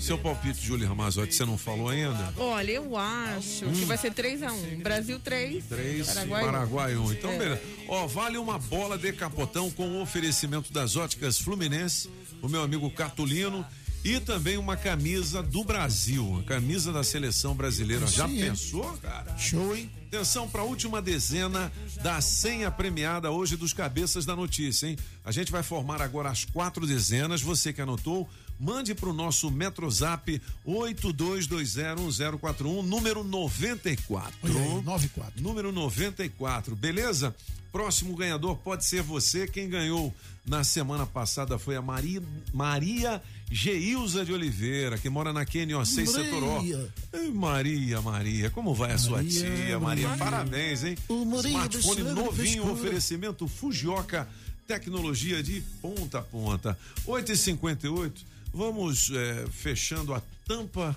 Seu palpite, Júlio Ramazotti, você não falou ainda? Olha, eu acho que vai ser 3x1. Brasil 3. Três, Paraguai, um. Paraguai, um. Então, É. beleza. Ó, vale uma bola de capotão com o oferecimento das óticas Fluminense, o meu amigo Catulino. E também uma camisa do Brasil, a camisa da seleção brasileira. Já Sim, pensou, cara? Show, hein? Atenção para a última dezena da senha premiada hoje dos cabeças da notícia, hein? A gente vai formar agora as quatro dezenas. Você que anotou, mande para o nosso Metrozap 82201041, número 94. Olha aí, 94. Número 94, beleza? Próximo ganhador pode ser você. Quem ganhou na semana passada foi a Maria, Maria Geilza de Oliveira, que mora na QNO6 Maria. Setor O. Ei, Maria, Maria, como vai a sua Maria, tia? Maria, Maria. parabéns, hein? O Maria Smartphone novinho, oferecimento Fujioka, tecnologia de ponta a ponta. 8h58, vamos eh, fechando a tampa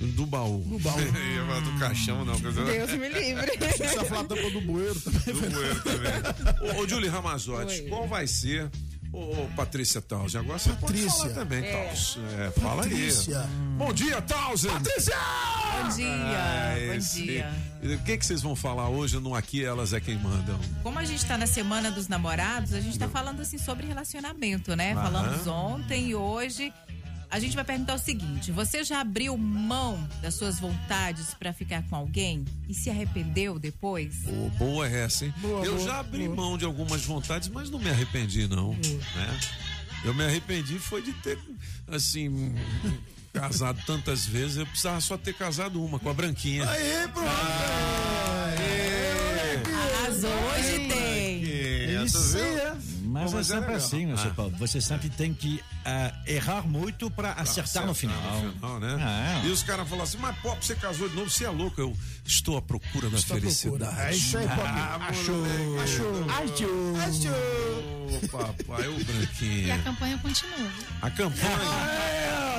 do baú. Do baú. [LAUGHS] Do caixão, não. Deus me livre. [LAUGHS] Precisa falar a tampa do bueiro também. Do bueiro também. Ô, ô Julie Ramazotti, Oi. qual vai ser. Ô, Patrícia Tausen, agora você pode Patrícia. falar também, É. Tausen. É, fala Patrícia. aí. Bom dia, Tausen! Patrícia! Bom dia, bom esse- dia. O que, que vocês vão falar hoje no Aqui Elas é Quem Mandam? Como a gente tá na semana dos namorados, a gente tá falando assim sobre relacionamento, né? Aham. Falamos ontem e hoje. A gente vai perguntar o seguinte: você já abriu mão das suas vontades pra ficar com alguém e se arrependeu depois? Ô, boa essa, hein? Boa, eu boa, já abri boa. mão de algumas vontades, mas não me arrependi, não. Né? Eu me arrependi foi de ter, assim, casado tantas vezes. Eu precisava só ter casado uma, com a Branquinha. Aê, pronto! Arrasou, hoje tem. É, Isso é. Mas, Bom, é mas é sempre legal. assim, meu Ah. seu Paulo. Você sempre tem que ah, errar muito para acertar no final. no final, né? Ah, é. E os caras falam assim, mas Pop, você casou de novo, você é louco. Eu estou à procura da Estou à procura. felicidade. É isso aí, Pop. Ah, Achou. Achou. Achou. Achou. Ô, papai, ô E a campanha continua. A campanha.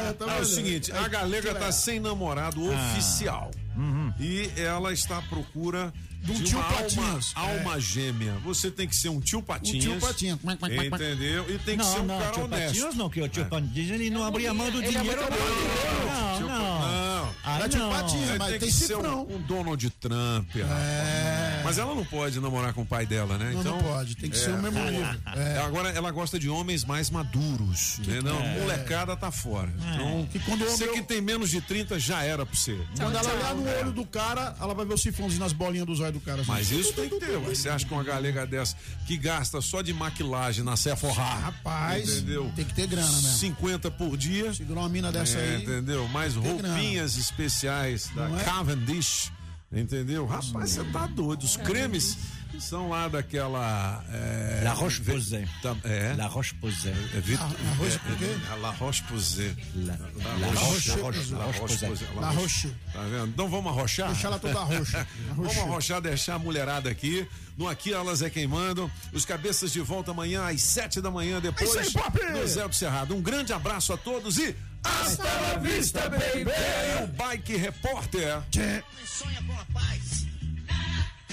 É, tá Ah, é o seguinte, a galega tá sem namorado Ah. oficial. Uhum. E ela está à procura De um de tio uma alma, Patinhas. alma gêmea. Você tem que ser um tio Patinhas. tio Patinhas. Entendeu? E tem que não, ser um não, cara tio honesto. Patinhas não, que o tio Patinhas ele não abria mão do Ele dinheiro. Não, não. não. Aí É tio não. Patinhas, mas tem tem que ser um, um Donald Trump, rapaz. Mas ela não pode namorar com o pai dela, né? Não, então, não pode. Tem que ser o mesmo nível. É. Agora ela gosta de homens mais maduros, entendeu? Molecada tá fora. Então, Que quando você homem- que tem menos de 30 já era pra você. Quando ela olhar no olho do cara, ela vai ver o sifrãozinho nas bolinhas dos olhos do cara. assim. Mas isso tem que ter. Você acha que uma galega dessa que gasta só de maquilagem na Sephora, Rapaz, entendeu? tem que ter grana mesmo. 50 por dia. Segurar uma mina dessa É, aí. entendeu? Mais grana. roupinhas especiais da Não é? Cavendish, entendeu? Rapaz, você tá doido. Os cremes são lá daquela. É, La Roche-Posay. É. La Roche-Posay. É, Vit- é, é, La Roche-Posay. La- La La Roche- Roche- Roche- La Roche-Posay. La Roche. Tá vendo? Então vamos arrochar? Deixar ela toda roxa. [LAUGHS] Vamos arrochar, deixar a mulherada aqui. No Aqui Elas é Quem Mandam. Os cabeças de volta amanhã às sete da manhã, depois É isso aí, Pop! do Zé do Cerrado. Um grande abraço a todos e hasta la vista, baby! O Bike Repórter. sonha com a paz.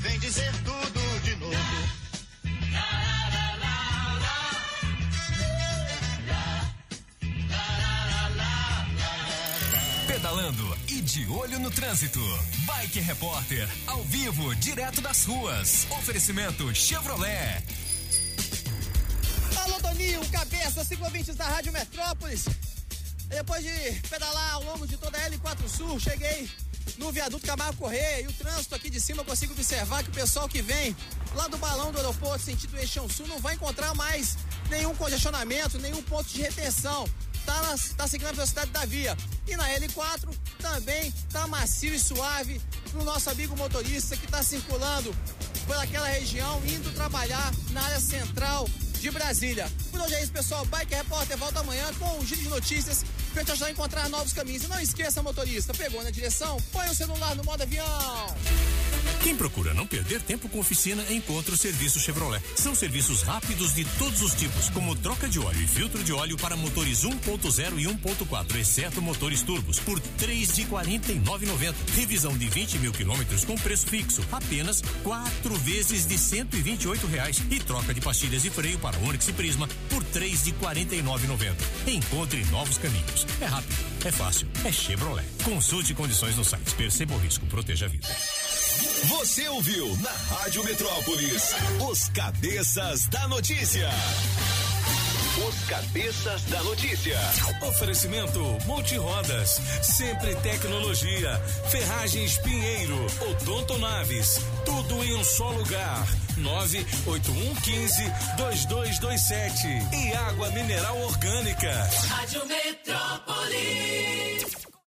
Vem dizer tudo de novo. Pedalando e de olho no trânsito. Bike Repórter, ao vivo, direto das ruas. Oferecimento Chevrolet. Alô, Toninho, cabeça, ciclovintes da Rádio Metrópolis. Depois de pedalar ao longo de toda a L4 Sul, cheguei no viaduto Camargo Correia e o trânsito aqui de cima eu consigo observar que o pessoal que vem lá do balão do aeroporto sentido Eixão Sul não vai encontrar mais nenhum congestionamento, nenhum ponto de retenção. Tá, na, tá seguindo a velocidade da via. E na L4 também tá macio e suave pro nosso amigo motorista que tá circulando por aquela região, indo trabalhar na área central de Brasília. Por hoje é isso, pessoal. Bike Repórter volta amanhã com um giro de notícias pra te ajudar a encontrar novos caminhos. E não esqueça, motorista, pegou na direção, põe o celular no modo avião. Quem procura não perder tempo com oficina, encontra o serviço Chevrolet. São serviços rápidos de todos os tipos, como troca de óleo e filtro de óleo para motores 1.0 e 1.4, exceto motores turbos, por três de 49,90. Revisão de 20 mil quilômetros com preço fixo, apenas quatro vezes de 128 reais. E troca de pastilhas e freio para Onix e Prisma por três de 49,90. Encontre novos caminhos. É rápido, é fácil, é Chevrolet. Consulte condições no site. Perceba o risco, proteja a vida. Você ouviu na Rádio Metrópolis os cabeças da notícia. Os cabeças da notícia. Oferecimento Multirodas, sempre tecnologia, Ferragens Pinheiro, Odonto Naves, tudo em um só lugar. 98115 2227 e água mineral orgânica. Rádio Metrópolis.